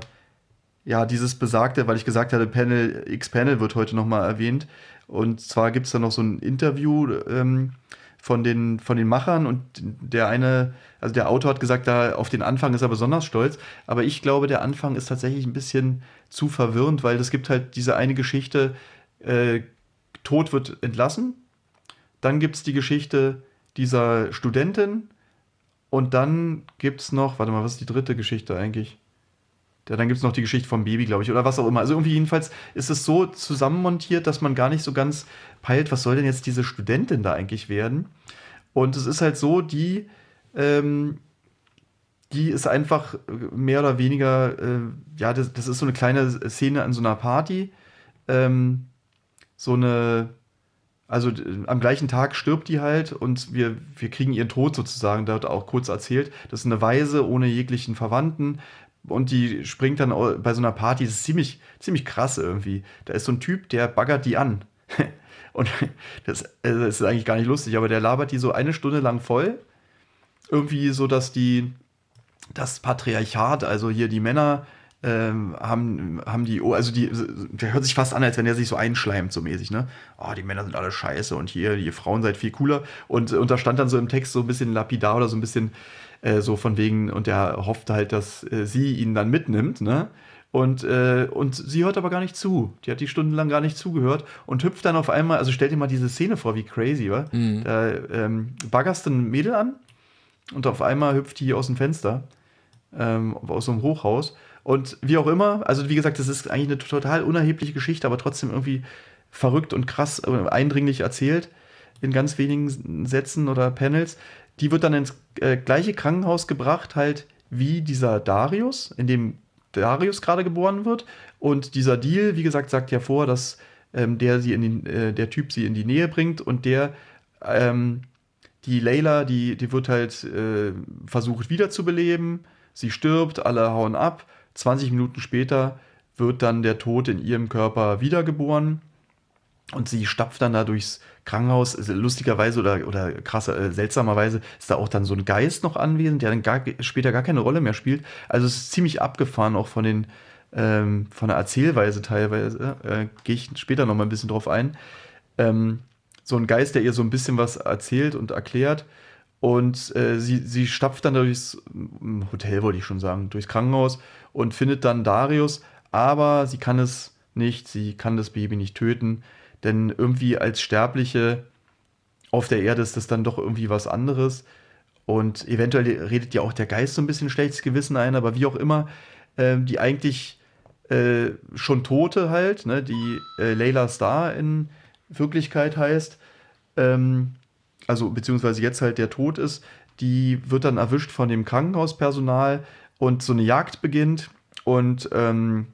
ja, dieses besagte, weil ich gesagt hatte, Panel, X-Panel wird heute nochmal erwähnt. Und zwar gibt es da noch so ein Interview ähm, von, den, von den Machern und der eine, also der Autor hat gesagt, da auf den Anfang ist er besonders stolz. Aber ich glaube, der Anfang ist tatsächlich ein bisschen zu verwirrend, weil es gibt halt diese eine Geschichte, äh, Tod wird entlassen. Dann gibt es die Geschichte dieser Studentin. Und dann gibt es noch, warte mal, was ist die dritte Geschichte eigentlich? Ja, dann gibt es noch die Geschichte vom Baby, glaube ich, oder was auch immer. Also irgendwie jedenfalls ist es so zusammenmontiert, dass man gar nicht so ganz peilt, was soll denn jetzt diese Studentin da eigentlich werden. Und es ist halt so, die ähm, die ist einfach mehr oder weniger, äh, ja, das, das, ist so eine kleine Szene an so einer Party. Ähm, so eine, also äh, am gleichen Tag stirbt die halt und wir, wir kriegen ihren Tod sozusagen, da wird auch kurz erzählt. Das ist eine Weise ohne jeglichen Verwandten und die springt dann bei so einer Party, das ist ziemlich, ziemlich krass irgendwie. Da ist so ein Typ, der baggert die an. und das, also das ist eigentlich gar nicht lustig, aber der labert die so eine Stunde lang voll. Irgendwie so, dass die das Patriarchat, also hier die Männer ähm, haben, haben die, oh, also die, der hört sich fast an, als wenn er sich so einschleimt, so mäßig, ne? Oh, die Männer sind alle scheiße und hier, die Frauen seid viel cooler. Und, und da stand dann so im Text so ein bisschen lapidar oder so ein bisschen äh, so von wegen, und er hoffte halt, dass äh, sie ihn dann mitnimmt, ne? Und, äh, und sie hört aber gar nicht zu. Die hat die stundenlang gar nicht zugehört und hüpft dann auf einmal, also stell dir mal diese Szene vor, wie crazy, wa? Mhm. Da ähm, baggerst ein Mädel an und auf einmal hüpft die aus dem Fenster ähm, aus so einem Hochhaus. Und wie auch immer, also wie gesagt, das ist eigentlich eine total unerhebliche Geschichte, aber trotzdem irgendwie verrückt und krass, äh, eindringlich erzählt, in ganz wenigen Sätzen oder Panels. Die wird dann ins äh, gleiche Krankenhaus gebracht, halt wie dieser Darius, in dem Darius gerade geboren wird. Und dieser Deal, wie gesagt, sagt ja vor, dass ähm, der, sie in den, äh, der Typ sie in die Nähe bringt und der ähm, die Layla, die, die wird halt äh, versucht wiederzubeleben Sie stirbt, alle hauen ab. 20 Minuten später wird dann der Tod in ihrem Körper wiedergeboren und sie stapft dann da durchs Krankenhaus. Lustigerweise oder, oder krasser, äh, seltsamerweise ist da auch dann so ein Geist noch anwesend, der dann gar, später gar keine Rolle mehr spielt. Also es ist ziemlich abgefahren, auch von den ähm, von der Erzählweise teilweise. Äh, Gehe ich später noch mal ein bisschen drauf ein. Ähm, so ein Geist, der ihr so ein bisschen was erzählt und erklärt. Und äh, sie, sie stapft dann durchs Hotel, wollte ich schon sagen, durchs Krankenhaus und findet dann Darius, aber sie kann es nicht, sie kann das Baby nicht töten, denn irgendwie als Sterbliche auf der Erde ist das dann doch irgendwie was anderes. Und eventuell redet ja auch der Geist so ein bisschen schlechtes Gewissen ein, aber wie auch immer, äh, die eigentlich äh, schon Tote halt, ne, die äh, Layla Star in Wirklichkeit heißt, ähm, also beziehungsweise jetzt halt der Tod ist, die wird dann erwischt von dem Krankenhauspersonal und so eine Jagd beginnt und ähm,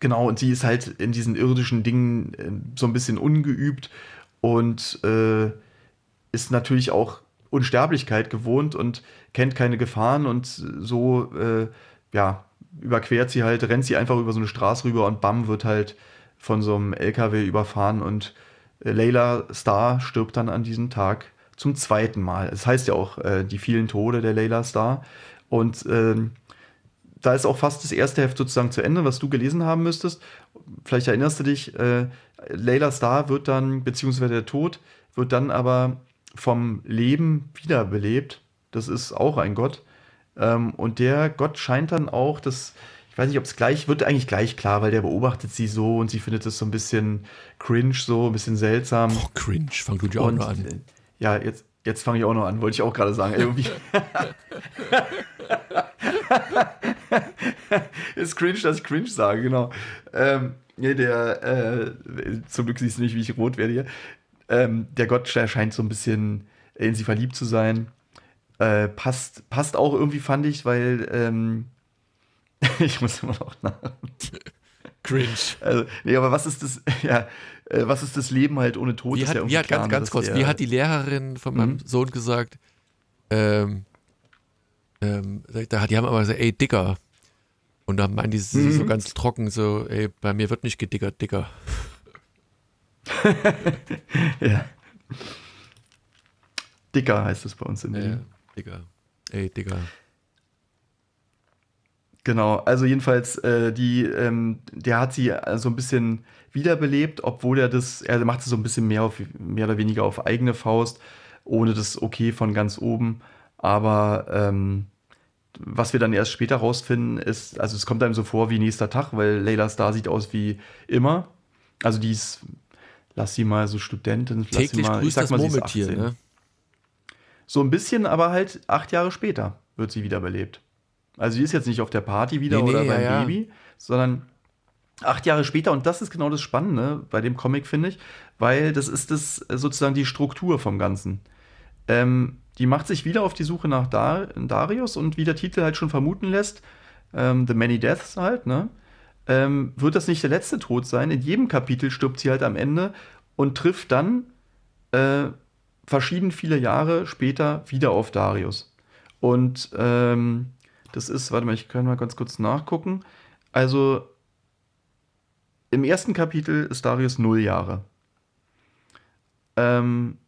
genau, und sie ist halt in diesen irdischen Dingen äh, so ein bisschen ungeübt und äh, ist natürlich auch Unsterblichkeit gewohnt und kennt keine Gefahren und so, äh, ja, überquert sie halt, rennt sie einfach über so eine Straße rüber und bam, wird halt von so einem LKW überfahren und Layla Star stirbt dann an diesem Tag zum zweiten Mal. Es das heißt ja auch äh, die vielen Tode der Layla Star und ähm, da ist auch fast das erste Heft sozusagen zu Ende, was du gelesen haben müsstest. Vielleicht erinnerst du dich, äh, Layla Star wird dann, beziehungsweise der Tod, wird dann aber vom Leben wiederbelebt. Das ist auch ein Gott. Ähm, und der Gott scheint dann auch, das, ich weiß nicht, ob es gleich, wird eigentlich gleich klar, weil der beobachtet sie so und sie findet es so ein bisschen cringe, so ein bisschen seltsam. Oh, cringe, fang du dir auch noch an. Äh, ja, jetzt, jetzt fange ich auch noch an, wollte ich auch gerade sagen. Irgendwie. ist cringe, dass ich cringe sage, genau. Ähm, nee, der, äh, zum Glück siehst du nicht, wie ich rot werde hier. Ähm, der Gott scheint so ein bisschen in sie verliebt zu sein. Äh, passt, passt auch irgendwie, fand ich, weil ähm, ich muss immer noch nach. Cringe. Also, nee, aber was ist das, ja, äh, was ist das Leben halt ohne Tod? Wie hat, ja wie hat ganz, ganz kurz, wie hat die Lehrerin von meinem mhm. Sohn gesagt, ähm, ähm, die haben aber gesagt, ey, Dicker. Und dann meinen die mhm. so ganz trocken, so, ey, bei mir wird nicht gedickert, Dicker. ja. Dicker heißt es bei uns in Berlin. Ja, Dicker. Ey, Dicker. Genau, also jedenfalls, äh, die, ähm, der hat sie äh, so ein bisschen wiederbelebt, obwohl er das, er macht es so ein bisschen mehr, auf, mehr oder weniger auf eigene Faust, ohne das Okay von ganz oben. Aber ähm, was wir dann erst später rausfinden, ist, also es kommt einem so vor wie nächster Tag, weil Layla Star sieht aus wie immer. Also die ist lass sie mal so Studentin, lass Täglich sie mal, ich sag mal, sie ist 18. Ne? So ein bisschen, aber halt acht Jahre später wird sie wiederbelebt. Also sie ist jetzt nicht auf der Party wieder nee, oder nee, beim ja, Baby, ja. sondern acht Jahre später. Und das ist genau das Spannende bei dem Comic, finde ich, weil das ist das äh, sozusagen die Struktur vom Ganzen. Ähm, die macht sich wieder auf die Suche nach Dar Darius und wie der Titel halt schon vermuten lässt, ähm, The Many Deaths halt, ne? ähm, wird das nicht der letzte Tod sein. In jedem Kapitel stirbt sie halt am Ende und trifft dann äh, verschieden viele Jahre später wieder auf Darius. Und ähm, das ist, warte mal, ich kann mal ganz kurz nachgucken. Also im ersten Kapitel ist Darius null Jahre. Ähm,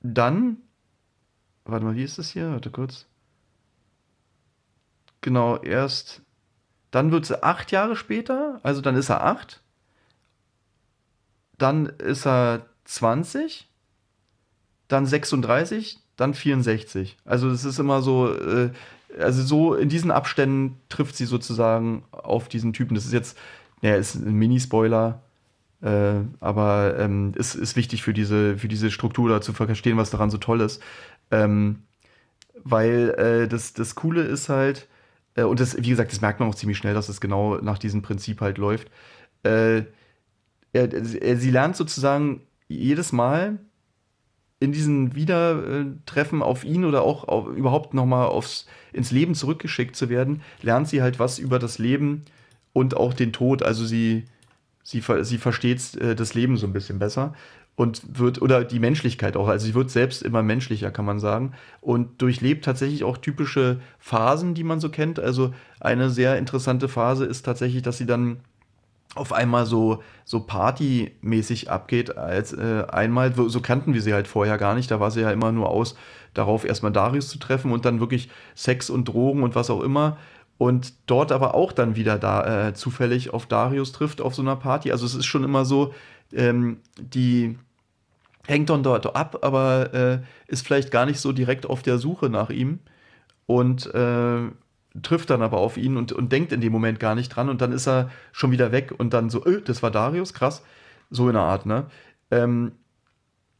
dann, warte mal, wie ist das hier? Warte kurz. Genau, erst dann wird sie acht Jahre später, also dann ist er acht. Dann ist er 20, dann 36, dann 64. Also es ist immer so, äh, also so in diesen Abständen trifft sie sozusagen auf diesen Typen. Das ist jetzt, naja, ist ein Mini-Spoiler, äh, aber ähm, ist, ist wichtig für diese, für diese Struktur da zu verstehen, was daran so toll ist. Ähm, weil äh, das, das Coole ist halt, äh, und das, wie gesagt, das merkt man auch ziemlich schnell, dass es genau nach diesem Prinzip halt läuft. Äh, er, er, sie lernt sozusagen jedes Mal in diesen Wiedertreffen auf ihn oder auch auf, überhaupt nochmal ins Leben zurückgeschickt zu werden, lernt sie halt was über das Leben und auch den Tod. Also sie, sie, sie versteht äh, das Leben so ein bisschen besser und wird, oder die Menschlichkeit auch, also sie wird selbst immer menschlicher, kann man sagen, und durchlebt tatsächlich auch typische Phasen, die man so kennt. Also eine sehr interessante Phase ist tatsächlich, dass sie dann auf einmal so, so partymäßig abgeht, als äh, einmal, so kannten wir sie halt vorher gar nicht, da war sie ja immer nur aus, darauf erstmal Darius zu treffen und dann wirklich Sex und Drogen und was auch immer. Und dort aber auch dann wieder da äh, zufällig auf Darius trifft auf so einer Party. Also es ist schon immer so, ähm, die hängt dann dort ab, aber äh, ist vielleicht gar nicht so direkt auf der Suche nach ihm. Und äh, trifft dann aber auf ihn und, und denkt in dem Moment gar nicht dran und dann ist er schon wieder weg und dann so, öh, das war Darius, krass, so in der Art, ne? Ähm,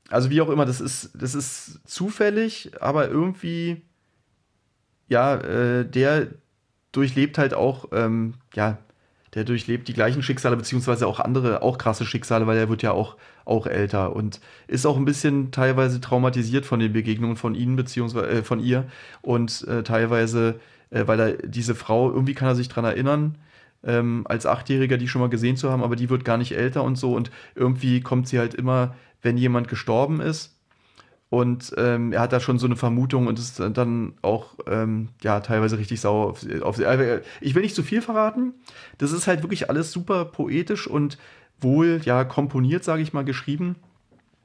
also wie auch immer, das ist, das ist zufällig, aber irgendwie, ja, äh, der durchlebt halt auch, ähm, ja, der durchlebt die gleichen Schicksale, beziehungsweise auch andere, auch krasse Schicksale, weil er wird ja auch, auch älter und ist auch ein bisschen teilweise traumatisiert von den Begegnungen von ihnen, beziehungsweise äh, von ihr und äh, teilweise, äh, weil er diese Frau, irgendwie kann er sich dran erinnern, ähm, als Achtjähriger die schon mal gesehen zu haben, aber die wird gar nicht älter und so und irgendwie kommt sie halt immer, wenn jemand gestorben ist und ähm, er hat da schon so eine Vermutung und ist dann auch ähm, ja teilweise richtig sauer auf, auf sie. Also, ich will nicht zu viel verraten. Das ist halt wirklich alles super poetisch und wohl ja komponiert, sage ich mal, geschrieben.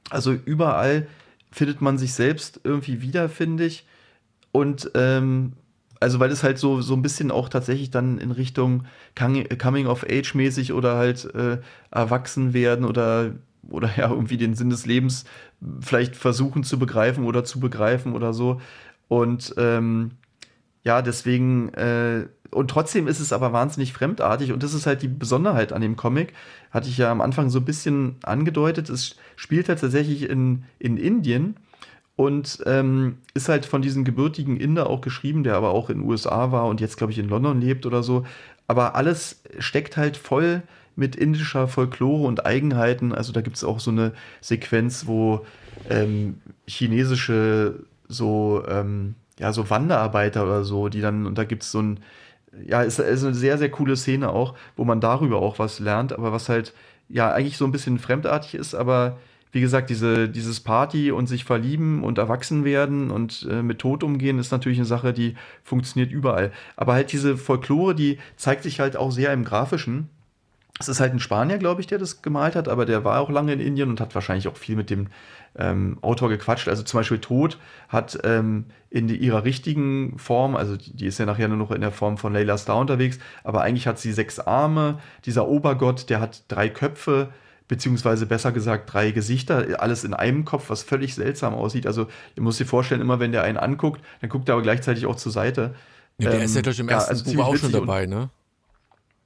Also überall findet man sich selbst irgendwie wieder, finde ich. Und ähm, also weil es halt so, so ein bisschen auch tatsächlich dann in Richtung Coming of Age mäßig oder halt äh, erwachsen werden oder oder ja irgendwie den Sinn des Lebens vielleicht versuchen zu begreifen oder zu begreifen oder so. Und ähm, ja, deswegen, äh, und trotzdem ist es aber wahnsinnig fremdartig und das ist halt die Besonderheit an dem Comic. Hatte ich ja am Anfang so ein bisschen angedeutet. Es spielt halt tatsächlich in, in Indien und ähm, ist halt von diesem gebürtigen Inder auch geschrieben, der aber auch in den USA war und jetzt, glaube ich, in London lebt oder so. Aber alles steckt halt voll mit indischer Folklore und Eigenheiten. Also da gibt es auch so eine Sequenz, wo ähm, chinesische so, ähm, ja, so Wanderarbeiter oder so, die dann, und da gibt es so ein, ja, ist, ist eine sehr, sehr coole Szene auch, wo man darüber auch was lernt, aber was halt, ja, eigentlich so ein bisschen fremdartig ist, aber wie gesagt, diese, dieses Party und sich verlieben und erwachsen werden und äh, mit Tod umgehen, ist natürlich eine Sache, die funktioniert überall. Aber halt diese Folklore, die zeigt sich halt auch sehr im Grafischen. Es ist halt ein Spanier, glaube ich, der das gemalt hat, aber der war auch lange in Indien und hat wahrscheinlich auch viel mit dem ähm, Autor gequatscht. Also zum Beispiel Tod hat ähm, in die, ihrer richtigen Form, also die, die, ist ja nachher nur noch in der Form von Layla Star unterwegs, aber eigentlich hat sie sechs Arme. Dieser Obergott, der hat drei Köpfe, beziehungsweise besser gesagt drei Gesichter, alles in einem Kopf, was völlig seltsam aussieht. Also ihr müsst sich vorstellen, immer wenn der einen anguckt, dann guckt er aber gleichzeitig auch zur Seite. Ja, der ähm, ist ja durch im ersten ja, also Buch auch schon dabei, ne?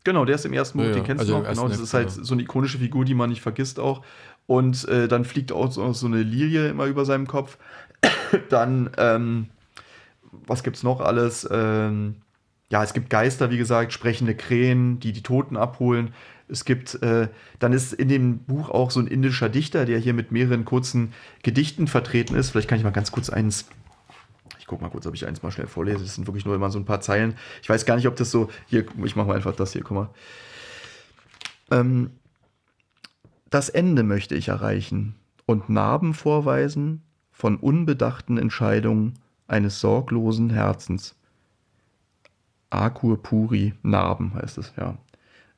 Genau, der ist im ersten Buch, ja, den kennst also du noch. Genau, das ist halt so eine ikonische Figur, die man nicht vergisst auch. Und äh, dann fliegt auch so, so, eine Lilie immer über seinem Kopf. dann, ähm, was gibt's noch alles? Ähm, ja, es gibt Geister, wie gesagt, sprechende Krähen, die die Toten abholen. Es gibt, äh, dann ist in dem Buch auch so ein indischer Dichter, der hier mit mehreren kurzen Gedichten vertreten ist. Vielleicht kann ich mal ganz kurz eins guck mal kurz, ob ich eins mal schnell vorlese. Das sind wirklich nur immer so ein paar Zeilen. Ich weiß gar nicht, ob das so. Hier, ich mache mal einfach das hier, guck mal. Ähm, das Ende möchte ich erreichen und Narben vorweisen von unbedachten Entscheidungen eines sorglosen Herzens. Akur Puri, Narben heißt es, ja.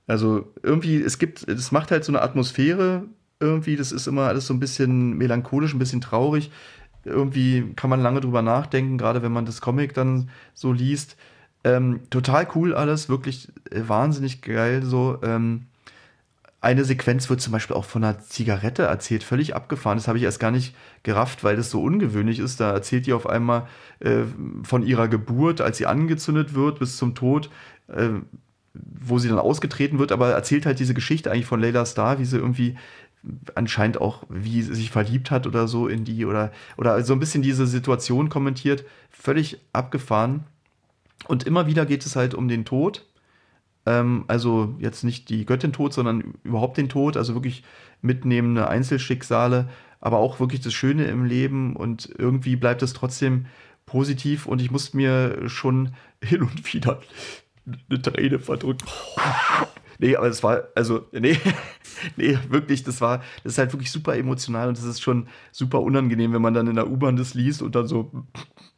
Also irgendwie, es gibt, es macht halt so eine Atmosphäre irgendwie, das ist immer alles so ein bisschen melancholisch, ein bisschen traurig irgendwie kann man lange drüber nachdenken, gerade wenn man das Comic dann so liest. Ähm, total cool alles, wirklich äh, wahnsinnig geil. So ähm, eine Sequenz wird zum Beispiel auch von einer Zigarette erzählt, völlig abgefahren. Das habe ich erst gar nicht gerafft, weil das so ungewöhnlich ist. Da erzählt die auf einmal äh, von ihrer Geburt, als sie angezündet wird, bis zum Tod. Äh, wo sie dann ausgetreten wird, aber erzählt halt diese Geschichte eigentlich von Layla Starr, wie sie irgendwie anscheinend auch, wie sie sich verliebt hat oder so in die oder, oder so ein bisschen diese Situation kommentiert. Völlig abgefahren. Und immer wieder geht es halt um den Tod. Ähm, also jetzt nicht die Göttin Tod, sondern überhaupt den Tod. Also wirklich mitnehmende Einzelschicksale, aber auch wirklich das Schöne im Leben. Und irgendwie bleibt es trotzdem positiv. Und ich musste mir schon hin und wieder eine Träne verdrücken. Nee, aber es war, also, nee, nee, wirklich, das war, das ist halt wirklich super emotional und das ist schon super unangenehm, wenn man dann in der U-Bahn das liest und dann so,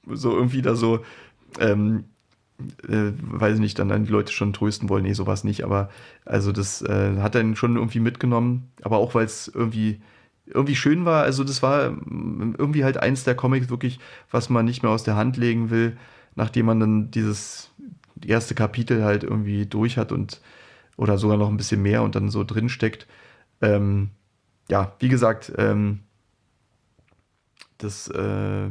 so irgendwie da so, ähm, äh, weiß ich nicht, dann, dann die Leute schon trösten wollen. Nee, sowas nicht, aber also das äh, hat dann schon irgendwie mitgenommen, aber auch weil es irgendwie irgendwie schön war. Also das war ähm, irgendwie halt eins der Comics wirklich, was man nicht mehr aus der Hand legen will, nachdem man dann dieses erste Kapitel halt irgendwie durch hat und oder sogar noch ein bisschen mehr und dann so drin steckt. Ähm, ja, wie gesagt, ähm, das äh,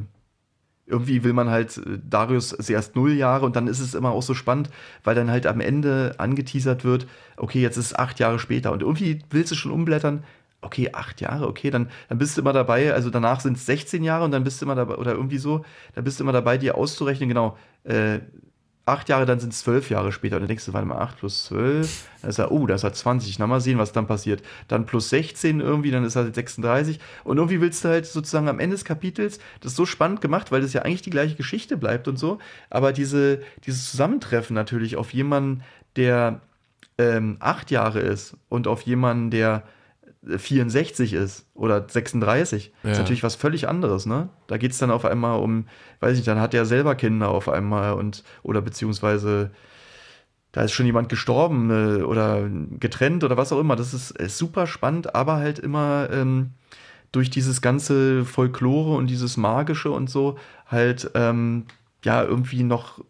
irgendwie will man halt, äh, Darius ist erst null Jahre und dann ist es immer auch so spannend, weil dann halt am Ende angeteasert wird, okay, jetzt ist es acht Jahre später und irgendwie willst du schon umblättern, okay, acht Jahre, okay, dann, dann bist du immer dabei, also danach sind es 16 Jahre und dann bist du immer dabei, oder irgendwie so, dann bist du immer dabei, dir auszurechnen, genau, äh, acht Jahre, dann sind es zwölf Jahre später. Und dann denkst du, warte mal, acht plus zwölf, dann ist er, oh, das hat 20, na mal sehen, was dann passiert. Dann plus 16 irgendwie, dann ist er 36. Und irgendwie willst du halt sozusagen am Ende des Kapitels, das ist so spannend gemacht, weil das ja eigentlich die gleiche Geschichte bleibt und so, aber diese, dieses Zusammentreffen natürlich auf jemanden, der ähm, acht Jahre ist und auf jemanden, der 64 ist oder 36, ja. ist natürlich was völlig anderes, ne? Da geht es dann auf einmal um, weiß ich, dann hat er selber Kinder auf einmal und oder beziehungsweise da ist schon jemand gestorben äh, oder getrennt oder was auch immer. Das ist, ist super spannend, aber halt immer ähm, durch dieses ganze Folklore und dieses Magische und so halt ähm, ja irgendwie noch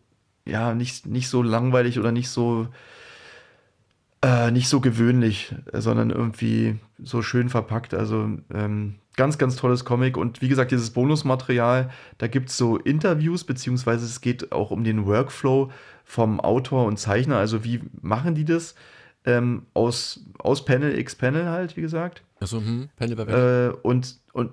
ja nicht, nicht so langweilig oder nicht so äh, nicht so gewöhnlich, sondern irgendwie so schön verpackt. Also ähm, ganz, ganz tolles Comic. Und wie gesagt, dieses Bonusmaterial, da gibt es so Interviews, beziehungsweise es geht auch um den Workflow vom Autor und Zeichner. Also wie machen die das? Ähm, aus, aus Panel X Panel halt, wie gesagt. Achso, hm, Panel bei Panel. Äh, und, und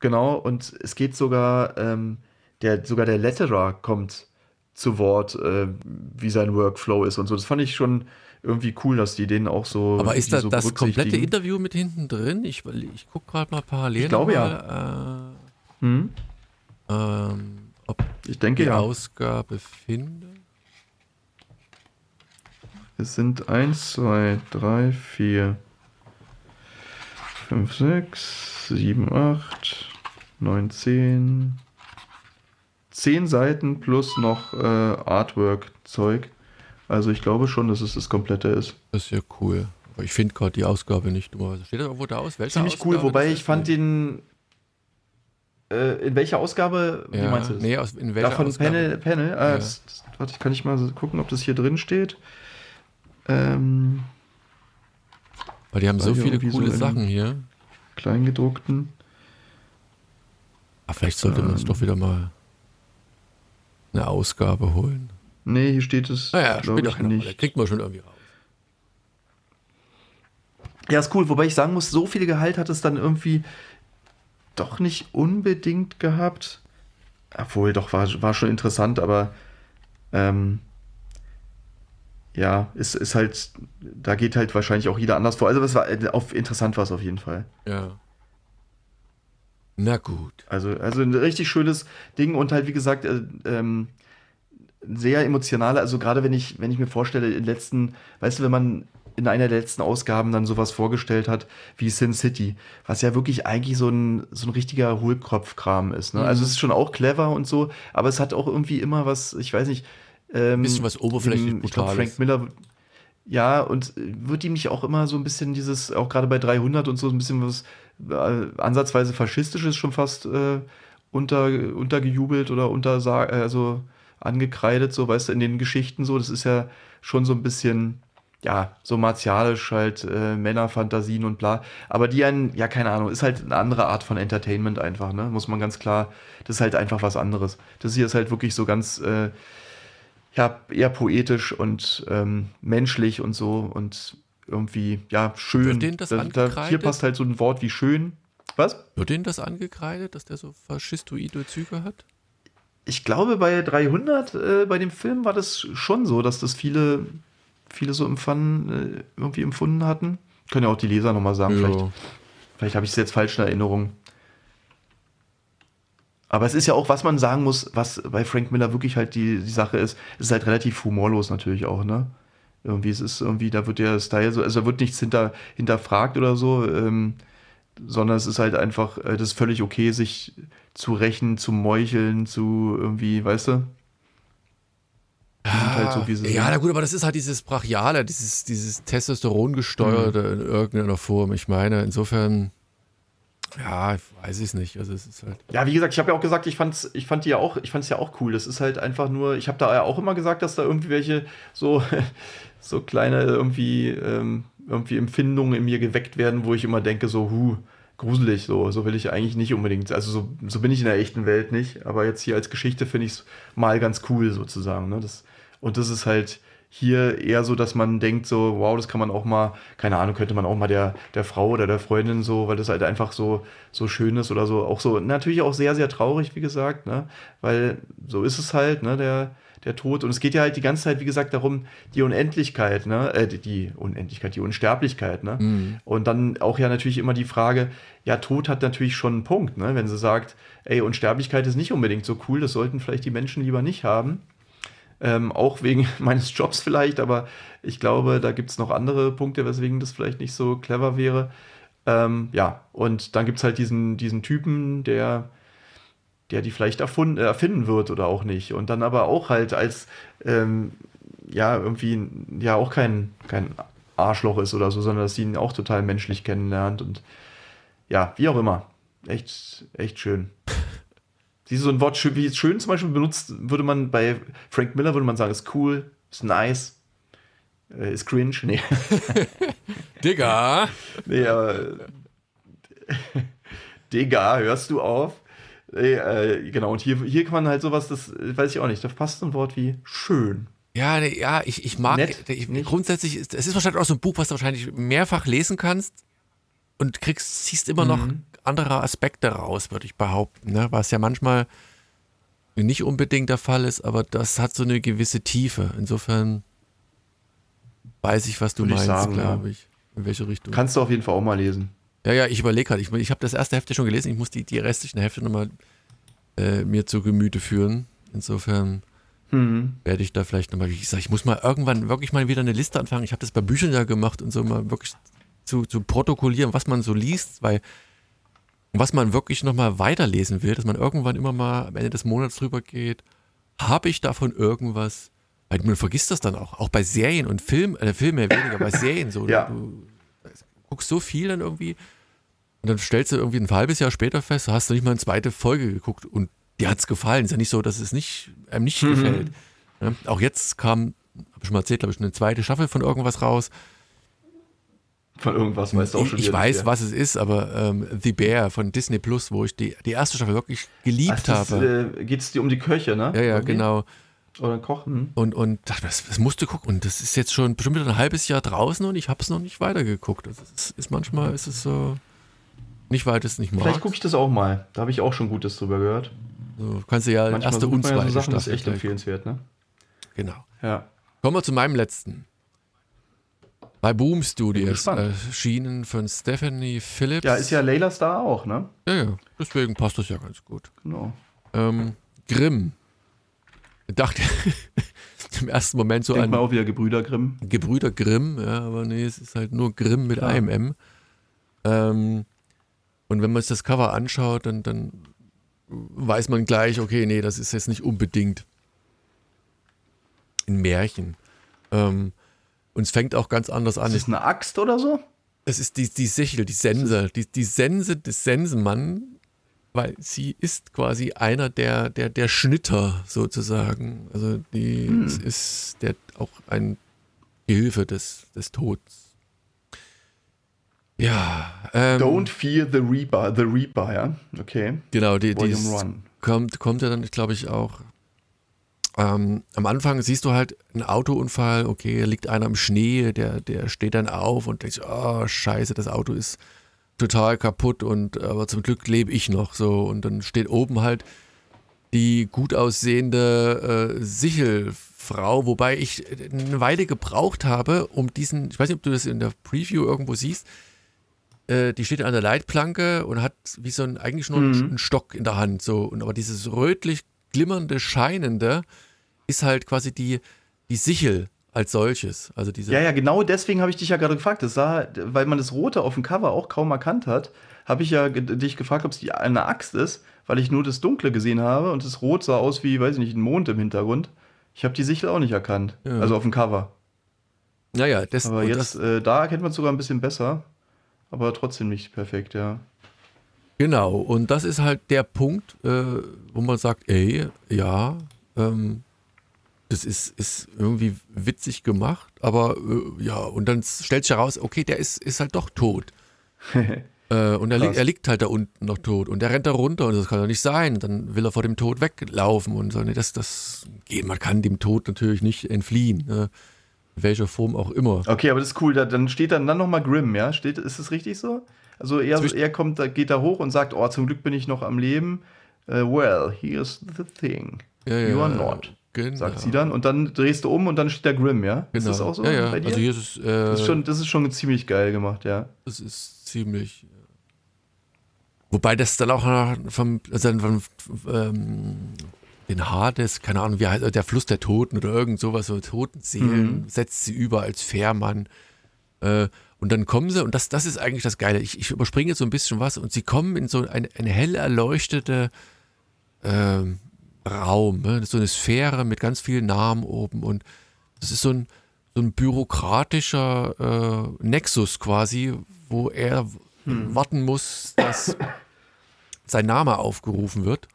genau, und es geht sogar, ähm, der, sogar der Letterer kommt zu Wort, äh, wie sein Workflow ist und so. Das fand ich schon irgendwie cool, dass die den auch so. Aber ist da so das komplette Interview mit hinten drin? Ich, ich gucke gerade mal parallel. Ich glaube ja. Äh, hm? ähm, ob ich denke die ja. Ausgabe finde. Es sind 1, 2, 3, 4, 5, 6, 7, 8, 9, 10. 10 Seiten plus noch äh, Artwork-Zeug. Also ich glaube schon, dass es das komplette ist. Das ist ja cool. Aber ich finde gerade die Ausgabe nicht. Steht da irgendwo da aus? Welche Ziemlich Ausgabe cool, wobei ich fand den. Äh, in welcher Ausgabe? Ja, wie meinst du das? Nee, aus, in welcher Davon Ausgabe? Panel. Panel. Ah, ja. das, das, warte, kann ich mal gucken, ob das hier drin steht. Ähm, Weil die haben so viele coole so Sachen hier. Kleingedruckten. Ah, vielleicht sollte ähm, man uns doch wieder mal eine Ausgabe holen. Nee, hier steht es. Naja, spielt doch nicht. Rolle. Kriegt man schon irgendwie raus. Ja, ist cool. Wobei ich sagen muss, so viel Gehalt hat es dann irgendwie doch nicht unbedingt gehabt. Obwohl, doch, war, war schon interessant, aber ähm, ja, ist, ist halt, da geht halt wahrscheinlich auch jeder anders vor. Also, es war auf, interessant war es auf jeden Fall. Ja. Na gut. Also, also ein richtig schönes Ding und halt, wie gesagt, äh, ähm, sehr emotionale, also gerade wenn ich, wenn ich mir vorstelle, in letzten, weißt du, wenn man in einer der letzten Ausgaben dann sowas vorgestellt hat wie Sin City, was ja wirklich eigentlich so ein, so ein richtiger Hohlkopfkram ist. Ne? Also mhm. Also es ist schon auch clever und so, aber es hat auch irgendwie immer was, ich weiß nicht. Ähm, ein bisschen was oberflächlich Ich glaube, Frank Miller, ja, und wird ihm nicht auch immer so ein bisschen dieses, auch gerade bei 300 und so, ein bisschen was äh, ansatzweise faschistisches schon fast äh, unter, untergejubelt oder unter, also angekreidet, so, weißt du, in den Geschichten so. Das ist ja schon so ein bisschen, ja, so martialisch halt, äh, Männerfantasien und bla. Aber die einen, ja, keine Ahnung, ist halt eine andere Art von Entertainment einfach, ne? Muss man ganz klar, das ist halt einfach was anderes. Das hier ist halt wirklich so ganz, äh, ja, eher poetisch und ähm, menschlich und so und irgendwie, ja, schön. Das da, da, hier passt halt so ein Wort wie schön. Was? Wird denen das angekreidet, dass der so faschistoide Züge hat? Ich glaube, bei 300, äh, bei dem Film war das schon so, dass das viele, viele so empfanden, äh, irgendwie empfunden hatten. Können ja auch die Leser nochmal sagen, ja. vielleicht, vielleicht habe ich es jetzt falsch in Erinnerung. Aber es ist ja auch, was man sagen muss, was bei Frank Miller wirklich halt die, die Sache ist, es ist halt relativ humorlos natürlich auch, ne? Irgendwie, es ist irgendwie, da wird der Style so, also da wird nichts hinter, hinterfragt oder so, ähm, sondern es ist halt einfach, äh, das ist völlig okay, sich zu rächen, zu meucheln, zu irgendwie, weißt du? Halt so, ja, na gut, aber das ist halt dieses Brachiale, dieses, dieses Testosteron gesteuerte mhm. in irgendeiner Form. Ich meine, insofern, ja, ich weiß ich es nicht. Also es ist halt. Ja, wie gesagt, ich habe ja auch gesagt, ich fand's, ich fand die ja auch, ich fand's ja auch cool. Das ist halt einfach nur, ich habe da ja auch immer gesagt, dass da irgendwie welche so, so kleine irgendwie, ähm, irgendwie Empfindungen in mir geweckt werden, wo ich immer denke, so, hu, gruselig, so, so will ich eigentlich nicht unbedingt. Also so, so bin ich in der echten Welt nicht, aber jetzt hier als Geschichte finde ich es mal ganz cool sozusagen. Ne? Das, und das ist halt hier eher so, dass man denkt so, wow, das kann man auch mal, keine Ahnung, könnte man auch mal der, der Frau oder der Freundin so, weil das halt einfach so, so schön ist oder so, auch so, natürlich auch sehr, sehr traurig, wie gesagt, ne, weil so ist es halt, ne, der, der Tod. Und es geht ja halt die ganze Zeit, wie gesagt, darum, die Unendlichkeit, ne, äh, die, Unendlichkeit, die Unsterblichkeit, ne, mhm. und dann auch ja natürlich immer die Frage, ja, Tod hat natürlich schon einen Punkt, ne, wenn sie sagt, ey, Unsterblichkeit ist nicht unbedingt so cool, das sollten vielleicht die Menschen lieber nicht haben, ähm, auch wegen meines Jobs vielleicht, aber ich glaube, da gibt es noch andere Punkte, weswegen das vielleicht nicht so clever wäre. Ähm, ja, und dann gibt es halt diesen, diesen Typen, der, der die vielleicht erfunden, erfinden wird oder auch nicht. Und dann aber auch halt als, ähm, ja, irgendwie, ja, auch kein, kein Arschloch ist oder so, sondern dass sie ihn auch total menschlich kennenlernt und ja, wie auch immer. Echt, echt schön. Siehst du, so ein Wort wie schön zum Beispiel benutzt, würde man bei Frank Miller würde man sagen, ist cool, ist nice, äh, ist cringe. Nee. Digga. Nee, aber. Digga, hörst du auf? Nee, äh, genau, und hier, hier kann man halt sowas, das weiß ich auch nicht, da passt so ein Wort wie schön. Ja, ja, ich, ich mag, Nett, ich, grundsätzlich, ist, es ist wahrscheinlich auch so ein Buch, was du wahrscheinlich mehrfach lesen kannst und kriegst, siehst immer noch mhm andere Aspekte raus, würde ich behaupten. Ne? Was ja manchmal nicht unbedingt der Fall ist, aber das hat so eine gewisse Tiefe. Insofern weiß ich, was du würde meinst, glaube ich. In welche Richtung. Kannst du auf jeden Fall auch mal lesen. Ja, ja, ich überlege gerade. Ich, ich habe das erste Hefte schon gelesen. Ich muss die, die restlichen Hefte nochmal äh, mir zu Gemüte führen. Insofern mhm. werde ich da vielleicht nochmal, wie gesagt, ich muss mal irgendwann wirklich mal wieder eine Liste anfangen. Ich habe das bei Büchern ja gemacht und so mal wirklich zu, zu protokollieren, was man so liest, weil was man wirklich nochmal weiterlesen will, dass man irgendwann immer mal am Ende des Monats drüber geht, habe ich davon irgendwas, weil man vergisst das dann auch, auch bei Serien und Film, äh, Filme weniger, bei Serien so. ja. Du guckst so viel dann irgendwie und dann stellst du irgendwie ein halbes Jahr später fest, hast du nicht mal eine zweite Folge geguckt und dir hat es gefallen. Ist ja nicht so, dass es nicht, einem nicht mhm. gefällt. Ja, auch jetzt kam, habe ich schon mal erzählt, glaube ich, eine zweite Staffel von irgendwas raus von irgendwas, weißt du auch schon. Ich, weiß, was es ist, aber ähm, The Bear von Disney Plus, wo ich die, die erste Staffel wirklich geliebt Ach, habe. Äh, Geht es dir um die Köche, ne? Ja, ja, Irgendwie? genau. Oder Kochen. Und, und das, das musst du gucken. Und das ist jetzt schon bestimmt wieder ein halbes Jahr draußen und ich habe es noch nicht weitergeguckt. Das ist, ist, manchmal ist es so nicht weit, es nicht mag. Vielleicht gucke ich das auch mal. Da habe ich auch schon Gutes drüber gehört. So, kannst du ja manchmal erste und zweite so Sachen, Staffel. Das ist echt empfehlenswert, ne? Genau. Ja. Kommen wir zu meinem letzten. Bei Boom Studios erschienen von Stephanie Phillips. Ja, ist ja Layla Star auch, ne? Ja, ja. Deswegen passt das ja ganz gut. Genau. Ähm, Grimm. Ich dachte im ersten Moment so Denk an. mal auch wieder Gebrüder Grimm. Gebrüder Grimm, ja, aber nee, es ist halt nur Grimm mit ja. einem M. Ähm, und wenn man sich das Cover anschaut, dann, dann weiß man gleich, okay, nee, das ist jetzt nicht unbedingt ein Märchen. Ähm, und es fängt auch ganz anders an. Ist es eine Axt oder so? Es ist die, die Sichel, die Sense, die, die Sense des Sensenmann, weil sie ist quasi einer der, der, der Schnitter sozusagen. Also die hm. ist der, auch ein Gehilfe des, des Todes. Ja. Ähm, Don't fear the Reaper, the Reaper, ja. Okay. Genau, die, die kommt, kommt ja dann, glaube ich, auch ähm, am Anfang siehst du halt einen Autounfall, okay, liegt einer im Schnee, der, der steht dann auf und denkt, oh scheiße, das Auto ist total kaputt und aber zum Glück lebe ich noch so und dann steht oben halt die gut aussehende äh, Sichelfrau, wobei ich eine Weile gebraucht habe, um diesen, ich weiß nicht, ob du das in der Preview irgendwo siehst, äh, die steht an der Leitplanke und hat wie so ein, eigentlich nur mhm. einen Stock in der Hand, so, und aber dieses rötlich glimmernde, scheinende ist halt quasi die, die Sichel als solches. Also diese ja, ja, genau deswegen habe ich dich ja gerade gefragt. Das sah, weil man das Rote auf dem Cover auch kaum erkannt hat, habe ich ja dich gefragt, ob es eine Axt ist, weil ich nur das Dunkle gesehen habe und das Rot sah aus wie, weiß ich nicht, ein Mond im Hintergrund. Ich habe die Sichel auch nicht erkannt. Ja. Also auf dem Cover. Naja, das, aber jetzt, das, äh, da erkennt man es sogar ein bisschen besser. Aber trotzdem nicht perfekt, ja. Genau, und das ist halt der Punkt, äh, wo man sagt, ey, ja, ähm, das ist, ist irgendwie witzig gemacht, aber äh, ja, und dann stellt sich heraus, okay, der ist, ist halt doch tot. äh, und er, li er, liegt halt da unten noch tot und der rennt da runter und das kann doch nicht sein. Dann will er vor dem Tod weglaufen und so. Nee, das, das geht, man kann dem Tod natürlich nicht entfliehen. Ne? Welcher Form auch immer. Okay, aber das ist cool. Da, dann steht dann, dann nochmal Grimm, ja? Steht, ist das richtig so? Also er, er kommt, geht da hoch und sagt, oh, zum Glück bin ich noch am Leben. Uh, well, here's the thing. Ja, you are not. Genau. Sagt sie dann. Und dann drehst du um und dann steht der Grimm, ja? Genau. Ist das auch so ja, ja. bei dir? Also hier ist es, äh, das, ist schon, das ist schon ziemlich geil gemacht, ja. Das ist ziemlich. Wobei das dann auch vom, also vom ähm, den Hades, keine Ahnung, wie heißt der Fluss der Toten oder irgend sowas, so Totenseelen, mhm. setzt sie über als Fährmann. Äh, und dann kommen sie, und das, das ist eigentlich das Geile, ich, ich überspringe jetzt so ein bisschen was, und sie kommen in so eine, eine hell erleuchtete äh, Raum, ne? so eine Sphäre mit ganz vielen Namen oben. Und das ist so ein, so ein bürokratischer äh, Nexus quasi, wo er hm. warten muss, dass sein Name aufgerufen wird.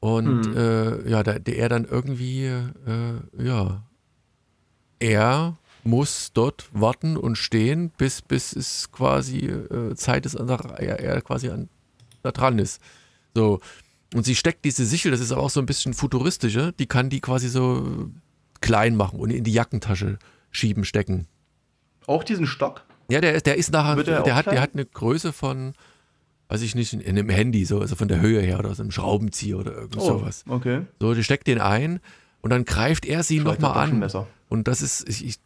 Und hm. äh, ja, der, der, er dann irgendwie, äh, ja, er muss dort warten und stehen, bis, bis es quasi äh, Zeit ist, er, er quasi an, da dran ist. So. Und sie steckt diese Sichel, das ist auch so ein bisschen futuristische, die kann die quasi so klein machen und in die Jackentasche schieben, stecken. Auch diesen Stock? Ja, der, der ist nachher, der, der hat, der hat eine Größe von, weiß ich nicht, in einem Handy, so, also von der Höhe her oder so einem Schraubenzieher oder irgend oh, sowas. Okay. So, die steckt den ein und dann greift er sie nochmal an. Und das ist, ich, ich,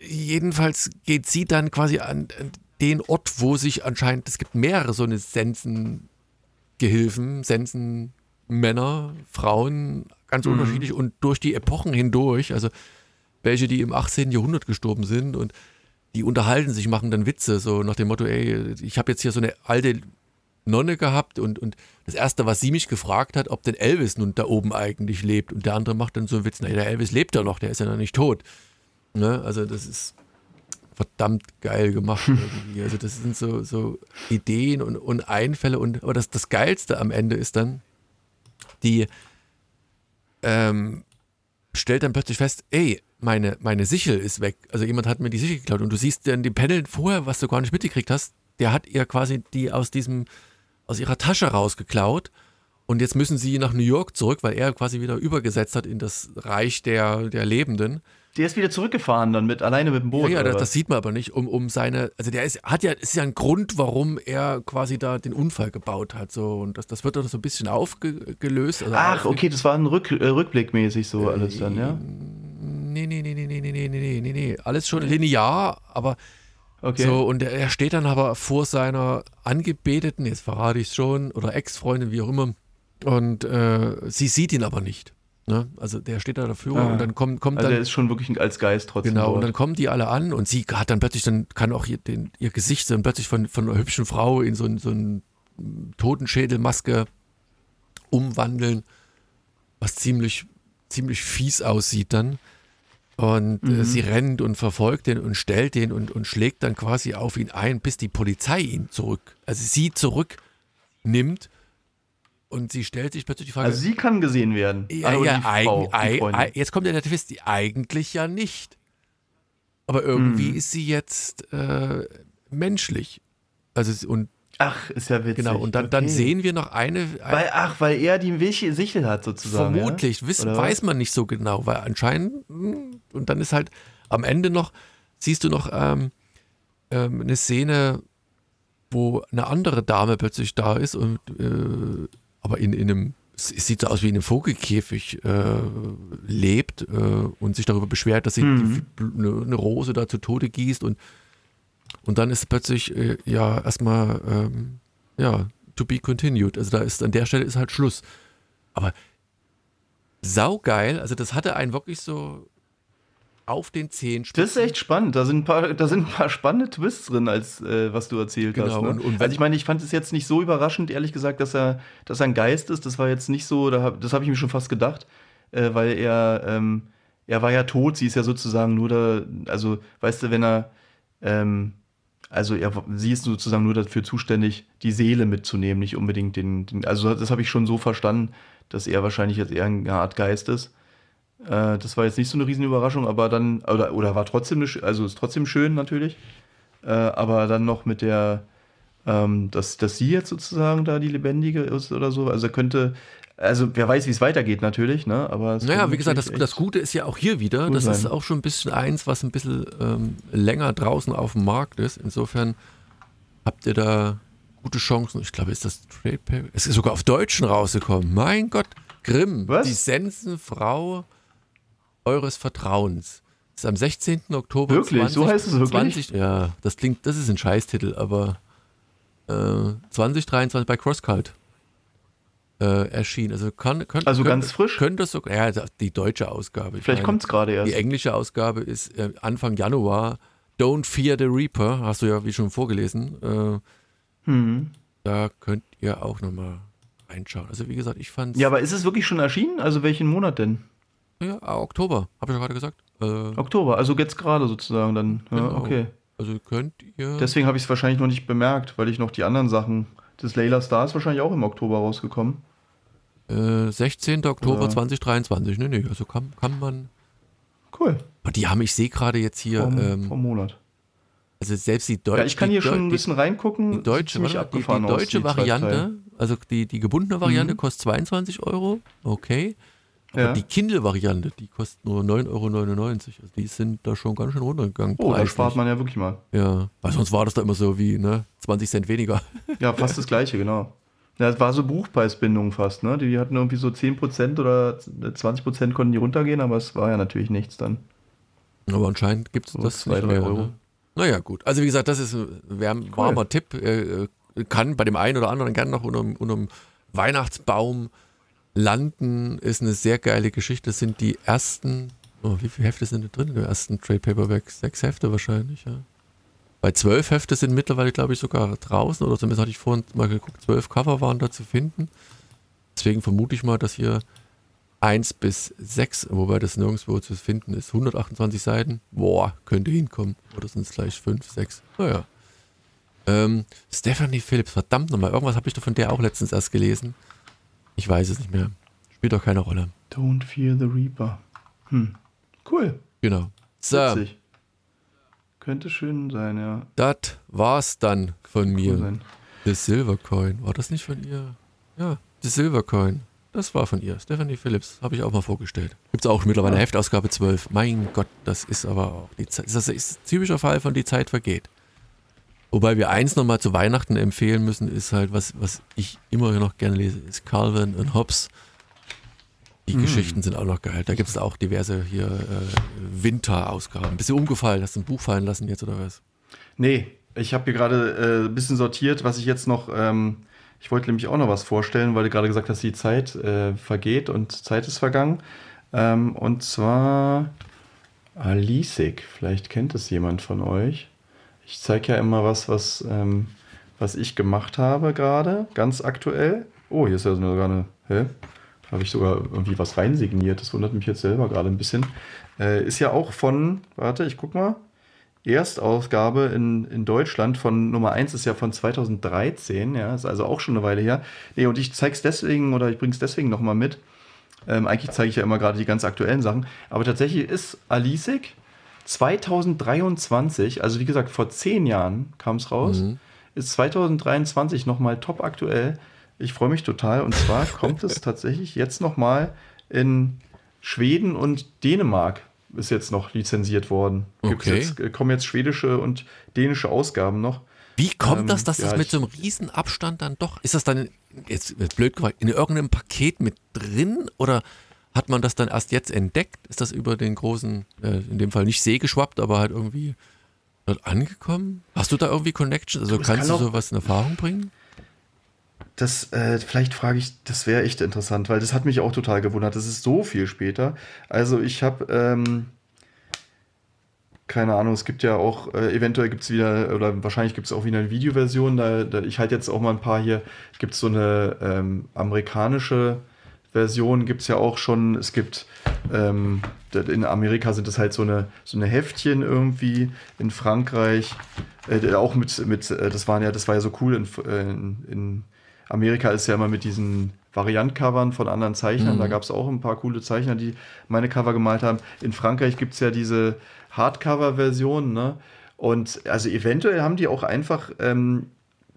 jedenfalls geht sie dann quasi an, an, den Ort, wo sich anscheinend, es gibt mehrere so eine Sensengehilfen, Sensenmänner, Frauen, ganz mhm. unterschiedlich und durch die Epochen hindurch, also welche, die im 18. Jahrhundert gestorben sind und die unterhalten sich, machen dann Witze, so nach dem Motto, ey, ich habe jetzt hier so eine alte Nonne gehabt und, und das Erste, was sie mich gefragt hat, ob denn Elvis nun da oben eigentlich lebt. Und der andere macht dann so einen Witz, naja, der Elvis lebt ja noch, der ist ja noch nicht tot. Ne? Also das ist verdammt geil gemacht irgendwie. Also das sind so, so Ideen und, und Einfälle und aber das, das Geilste am Ende ist dann, die ähm, stellt dann plötzlich fest, ey, meine, meine Sichel ist weg. Also jemand hat mir die Sichel geklaut und du siehst dann die Panel vorher, was du gar nicht mitgekriegt hast, der hat ihr quasi die aus diesem, aus ihrer Tasche rausgeklaut und jetzt müssen sie nach New York zurück, weil er quasi wieder übergesetzt hat in das Reich der, der Lebenden. Der ist wieder zurückgefahren dann mit alleine mit dem Boot. Ja, ja das, das, sieht man aber nicht, um, um seine, also der ist, hat ja, ist ja ein Grund, warum er quasi da den Unfall gebaut hat. So, und das, das wird doch so ein bisschen aufgelöst. Also Ach, okay, das war ein Rück, äh, rückblickmäßig so äh, alles dann, ja? Nee, nee, nee, nee, nee, nee, nee, nee, nee, nee. Alles schon linear, aber okay. so, und er, er steht dann aber vor seiner Angebeteten, jetzt verrate ich es schon, oder Ex-Freundin, wie auch immer, und äh, sie sieht ihn aber nicht. Ne? Also der steht da dafür ah. und dann kommt, kommt also dann. der ist schon wirklich als Geist trotzdem. Genau, und dann kommen die alle an und sie hat dann plötzlich, dann kann auch ihr, den, ihr Gesicht dann plötzlich von, von einer hübschen Frau in so, ein, so eine Totenschädelmaske umwandeln, was ziemlich, ziemlich fies aussieht dann. Und mhm. äh, sie rennt und verfolgt den und stellt den und, und schlägt dann quasi auf ihn ein, bis die Polizei ihn zurück, also sie zurücknimmt und sie stellt sich plötzlich die Frage. Also sie kann gesehen werden. Ja, also ja, Frau, eig, jetzt kommt ja der Twist, die eigentlich ja nicht. Aber irgendwie mhm. ist sie jetzt äh, menschlich. Also und Ach, ist ja witzig. Genau, und dann, okay. dann sehen wir noch eine, ein, weil, ach, weil er die Sichel hat sozusagen. Vermutlich, ja? wiss, weiß man nicht so genau, weil anscheinend, hm, und dann ist halt am Ende noch, siehst du noch ähm, ähm, eine Szene, wo eine andere Dame plötzlich da ist und äh, aber in, in einem, es sieht so aus wie in einem Vogelkäfig äh, lebt äh, und sich darüber beschwert, dass sie mhm. eine, eine, Rose da zu Tode gießt und, und dann ist plötzlich äh, ja erstmal ähm, ja, to be continued. Also da ist an der Stelle ist halt Schluss. Aber saugeil, also das hatte einen wirklich so auf den Zehenspitzen. Das ist echt spannend. Da sind ein paar, da sind ein paar spannende Twists drin, als äh, was du erzählt genau. hast. Ne? Und, und also ich meine, ich fand es jetzt nicht so überraschend, ehrlich gesagt, dass er, dass er ein Geist ist. Das war jetzt nicht so, da hab, das habe ich mir schon fast gedacht, äh, weil er, ähm, er war ja tot. Sie ist ja sozusagen nur da, also weißt du, wenn er, ähm, also er, sie ist sozusagen nur dafür zuständig, die Seele mitzunehmen, nicht unbedingt den, den also das habe ich schon so verstanden, dass er wahrscheinlich jetzt eher eine Art Geist ist. Äh, das war jetzt nicht so eine Riesenüberraschung, aber dann, oder, oder war trotzdem, also ist trotzdem schön natürlich. Äh, aber dann noch mit der, ähm, dass, dass sie jetzt sozusagen da die Lebendige ist oder so. Also könnte, also wer weiß, wie es weitergeht natürlich, ne? Aber naja, wie gesagt, das, das Gute ist ja auch hier wieder. Das sein. ist auch schon ein bisschen eins, was ein bisschen ähm, länger draußen auf dem Markt ist. Insofern habt ihr da gute Chancen. Ich glaube, ist das Trade Paper. Es ist sogar auf Deutschen rausgekommen. Mein Gott, Grimm, was? die Sensenfrau eures Vertrauens. Ist am 16. Oktober. Wirklich? 20, so heißt es wirklich? 20, ja, das klingt, das ist ein Scheißtitel, aber äh, 2023 bei CrossCult äh, erschienen. Also, kann, kann, also kann, ganz frisch? Könnte sogar, ja, also die deutsche Ausgabe. Vielleicht kommt es gerade erst. Die englische Ausgabe ist äh, Anfang Januar. Don't Fear the Reaper, hast du ja wie schon vorgelesen. Äh, hm. Da könnt ihr auch nochmal reinschauen. Also wie gesagt, ich fand Ja, aber ist es wirklich schon erschienen? Also welchen Monat denn? Ja, Oktober, habe ich ja gerade gesagt. Äh, Oktober, also jetzt gerade sozusagen dann. Ja, genau. okay. Also könnt ihr. Deswegen habe ich es wahrscheinlich noch nicht bemerkt, weil ich noch die anderen Sachen. Das Layla Star ist wahrscheinlich auch im Oktober rausgekommen. Äh, 16. Oktober Oder? 2023. Nee, nee, also kann, kann man. Cool. Aber die haben, ich sehe gerade jetzt hier. Vom, ähm, vom Monat. Also selbst die deutsche. Ja, ich kann hier schon ein bisschen reingucken. Die deutsche, die, die, die deutsche Variante, also die, die gebundene Variante mhm. kostet 22 Euro. Okay. Aber ja. die Kindle-Variante, die kostet nur 9,99 Euro. Also die sind da schon ganz schön runtergegangen. Oh, da spart man ja wirklich mal. Ja, weil sonst war das da immer so wie ne, 20 Cent weniger. Ja, fast das gleiche, genau. Ja, das war so Buchpreisbindung fast, ne? Die hatten irgendwie so 10% oder 20% konnten die runtergehen, aber es war ja natürlich nichts dann. Aber anscheinend gibt es so das zwei, drei Euro. Ne? Naja, gut. Also wie gesagt, das ist ein cool. warmer Tipp. Äh, kann bei dem einen oder anderen gerne noch unter, unter einem Weihnachtsbaum landen. Ist eine sehr geile Geschichte. Das sind die ersten, oh, wie viele Hefte sind da drin? Die ersten Trade Paperback? Sechs Hefte wahrscheinlich, ja. Bei zwölf Hefte sind mittlerweile, glaube ich, sogar draußen, oder zumindest hatte ich vorhin mal geguckt, zwölf Cover waren da zu finden. Deswegen vermute ich mal, dass hier 1 bis 6, wobei das nirgendwo zu finden ist. 128 Seiten, boah, könnte hinkommen. Oder sind es gleich 5, 6? Naja. Ähm, Stephanie Phillips, verdammt nochmal, irgendwas habe ich doch von der auch letztens erst gelesen. Ich weiß es nicht mehr. Spielt doch keine Rolle. Don't fear the Reaper. Hm. Cool. Genau. So. Witzig. Könnte schön sein, ja. Das war's dann von mir. Cool The Silver Coin. War das nicht von ihr? Ja, The Silver Coin. Das war von ihr. Stephanie Phillips, habe ich auch mal vorgestellt. Gibt es auch mittlerweile ja. Heftausgabe 12. Mein Gott, das ist aber auch die Zeit. Das ist ein typischer Fall von die Zeit vergeht. Wobei wir eins nochmal zu Weihnachten empfehlen müssen, ist halt, was, was ich immer noch gerne lese, ist Calvin und Hobbes. Die mhm. Geschichten sind auch noch geil. Da gibt es auch diverse hier äh, Winterausgaben. Bist du umgefallen? Hast du ein Buch fallen lassen jetzt oder was? Nee, ich habe hier gerade äh, ein bisschen sortiert, was ich jetzt noch ähm, ich wollte nämlich auch noch was vorstellen, weil du gerade gesagt hast, die Zeit äh, vergeht und Zeit ist vergangen. Ähm, und zwar Alisik. Vielleicht kennt es jemand von euch. Ich zeige ja immer was, was, ähm, was ich gemacht habe gerade, ganz aktuell. Oh, hier ist ja sogar eine. Hä? Habe ich sogar irgendwie was reinsigniert. Das wundert mich jetzt selber gerade ein bisschen. Äh, ist ja auch von, warte, ich guck mal. Erstausgabe in, in Deutschland von Nummer 1 ist ja von 2013, ja, ist also auch schon eine Weile her. Nee, und ich zeige es deswegen oder ich bringe es deswegen nochmal mit. Ähm, eigentlich zeige ich ja immer gerade die ganz aktuellen Sachen. Aber tatsächlich ist Alisik 2023, also wie gesagt, vor zehn Jahren kam es raus, mhm. ist 2023 nochmal top aktuell. Ich freue mich total. Und zwar kommt es tatsächlich jetzt nochmal in Schweden und Dänemark ist jetzt noch lizenziert worden. Gibt's okay. Jetzt, äh, kommen jetzt schwedische und dänische Ausgaben noch. Wie kommt ähm, das, dass ja, das mit so einem riesen Abstand dann doch, ist das dann, jetzt blöd gefragt, in irgendeinem Paket mit drin oder hat man das dann erst jetzt entdeckt? Ist das über den großen, äh, in dem Fall nicht See geschwappt, aber halt irgendwie dort angekommen? Hast du da irgendwie Connections? Also kannst kann du sowas in Erfahrung bringen? Das, äh, vielleicht frage ich, das wäre echt interessant, weil das hat mich auch total gewundert. Das ist so viel später. Also ich habe, ähm, keine Ahnung, es gibt ja auch, äh, eventuell gibt es wieder, oder wahrscheinlich gibt es auch wieder eine Videoversion. Da, da, ich halte jetzt auch mal ein paar hier. Gibt es so eine ähm, amerikanische Version, gibt es ja auch schon. Es gibt, ähm, in Amerika sind es halt so eine, so eine Heftchen irgendwie. In Frankreich, äh, auch mit, mit äh, das waren ja, das war ja so cool in, äh, in, in Amerika ist ja immer mit diesen Variant-Covern von anderen Zeichnern. Mhm. Da gab es auch ein paar coole Zeichner, die meine Cover gemalt haben. In Frankreich gibt es ja diese Hardcover-Version, ne? Und also eventuell haben die auch einfach ähm,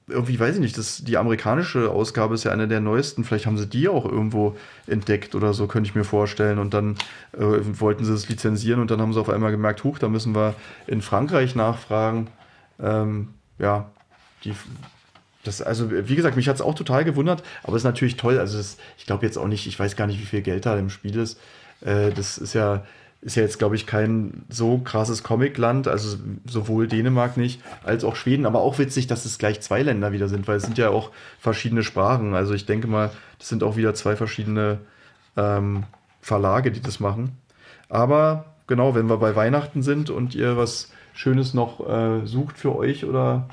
irgendwie weiß ich nicht, das, die amerikanische Ausgabe ist ja eine der neuesten. Vielleicht haben sie die auch irgendwo entdeckt oder so, könnte ich mir vorstellen. Und dann äh, wollten sie es lizenzieren und dann haben sie auf einmal gemerkt, huch, da müssen wir in Frankreich nachfragen. Ähm, ja, die, das, also, wie gesagt, mich hat es auch total gewundert, aber es ist natürlich toll. Also, das, ich glaube jetzt auch nicht, ich weiß gar nicht, wie viel Geld da im Spiel ist. Äh, das ist ja, ist ja jetzt, glaube ich, kein so krasses Comicland, also sowohl Dänemark nicht, als auch Schweden, aber auch witzig, dass es gleich zwei Länder wieder sind, weil es sind ja auch verschiedene Sprachen. Also ich denke mal, das sind auch wieder zwei verschiedene ähm, Verlage, die das machen. Aber genau, wenn wir bei Weihnachten sind und ihr was Schönes noch äh, sucht für euch oder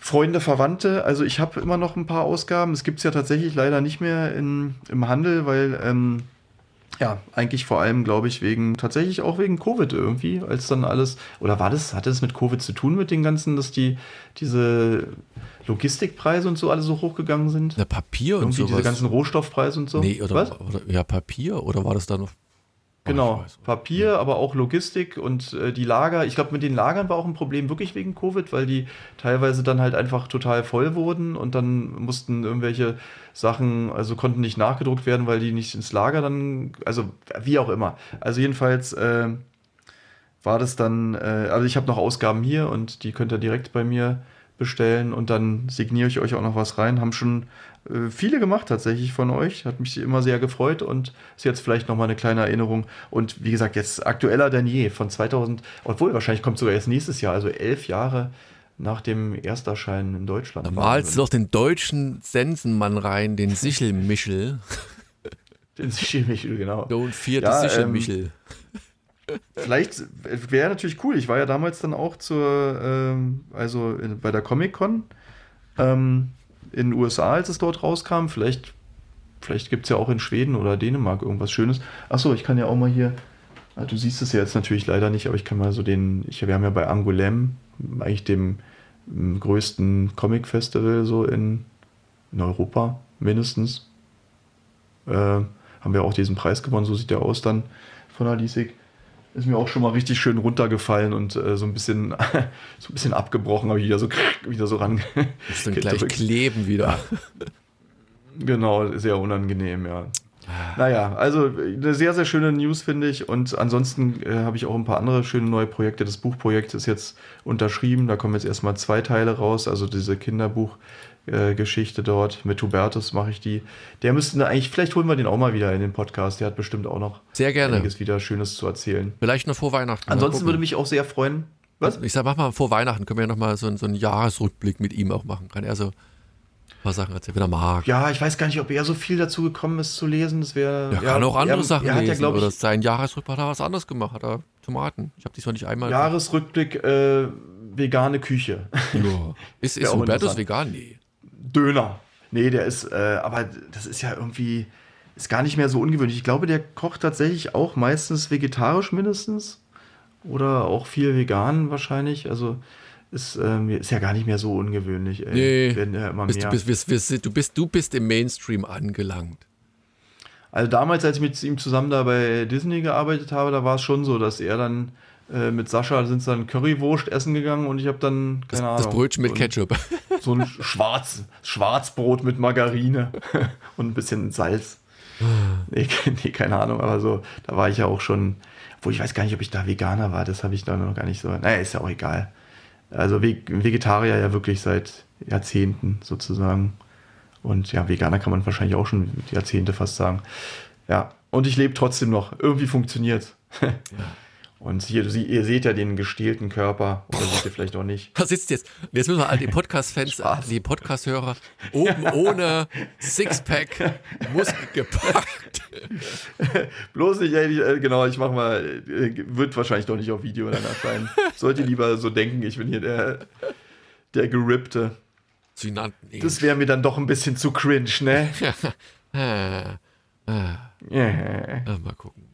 Freunde, Verwandte, also ich habe immer noch ein paar Ausgaben. Es gibt es ja tatsächlich leider nicht mehr in, im Handel, weil ähm, ja, eigentlich vor allem, glaube ich, wegen, tatsächlich auch wegen Covid irgendwie, als dann alles, oder war das, hatte es mit Covid zu tun mit den ganzen, dass die, diese Logistikpreise und so alle so hochgegangen sind? Na, Papier und so. Diese ganzen Rohstoffpreise und so. Nee, oder, oder, ja, Papier, oder war das da noch Genau, Papier, aber auch Logistik und äh, die Lager. Ich glaube, mit den Lagern war auch ein Problem wirklich wegen Covid, weil die teilweise dann halt einfach total voll wurden und dann mussten irgendwelche Sachen, also konnten nicht nachgedruckt werden, weil die nicht ins Lager dann, also wie auch immer. Also jedenfalls äh, war das dann, äh, also ich habe noch Ausgaben hier und die könnt ihr direkt bei mir bestellen und dann signiere ich euch auch noch was rein. Haben schon viele gemacht tatsächlich von euch. Hat mich immer sehr gefreut und ist jetzt vielleicht nochmal eine kleine Erinnerung. Und wie gesagt, jetzt aktueller denn je von 2000, obwohl wahrscheinlich kommt sogar erst nächstes Jahr, also elf Jahre nach dem Ersterscheinen in Deutschland. Da malst du doch den deutschen Sensenmann rein, den Sichelmichel. den Sichelmichel, genau. Und vierte ja, Sichelmichel. Ähm, vielleicht wäre natürlich cool. Ich war ja damals dann auch zur, ähm, also bei der Comic-Con ähm, in den USA, als es dort rauskam. Vielleicht, vielleicht gibt es ja auch in Schweden oder Dänemark irgendwas Schönes. Achso, ich kann ja auch mal hier. Ah, du siehst es ja jetzt natürlich leider nicht, aber ich kann mal so den. Ich, wir haben ja bei Angoulême, eigentlich dem größten Comic-Festival so in, in Europa mindestens, äh, haben wir auch diesen Preis gewonnen. So sieht der aus dann von Alisik ist mir auch schon mal richtig schön runtergefallen und äh, so ein bisschen so ein bisschen abgebrochen, habe ich wieder so wieder so ran. Ist dann gleich kleben wieder. Genau, sehr unangenehm, ja. Naja, also eine sehr, sehr schöne News, finde ich. Und ansonsten äh, habe ich auch ein paar andere schöne neue Projekte. Das Buchprojekt ist jetzt unterschrieben. Da kommen jetzt erstmal zwei Teile raus. Also diese Kinderbuch, äh, Geschichte dort. Mit Hubertus mache ich die. Der müsste eigentlich, vielleicht holen wir den auch mal wieder in den Podcast. Der hat bestimmt auch noch sehr gerne. einiges wieder Schönes zu erzählen. Vielleicht noch vor Weihnachten. Ansonsten würde mich auch sehr freuen. Was? Ich sag, mach mal vor Weihnachten, können wir ja nochmal so, so einen Jahresrückblick mit ihm auch machen. Kann er so ein paar Sachen erzählen, wenn er mag. Ja, ich weiß gar nicht, ob er so viel dazu gekommen ist zu lesen. Das wäre. Ja, kann auch andere er, Sachen er hat lesen. Ja, oder sein Jahresrückblick hat er was anderes gemacht. Hat er Tomaten. Ich habe diesmal nicht einmal. Jahresrückblick, äh, vegane Küche. Ja. Ist, ist Hubertus vegan? Nee. Döner. Nee, der ist, äh, aber das ist ja irgendwie, ist gar nicht mehr so ungewöhnlich. Ich glaube, der kocht tatsächlich auch meistens vegetarisch mindestens. Oder auch viel vegan wahrscheinlich. Also ist, ähm, ist ja gar nicht mehr so ungewöhnlich. Ey. Nee, Werden ja immer bist, mehr. Du, bist, bist, du, bist, du bist im Mainstream angelangt. Also damals, als ich mit ihm zusammen da bei Disney gearbeitet habe, da war es schon so, dass er dann äh, mit Sascha sind sie dann Currywurst essen gegangen und ich habe dann, keine das, Ahnung. Das Brötchen mit so Ketchup. so ein Schwarz, Schwarzbrot mit Margarine und ein bisschen Salz. Nee, nee, keine Ahnung, aber so, da war ich ja auch schon, obwohl ich weiß gar nicht, ob ich da Veganer war, das habe ich da noch gar nicht so. Naja, ist ja auch egal. Also Vegetarier ja wirklich seit Jahrzehnten sozusagen. Und ja, Veganer kann man wahrscheinlich auch schon Jahrzehnte fast sagen. Ja, und ich lebe trotzdem noch. Irgendwie funktioniert. Ja. Und hier, ihr seht ja den gestielten Körper, oder seht ihr vielleicht auch nicht. Was sitzt jetzt? Jetzt müssen wir all die Podcast-Fans, die Podcast-Hörer, oben ohne Sixpack, Muskel gepackt. Bloß nicht, ey, äh, genau, ich mach mal, äh, wird wahrscheinlich doch nicht auf Video dann erscheinen. Sollte lieber so denken, ich bin hier der, der Gerippte. Sie nannten ihn. Das wäre mir dann doch ein bisschen zu cringe, ne? Yeah. Mal gucken.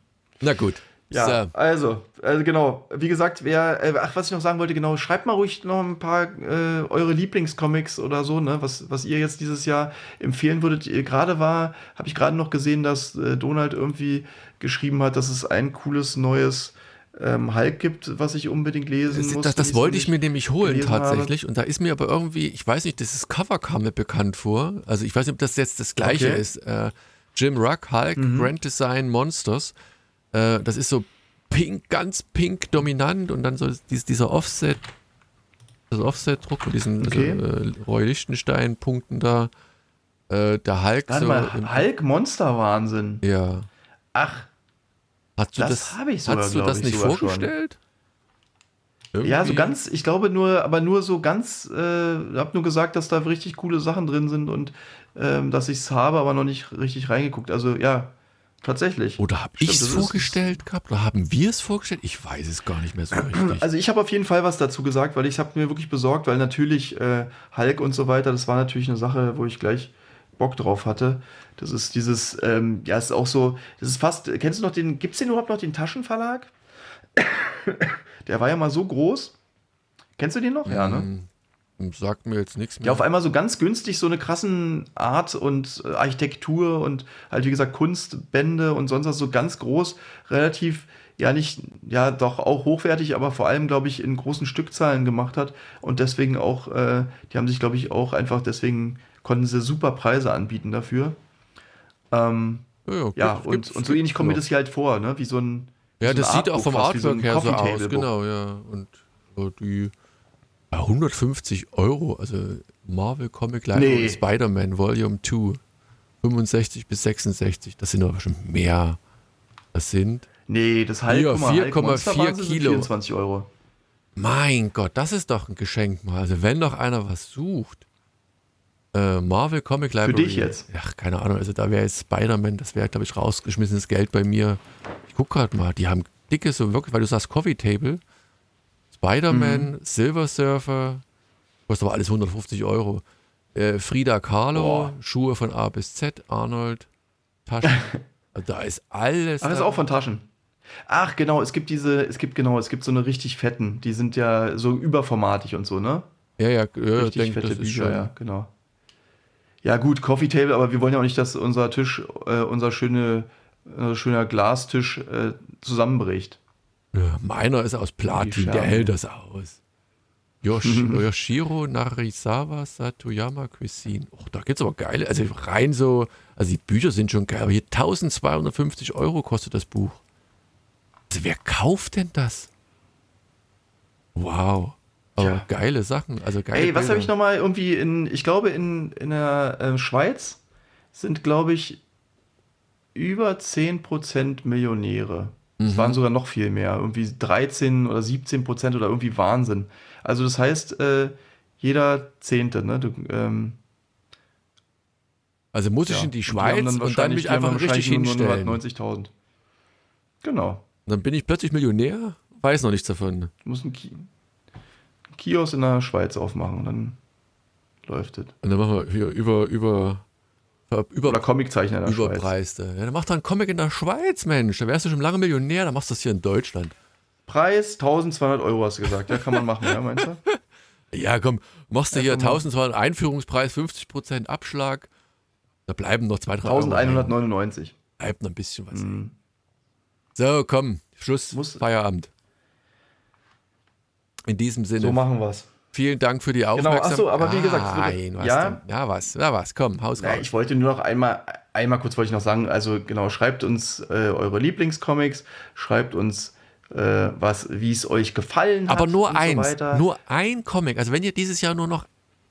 Na gut. Ja, so. also, also genau, wie gesagt, wer, äh, ach, was ich noch sagen wollte, genau, schreibt mal ruhig noch ein paar äh, eure Lieblingscomics oder so, ne, was, was ihr jetzt dieses Jahr empfehlen würdet. Gerade war, habe ich gerade noch gesehen, dass äh, Donald irgendwie geschrieben hat, dass es ein cooles neues ähm, Hulk gibt, was ich unbedingt lesen das, muss. Das, das wollte ich mir nämlich holen tatsächlich. Habe. Und da ist mir aber irgendwie, ich weiß nicht, dieses Cover kam mir bekannt vor. Also ich weiß nicht, ob das jetzt das gleiche okay. ist. Äh, Jim Ruck, Hulk, mhm. Grand Design, Monsters. Äh, das ist so pink, ganz pink dominant und dann so dieser Offset, das Offset-Druck mit diesen okay. also, äh, Roy Lichtenstein-Punkten da. Äh, der Hulk. Warte so mal, Hulk Monster-Wahnsinn. Ja. Ach, Hast du das, das habe ich sogar, Hast du das nicht vorgestellt? Ja, so ganz, ich glaube nur, aber nur so ganz, äh, habe nur gesagt, dass da richtig coole Sachen drin sind und ähm, dass ich es habe, aber noch nicht richtig reingeguckt. Also ja, tatsächlich. Oder habe ich es vorgestellt gehabt? Oder haben wir es vorgestellt? Ich weiß es gar nicht mehr so richtig. Also ich habe auf jeden Fall was dazu gesagt, weil ich habe mir wirklich besorgt, weil natürlich äh, Hulk und so weiter, das war natürlich eine Sache, wo ich gleich Bock drauf hatte. Das ist dieses, ähm, ja, ist auch so, das ist fast, kennst du noch den, gibt es den überhaupt noch, den Taschenverlag? Der war ja mal so groß. Kennst du den noch? Ja, ne? Sagt mir jetzt nichts mehr. Ja, auf einmal so ganz günstig so eine krassen Art und äh, Architektur und halt, wie gesagt, Kunstbände und sonst was so ganz groß, relativ, ja, nicht, ja, doch auch hochwertig, aber vor allem, glaube ich, in großen Stückzahlen gemacht hat und deswegen auch, äh, die haben sich, glaube ich, auch einfach deswegen konnten sie super Preise anbieten dafür. Ähm, ja, ja, ja und, und so ähnlich kommt mir das hier halt vor, ne? Wie so ein. Ja, so das sieht auch vom Artwork so her so aus, genau, ja. Und so die 150 Euro, also Marvel Comic Library nee. Spider-Man Volume 2, 65 bis 66, das sind aber schon mehr. Das sind. Nee, das halt 4,4 Kilo. 24 Euro. Mein Gott, das ist doch ein Geschenk mal. Also, wenn doch einer was sucht, äh, Marvel Comic Library. Für dich jetzt? Ach, keine Ahnung. Also da wäre jetzt Spider-Man, das wäre, glaube ich, rausgeschmissenes Geld bei mir. Ich gucke gerade mal, die haben dicke, so wirklich, weil du sagst Coffee Table. Spider-Man, mhm. Silver Surfer, kostet aber alles 150 Euro. Äh, Frida Kahlo, Boah. Schuhe von A bis Z, Arnold, Taschen. also da ist alles. Ach, ist auch von Taschen. Ach, genau, es gibt diese, es gibt genau, es gibt so eine richtig fetten, die sind ja so überformatig und so, ne? Ja, ja, ja richtig denk, fette Bücher, ja, genau. Ja, gut, Coffee Table, aber wir wollen ja auch nicht, dass unser Tisch, äh, unser schöne, äh, schöner Glastisch äh, zusammenbricht. Ja, meiner ist aus Platin, der hält das aus. Yosh, Yoshiro Narisawa Satoyama Cuisine. Oh, da es aber geile, also rein so, also die Bücher sind schon geil, aber hier 1250 Euro kostet das Buch. Also wer kauft denn das? Wow. Aber ja. geile Sachen, also geile Ey, was habe ich nochmal irgendwie in, ich glaube in, in der äh, Schweiz sind, glaube ich, über 10% Millionäre. Es mhm. waren sogar noch viel mehr, irgendwie 13 oder 17 Prozent oder irgendwie Wahnsinn. Also das heißt, äh, jeder Zehnte, ne? Du, ähm, also muss ich ja. in die Schweiz und dann, und dann mich einfach richtig hinstellen. 90.000. Genau. Dann bin ich plötzlich Millionär? Weiß noch nichts davon. Du musst ein, Kiosk in der Schweiz aufmachen und dann läuft es. Und dann machen wir hier über, über, über Oder Comiczeichner in der Überpreiste. Schweiz. Ja, dann mach doch einen Comic in der Schweiz, Mensch. Da wärst du schon lange Millionär, dann machst du das hier in Deutschland. Preis 1200 Euro hast du gesagt. Ja, kann man machen, ja, meinst du? Ja, komm, machst du hier 1200 Einführungspreis, 50% Abschlag. Da bleiben noch 2, 3 1199. Bleibt noch ein bisschen was. Mhm. So, komm, Schluss, Muss, Feierabend. In diesem Sinne. So machen wir es. Vielen Dank für die Aufmerksamkeit. Genau, achso, aber wie gesagt, Nein, was ja, denn? ja, was, ja, was, komm, Haus ja, Ich wollte nur noch einmal, einmal kurz wollte ich noch sagen, also genau, schreibt uns äh, eure Lieblingscomics, schreibt uns, äh, was, wie es euch gefallen hat. Aber nur eins, so nur ein Comic. Also wenn ihr dieses Jahr nur noch,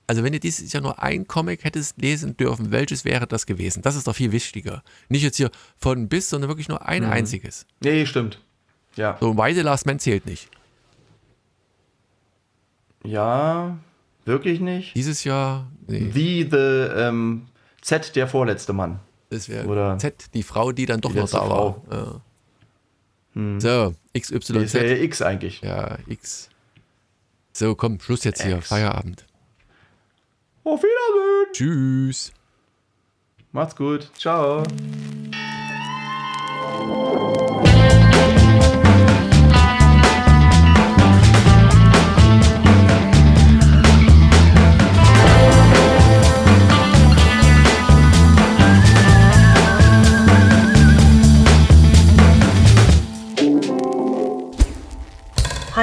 also wenn ihr dieses Jahr nur ein Comic hättest lesen dürfen, welches wäre das gewesen? Das ist doch viel wichtiger. Nicht jetzt hier von bis, sondern wirklich nur ein mhm. einziges. Nee, stimmt. Ja. So, Weise Last Man zählt nicht. Ja, wirklich nicht. Dieses Jahr? Nee. Wie The ähm, Z, der vorletzte Mann. Das wäre Z, die Frau, die dann doch noch da Frau. war. Ja. Hm. So, XYZ. ist ja X eigentlich. Ja, X. So, komm, Schluss jetzt X. hier. Feierabend. Auf Wiedersehen. Tschüss. Macht's gut. Ciao.